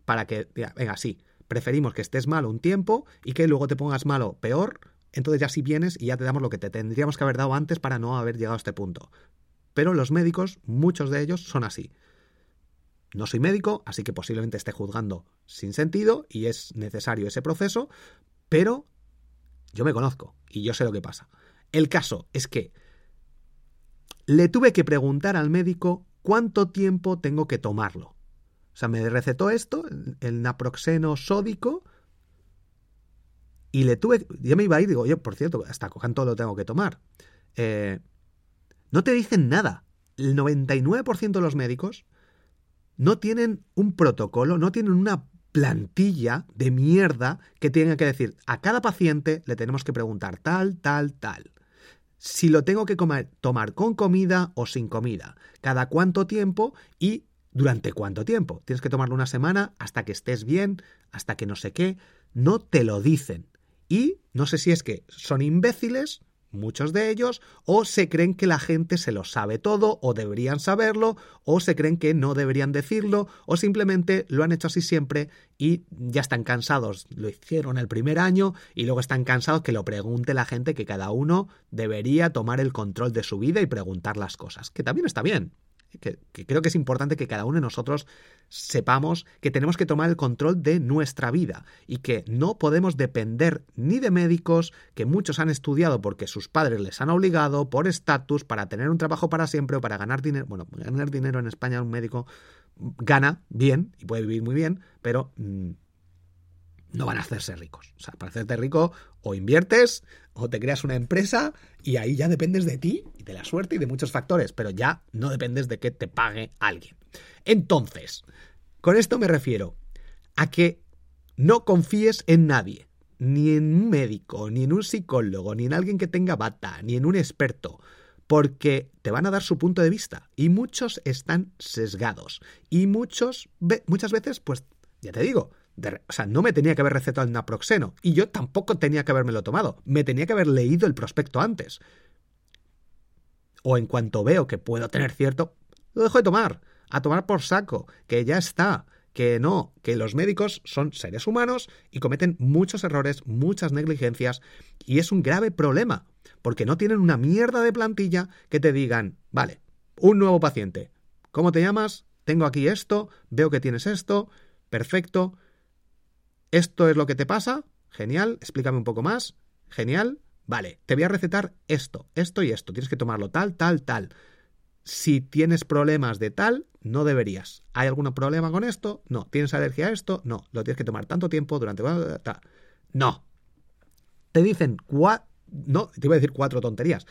para que, venga, sí, preferimos que estés malo un tiempo y que luego te pongas malo peor, entonces ya si vienes y ya te damos lo que te tendríamos que haber dado antes para no haber llegado a este punto. Pero los médicos, muchos de ellos son así. No soy médico, así que posiblemente esté juzgando sin sentido y es necesario ese proceso, pero yo me conozco y yo sé lo que pasa. El caso es que le tuve que preguntar al médico cuánto tiempo tengo que tomarlo. O sea, me recetó esto, el naproxeno sódico, y le tuve. Yo me iba a ir, digo, yo, por cierto, hasta cuánto lo tengo que tomar. Eh, no te dicen nada. El 99% de los médicos no tienen un protocolo, no tienen una plantilla de mierda que tiene que decir a cada paciente le tenemos que preguntar tal, tal, tal. Si lo tengo que tomar con comida o sin comida, cada cuánto tiempo y durante cuánto tiempo. Tienes que tomarlo una semana hasta que estés bien, hasta que no sé qué. No te lo dicen. Y no sé si es que son imbéciles, muchos de ellos, o se creen que la gente se lo sabe todo, o deberían saberlo, o se creen que no deberían decirlo, o simplemente lo han hecho así siempre y ya están cansados. Lo hicieron el primer año y luego están cansados que lo pregunte la gente que cada uno debería tomar el control de su vida y preguntar las cosas, que también está bien que, creo que es importante que cada uno de nosotros sepamos que tenemos que tomar el control de nuestra vida y que no podemos depender ni de médicos que muchos han estudiado porque sus padres les han obligado por estatus para tener un trabajo para siempre o para ganar dinero. Bueno, ganar dinero en España un médico gana bien y puede vivir muy bien, pero mm, no van a hacerse ricos. O sea, para hacerte rico o inviertes o te creas una empresa y ahí ya dependes de ti y de la suerte y de muchos factores, pero ya no dependes de que te pague alguien. Entonces, con esto me refiero a que no confíes en nadie, ni en un médico, ni en un psicólogo, ni en alguien que tenga bata, ni en un experto, porque te van a dar su punto de vista y muchos están sesgados y muchos muchas veces pues ya te digo, o sea, no me tenía que haber recetado el naproxeno y yo tampoco tenía que habérmelo tomado. Me tenía que haber leído el prospecto antes. O en cuanto veo que puedo tener cierto, lo dejo de tomar. A tomar por saco, que ya está. Que no, que los médicos son seres humanos y cometen muchos errores, muchas negligencias, y es un grave problema, porque no tienen una mierda de plantilla que te digan, vale, un nuevo paciente, ¿cómo te llamas? Tengo aquí esto, veo que tienes esto, perfecto, esto es lo que te pasa, genial, explícame un poco más, genial, vale, te voy a recetar esto, esto y esto, tienes que tomarlo tal, tal, tal. Si tienes problemas de tal, no deberías. ¿Hay algún problema con esto? No. ¿Tienes alergia a esto? No. Lo tienes que tomar tanto tiempo durante... No. Te dicen cuatro... No, te iba a decir cuatro tonterías.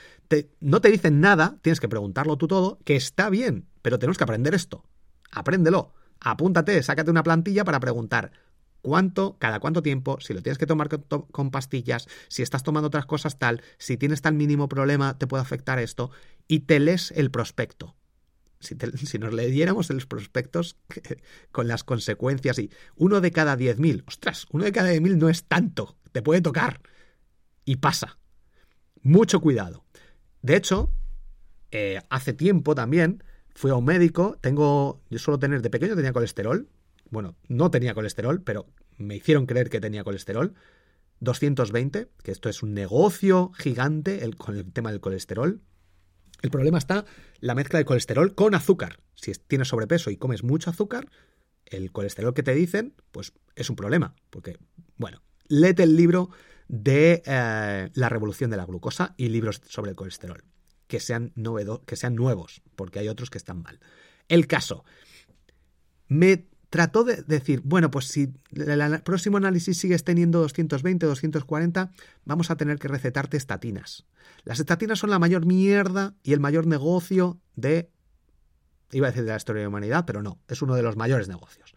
no te dicen nada, tienes que preguntarlo tú todo, que está bien, pero tenemos que aprender esto. Apréndelo. Apúntate, sácate una plantilla para preguntar cuánto, cada cuánto tiempo, si lo tienes que tomar con, pastillas, si estás tomando otras cosas tal, si tienes tal mínimo problema, te puede afectar esto, y te lees el prospecto. Si, si nos leyéramos los prospectos con las consecuencias y uno de cada diez mil, ostras, uno de cada diez mil no es tanto, te puede tocar. Y pasa. Mucho cuidado. De hecho, eh, hace tiempo también fui a un médico, tengo, yo suelo tener, de pequeño tenía colesterol, bueno, no tenía colesterol, pero me hicieron creer que tenía colesterol. 220, que esto es un negocio gigante con el tema del colesterol. El problema está la mezcla de colesterol con azúcar. Si tienes sobrepeso y comes mucho azúcar, el colesterol que te dicen, pues es un problema. Porque, bueno, léete el libro de eh, la revolución de la glucosa y libros sobre el colesterol. Que sean, que sean nuevos, porque hay otros que están mal. El caso. Me trató de decir, bueno, pues si el próximo análisis sigues teniendo 220, 240, vamos a tener que recetarte estatinas. Las estatinas son la mayor mierda y el mayor negocio de... Iba a decir de la historia de la humanidad, pero no, es uno de los mayores negocios.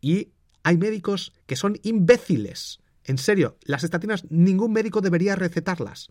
Y hay médicos que son imbéciles. En serio, las estatinas ningún médico debería recetarlas.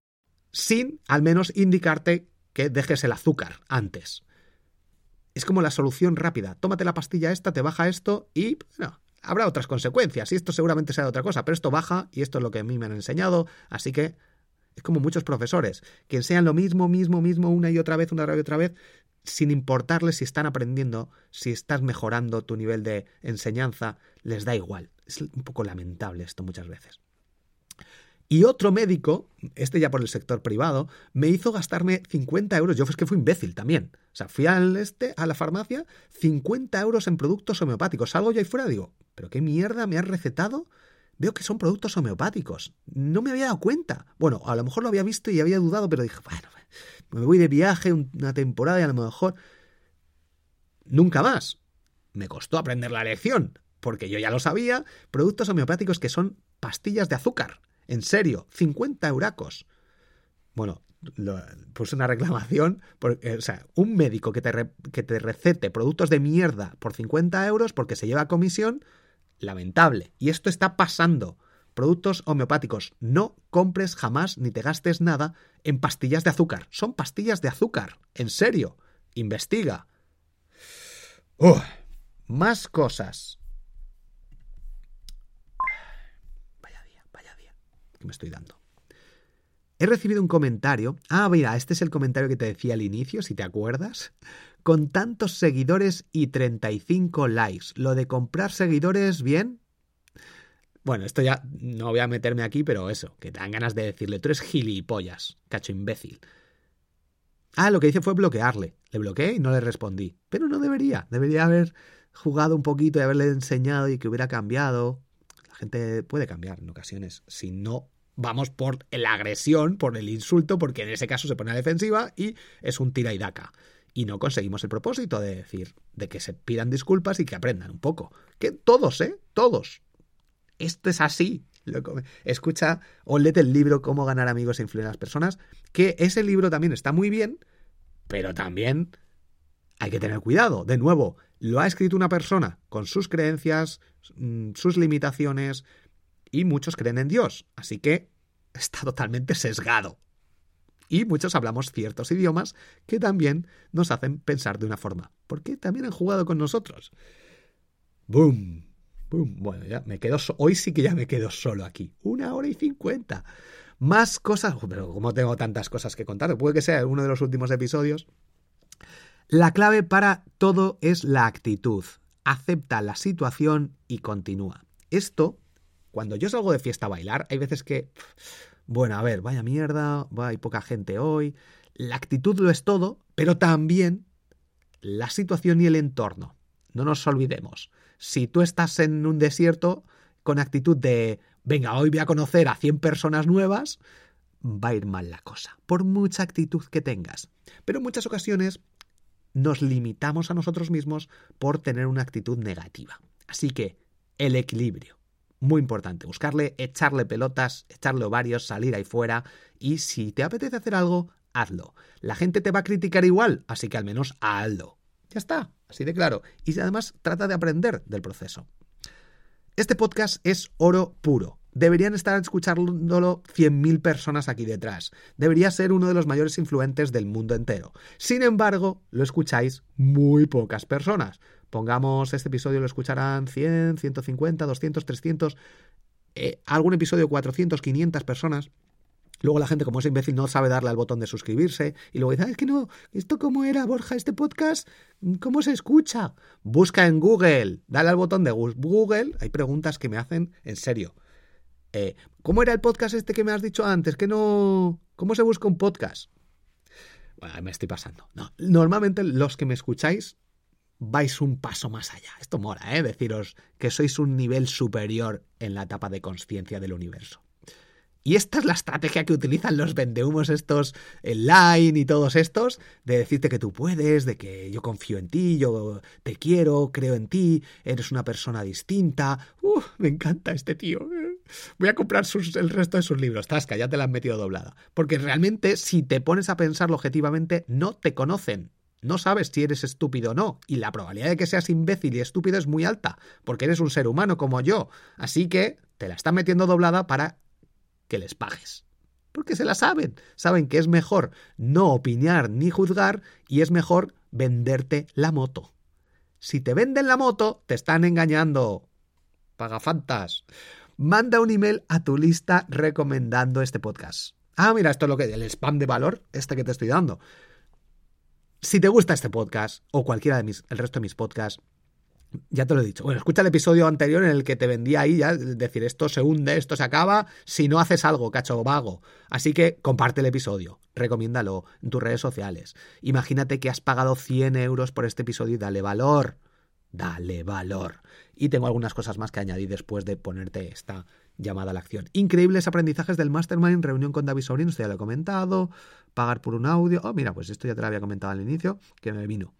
Sin al menos indicarte que dejes el azúcar antes. Es como la solución rápida. Tómate la pastilla esta, te baja esto y bueno, habrá otras consecuencias. Y esto seguramente sea otra cosa, pero esto baja y esto es lo que a mí me han enseñado. Así que es como muchos profesores que enseñan lo mismo, mismo, mismo, una y otra vez, una y otra vez, sin importarles si están aprendiendo, si estás mejorando tu nivel de enseñanza, les da igual. Es un poco lamentable esto muchas veces. Y otro médico, este ya por el sector privado, me hizo gastarme 50 euros. Yo es que fui imbécil también. O sea, fui al este, a la farmacia, 50 euros en productos homeopáticos. Salgo yo ahí fuera, digo, ¿pero qué mierda me has recetado? Veo que son productos homeopáticos. No me había dado cuenta. Bueno, a lo mejor lo había visto y había dudado, pero dije, bueno, me voy de viaje una temporada y a lo mejor nunca más. Me costó aprender la lección, porque yo ya lo sabía, productos homeopáticos que son pastillas de azúcar. En serio, 50 euracos. Bueno, puse una reclamación, porque, o sea, un médico que te, que te recete productos de mierda por 50 euros porque se lleva comisión, lamentable. Y esto está pasando. Productos homeopáticos, no compres jamás ni te gastes nada en pastillas de azúcar. Son pastillas de azúcar. En serio. Investiga. más cosas. Que me estoy dando. He recibido un comentario. Ah, mira, este es el comentario que te decía al inicio, si te acuerdas. Con tantos seguidores y 35 likes. Lo de comprar seguidores, bien. Bueno, esto ya no voy a meterme aquí, pero eso, que te dan ganas de decirle, tú eres gilipollas, cacho imbécil. Ah, lo que hice fue bloquearle. Le bloqueé y no le respondí. Pero no debería. Debería haber jugado un poquito y haberle enseñado y que hubiera cambiado gente puede cambiar en ocasiones si no vamos por la agresión, por el insulto, porque en ese caso se pone a defensiva y es un tira y daca. Y no conseguimos el propósito de decir, de que se pidan disculpas y que aprendan un poco. Que todos, ¿eh? Todos. Esto es así. Escucha o léete el libro Cómo ganar amigos e influir a las personas, que ese libro también está muy bien, pero también hay que tener cuidado. De nuevo, lo ha escrito una persona con sus creencias, mm, sus limitaciones, y muchos creen en Dios. Así que está totalmente sesgado. Y muchos hablamos ciertos idiomas que también nos hacen pensar de una forma, porque también han jugado con nosotros. ¡Boom! ¡Boom! Bueno, ya me quedo. Hoy sí que ya me quedo solo aquí. Una hora y cincuenta. Más cosas. Pero como tengo tantas cosas que contar, puede que sea uno de los últimos episodios. La clave para todo es la actitud. Acepta la situación y continúa. Esto, cuando yo salgo de fiesta a bailar, hay veces que, bueno, a ver, vaya mierda, hay poca gente hoy. La actitud lo es todo, pero también la situación y el entorno. No nos olvidemos. Si tú estás en un desierto con actitud de, venga, hoy voy a conocer a 100 personas nuevas, va a ir mal la cosa, por mucha actitud que tengas. Pero en muchas ocasiones nos limitamos a nosotros mismos por tener una actitud negativa. Así que el equilibrio. Muy importante, buscarle, echarle pelotas, echarle ovarios, salir ahí fuera y si te apetece hacer algo, hazlo. La gente te va a criticar igual, así que al menos hazlo. Ya está, así de claro. Y además trata de aprender del proceso. Este podcast es oro puro. Deberían estar escuchándolo 100.000 personas aquí detrás. Debería ser uno de los mayores influentes del mundo entero. Sin embargo, lo escucháis muy pocas personas. Pongamos este episodio lo escucharán 100, 150, 200, 300, algún episodio 400, 500 personas. Luego la gente, como es imbécil, no sabe darle al botón de suscribirse. Y luego dice, ah, es que no, ¿esto cómo era, Borja? ¿Este podcast? ¿Cómo se escucha? Busca en Google, dale al botón de Google. Hay preguntas que me hacen en serio. Eh, ¿Cómo era el podcast este que me has dicho antes? Que no. ¿Cómo se busca un podcast? Bueno, me estoy pasando. No, normalmente los que me escucháis vais un paso más allá. Esto mola, ¿eh? Deciros que sois un nivel superior en la etapa de conciencia del universo. Y esta es la estrategia que utilizan los vendehumos estos online y todos estos, de decirte que tú puedes, de que yo confío en ti, yo te quiero, creo en ti, eres una persona distinta. Me encanta este tío. Voy a comprar el resto de sus libros. Tasca, ya te la han metido doblada. Porque realmente, si te pones a pensarlo objetivamente, no te conocen. No sabes si eres estúpido o no, y la probabilidad de que seas imbécil y estúpido es muy alta, porque eres un ser humano como yo. Así que te la están metiendo doblada para que les pagues. Porque se la saben. Saben que es mejor no opinar ni juzgar y es mejor venderte la moto. Si te venden la moto, te están engañando. Pagafantas manda un email a tu lista recomendando este podcast. Ah, mira, esto es lo que el spam de valor, este que te estoy dando. Si te gusta este podcast o cualquiera de mis, el resto de mis podcasts, Ya te lo he dicho. Bueno, escucha el episodio anterior en el que te vendía ahí ya decir esto se hunde, esto se acaba si no haces algo, cacho vago. Así que comparte el episodio, recomiéndalo en tus redes sociales. Imagínate que has pagado 100 euros por este episodio y dale valor. Dale valor. Y tengo algunas cosas más que añadir después de ponerte esta llamada a la acción. Increíbles aprendizajes del Mastermind, reunión con David Sobrino, esto ya lo he comentado. Pagar por un audio. Oh, mira, pues esto ya te lo había comentado al inicio, que me vino.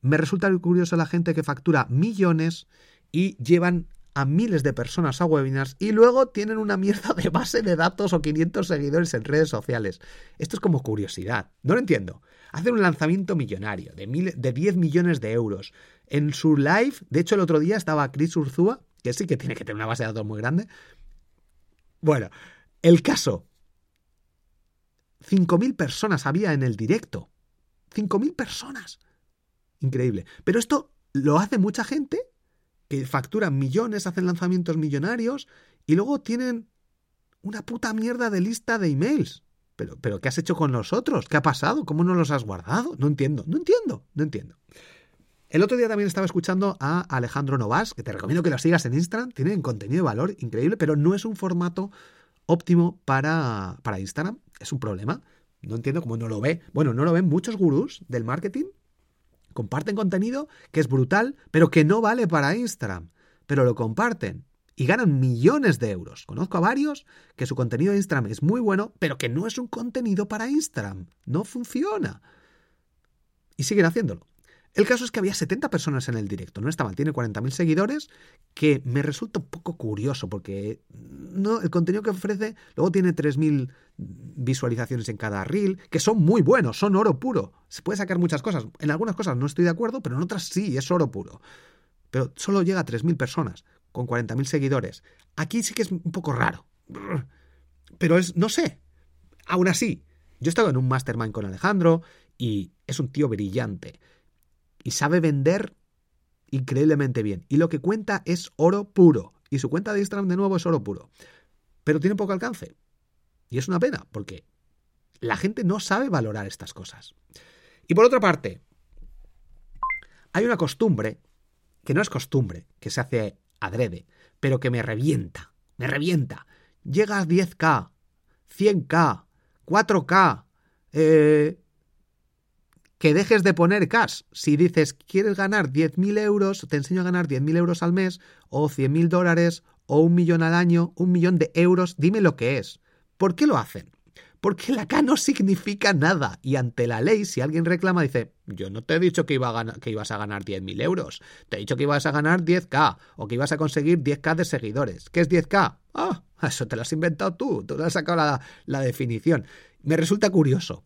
Me resulta curioso la gente que factura millones y llevan a miles de personas a webinars y luego tienen una mierda de base de datos o 500 seguidores en redes sociales. Esto es como curiosidad. No lo entiendo. Hacen un lanzamiento millonario de, mil, de 10 millones de euros. En su live, de hecho el otro día estaba Chris Urzúa, que sí que tiene que tener una base de datos muy grande. Bueno, el caso. 5.000 personas había en el directo. 5.000 personas. Increíble. Pero esto lo hace mucha gente que facturan millones, hacen lanzamientos millonarios y luego tienen una puta mierda de lista de emails. Pero, pero, ¿qué has hecho con los otros? ¿Qué ha pasado? ¿Cómo no los has guardado? No entiendo, no entiendo, no entiendo. El otro día también estaba escuchando a Alejandro Novas, que te recomiendo que lo sigas en Instagram, tiene contenido de valor increíble, pero no es un formato óptimo para, para Instagram. Es un problema. No entiendo cómo no lo ve. Bueno, no lo ven muchos gurús del marketing comparten contenido que es brutal, pero que no vale para Instagram. Pero lo comparten y ganan millones de euros. Conozco a varios que su contenido de Instagram es muy bueno, pero que no es un contenido para Instagram. No funciona. Y siguen haciéndolo. El caso es que había 70 personas en el directo, no está mal, tiene 40.000 seguidores, que me resulta un poco curioso porque no, el contenido que ofrece luego tiene 3.000 visualizaciones en cada reel, que son muy buenos, son oro puro. Se puede sacar muchas cosas. En algunas cosas no estoy de acuerdo, pero en otras sí, es oro puro. Pero solo llega a 3.000 personas con 40.000 seguidores. Aquí sí que es un poco raro. Pero es, no sé. Aún así, yo he estado en un mastermind con Alejandro y es un tío brillante y sabe vender increíblemente bien. Y lo que cuenta es oro puro. Y su cuenta de Instagram de nuevo es oro puro. Pero tiene poco alcance. Y es una pena, porque la gente no sabe valorar estas cosas. Y por otra parte, hay una costumbre, que no es costumbre, que se hace adrede, pero que me revienta, me revienta. Llega a 10K, 100K, 4K, eh, que dejes de poner cash. Si dices, quieres ganar 10.000 euros, te enseño a ganar 10.000 euros al mes, o 100.000 dólares, o un millón al año, un millón de euros, dime lo que es. ¿Por qué lo hacen? Porque la K no significa nada. Y ante la ley, si alguien reclama, dice, yo no te he dicho que, iba a ganar, que ibas a ganar 10.000 euros. Te he dicho que ibas a ganar 10K o que ibas a conseguir 10K de seguidores. ¿Qué es 10K? Ah, eso te lo has inventado tú. Tú has sacado la, la definición. Me resulta curioso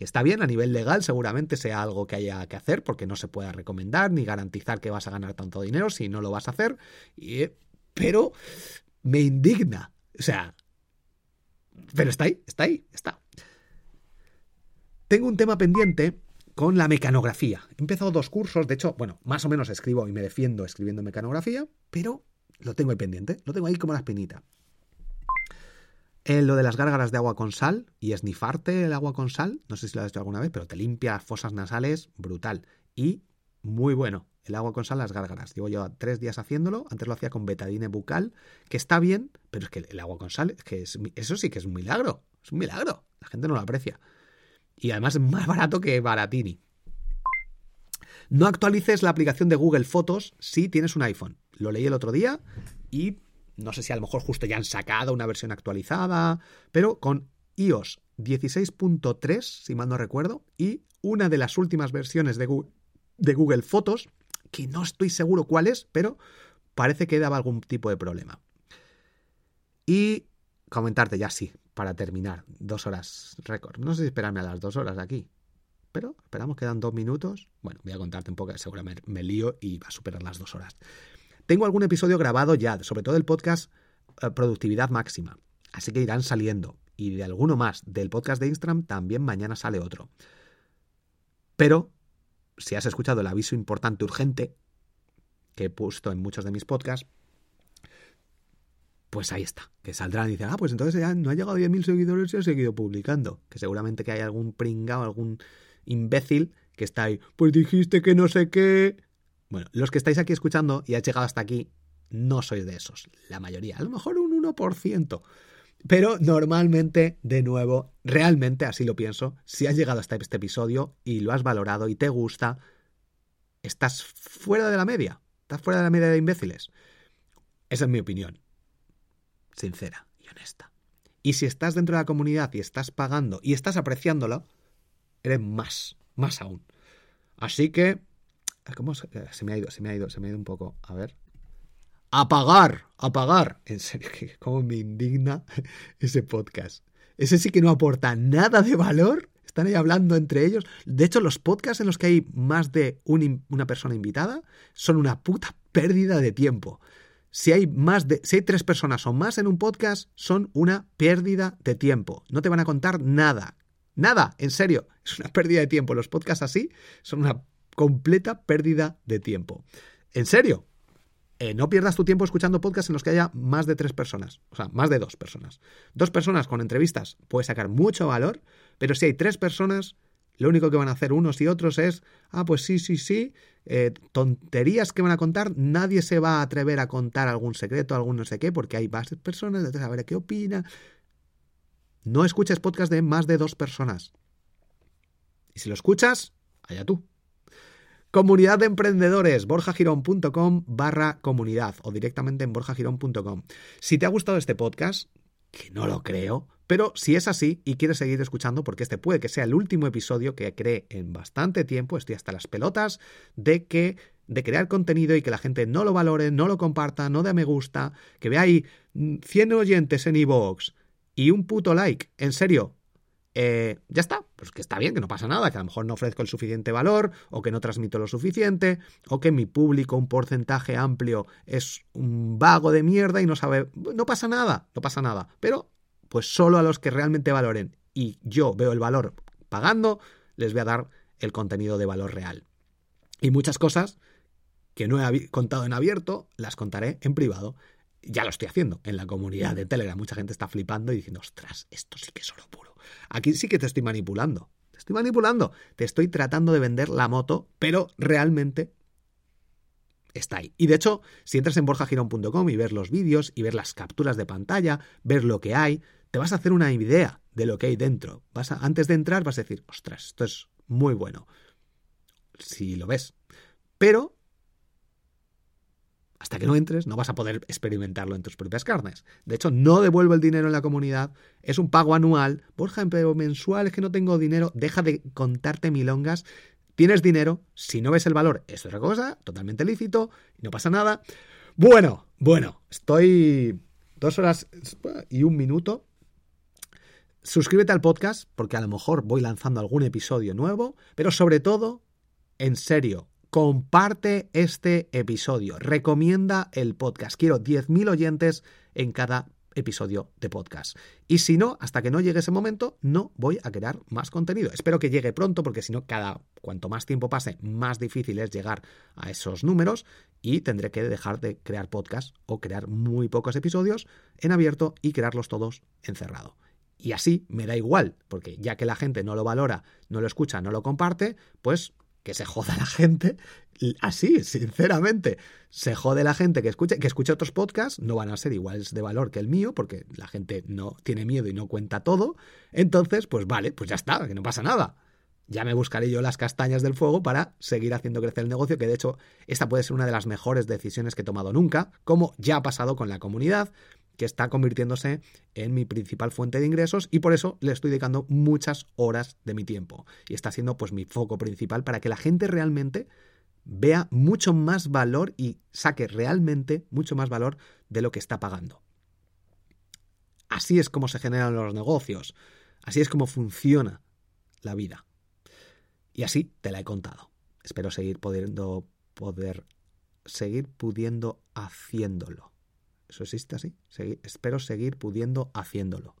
que está bien a nivel legal, seguramente sea algo que haya que hacer, porque no se pueda recomendar ni garantizar que vas a ganar tanto dinero si no lo vas a hacer, pero me indigna. O sea, pero está ahí, está ahí, está. Tengo un tema pendiente con la mecanografía. He empezado dos cursos, de hecho, bueno, más o menos escribo y me defiendo escribiendo mecanografía, pero lo tengo ahí pendiente, lo tengo ahí como la espinita. En lo de las gárgaras de agua con sal y esnifarte el agua con sal, no sé si lo has hecho alguna vez, pero te limpia fosas nasales, brutal. Y muy bueno, el agua con sal, las gárgaras. Llevo yo tres días haciéndolo, antes lo hacía con betadine bucal, que está bien, pero es que el agua con sal, es que eso sí que es un milagro, es un milagro, la gente no lo aprecia. Y además es más barato que Baratini. No actualices la aplicación de Google Fotos si tienes un iPhone. Lo leí el otro día y no sé si a lo mejor justo ya han sacado una versión actualizada, pero con iOS 16.3, si mal no recuerdo, y una de las últimas versiones de Google, de Google Fotos, que no estoy seguro cuál es, pero parece que daba algún tipo de problema. Y comentarte ya sí, para terminar, dos horas récord. No sé si esperarme a las dos horas aquí, pero esperamos, quedan dos minutos. Bueno, voy a contarte un poco, seguramente me lío y va a superar las dos horas. Tengo algún episodio grabado ya, sobre todo el podcast eh, Productividad Máxima, así que irán saliendo. Y de alguno más del podcast de Instagram también mañana sale otro. Pero, si has escuchado el aviso importante urgente que he puesto en muchos de mis podcasts, pues ahí está, que saldrán y dicen, ah, pues entonces ya no ha llegado a 10.000 seguidores y ha seguido publicando. Que seguramente que hay algún pringao, algún imbécil que está ahí, pues dijiste que no sé qué, Bueno, los que estáis aquí escuchando y has llegado hasta aquí, no sois de esos. La mayoría, a lo mejor un 1%. Pero normalmente, de nuevo, realmente así lo pienso, si has llegado hasta este episodio y lo has valorado y te gusta, estás fuera de la media, estás fuera de la media de imbéciles. Esa es mi opinión, sincera y honesta. Y si estás dentro de la comunidad y estás pagando y estás apreciándolo, eres más, más aún. Así que, ¿cómo se, se me ha ido? Se me ha ido, se me ha ido un poco. A ver, apagar, apagar. En serio, cómo me indigna ese podcast. Ese sí que no aporta nada de valor. Están ahí hablando entre ellos. De hecho, los podcasts en los que hay más de una persona invitada son una puta pérdida de tiempo. Si hay más de, si hay tres personas o más en un podcast, son una pérdida de tiempo. No te van a contar nada. Nada, en serio. Es una pérdida de tiempo. Los podcasts así son una completa pérdida de tiempo. En serio, eh, no pierdas tu tiempo escuchando podcasts en los que haya más de tres personas, o sea, más de dos personas. Dos personas con entrevistas puede sacar mucho valor, pero si hay tres personas, lo único que van a hacer unos y otros es, ah, pues sí, sí, sí, eh, tonterías que van a contar, nadie se va a atrever a contar algún secreto, algún no sé qué, porque hay más personas, entonces a ver qué opina. No escuches podcast de más de dos personas. Y si lo escuchas, allá tú. Comunidad de emprendedores, borjagirón.com barra comunidad o directamente en borjagirón.com. Si te ha gustado este podcast, que no lo creo, pero si es así y quieres seguir escuchando, porque este puede que sea el último episodio que cree en bastante tiempo, estoy hasta las pelotas de que de crear contenido y que la gente no lo valore, no lo comparta, no dé me gusta, que vea ahí 100 oyentes en iVoox y un puto like. En serio, eh, ya está, pues que está bien, que no pasa nada, que a lo mejor no ofrezco el suficiente valor, o que no transmito lo suficiente, o que mi público, un porcentaje amplio, es un vago de mierda y no sabe. No pasa nada, no pasa nada. Pero, pues solo a los que realmente valoren y yo veo el valor pagando, les voy a dar el contenido de valor real. Y muchas cosas que no he contado en abierto, las contaré en privado. Ya lo estoy haciendo en la comunidad de Telegram. Mucha gente está flipando y diciendo, ostras, esto sí que es oro puro. Aquí sí que te estoy manipulando. Te estoy manipulando. Te estoy tratando de vender la moto, pero realmente está ahí. Y de hecho, si entras en borjagirón.com y ver los vídeos y ver las capturas de pantalla, ver lo que hay, te vas a hacer una idea de lo que hay dentro. Vas a, antes de entrar vas a decir, ostras, esto es muy bueno. Si lo ves. Pero hasta que no entres, no vas a poder experimentarlo en tus propias carnes. De hecho, no devuelvo el dinero en la comunidad, es un pago anual. Borja, pero mensual es que no tengo dinero, deja de contarte milongas. Tienes dinero, si no ves el valor, es otra cosa, totalmente lícito, no pasa nada. Bueno, bueno, estoy dos horas y un minuto. Suscríbete al podcast, porque a lo mejor voy lanzando algún episodio nuevo, pero sobre todo, en serio, comparte este episodio, recomienda el podcast. Quiero 10.000 oyentes en cada episodio de podcast. Y si no, hasta que no llegue ese momento, no voy a crear más contenido. Espero que llegue pronto, porque si no, cada cuanto más tiempo pase, más difícil es llegar a esos números y tendré que dejar de crear podcast o crear muy pocos episodios en abierto y crearlos todos encerrado. Y así me da igual, porque ya que la gente no lo valora, no lo escucha, no lo comparte, pues que se joda la gente. Así, sinceramente, se jode la gente que escucha, que escucha otros podcasts, no van a ser iguales de valor que el mío, porque la gente no tiene miedo y no cuenta todo. Entonces, pues vale, pues ya está, que no pasa nada. Ya me buscaré yo las castañas del fuego para seguir haciendo crecer el negocio, que de hecho esta puede ser una de las mejores decisiones que he tomado nunca, como ya ha pasado con la comunidad, que está convirtiéndose en mi principal fuente de ingresos y por eso le estoy dedicando muchas horas de mi tiempo. Y está siendo pues mi foco principal para que la gente realmente vea mucho más valor y saque realmente mucho más valor de lo que está pagando. Así es como se generan los negocios, así es como funciona la vida. Y así te la he contado. Espero seguir pudiendo poder seguir pudiendo haciéndolo. ¿Eso existe así? espero seguir pudiendo haciéndolo.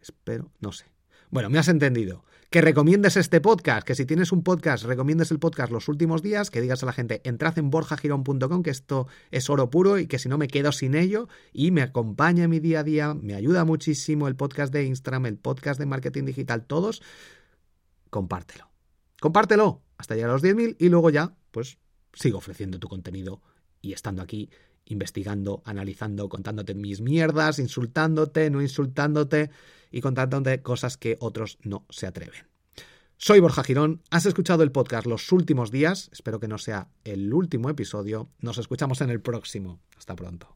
Espero, no sé. Bueno, me has entendido. Que recomiendes este podcast, que si tienes un podcast, recomiendes el podcast los últimos días, que digas a la gente, entrad en borjagirón.com, que esto es oro puro y que si no me quedo sin ello y me acompaña en mi día a día, me ayuda muchísimo el podcast de Instagram, el podcast de marketing digital, todos, compártelo. Compártelo hasta llegar a los 10.000 y luego ya, pues sigo ofreciendo tu contenido y estando aquí, investigando, analizando, contándote mis mierdas, insultándote, no insultándote y contándote cosas que otros no se atreven. Soy Borja Girón, has escuchado el podcast los últimos días, espero que no sea el último episodio, nos escuchamos en el próximo. Hasta pronto.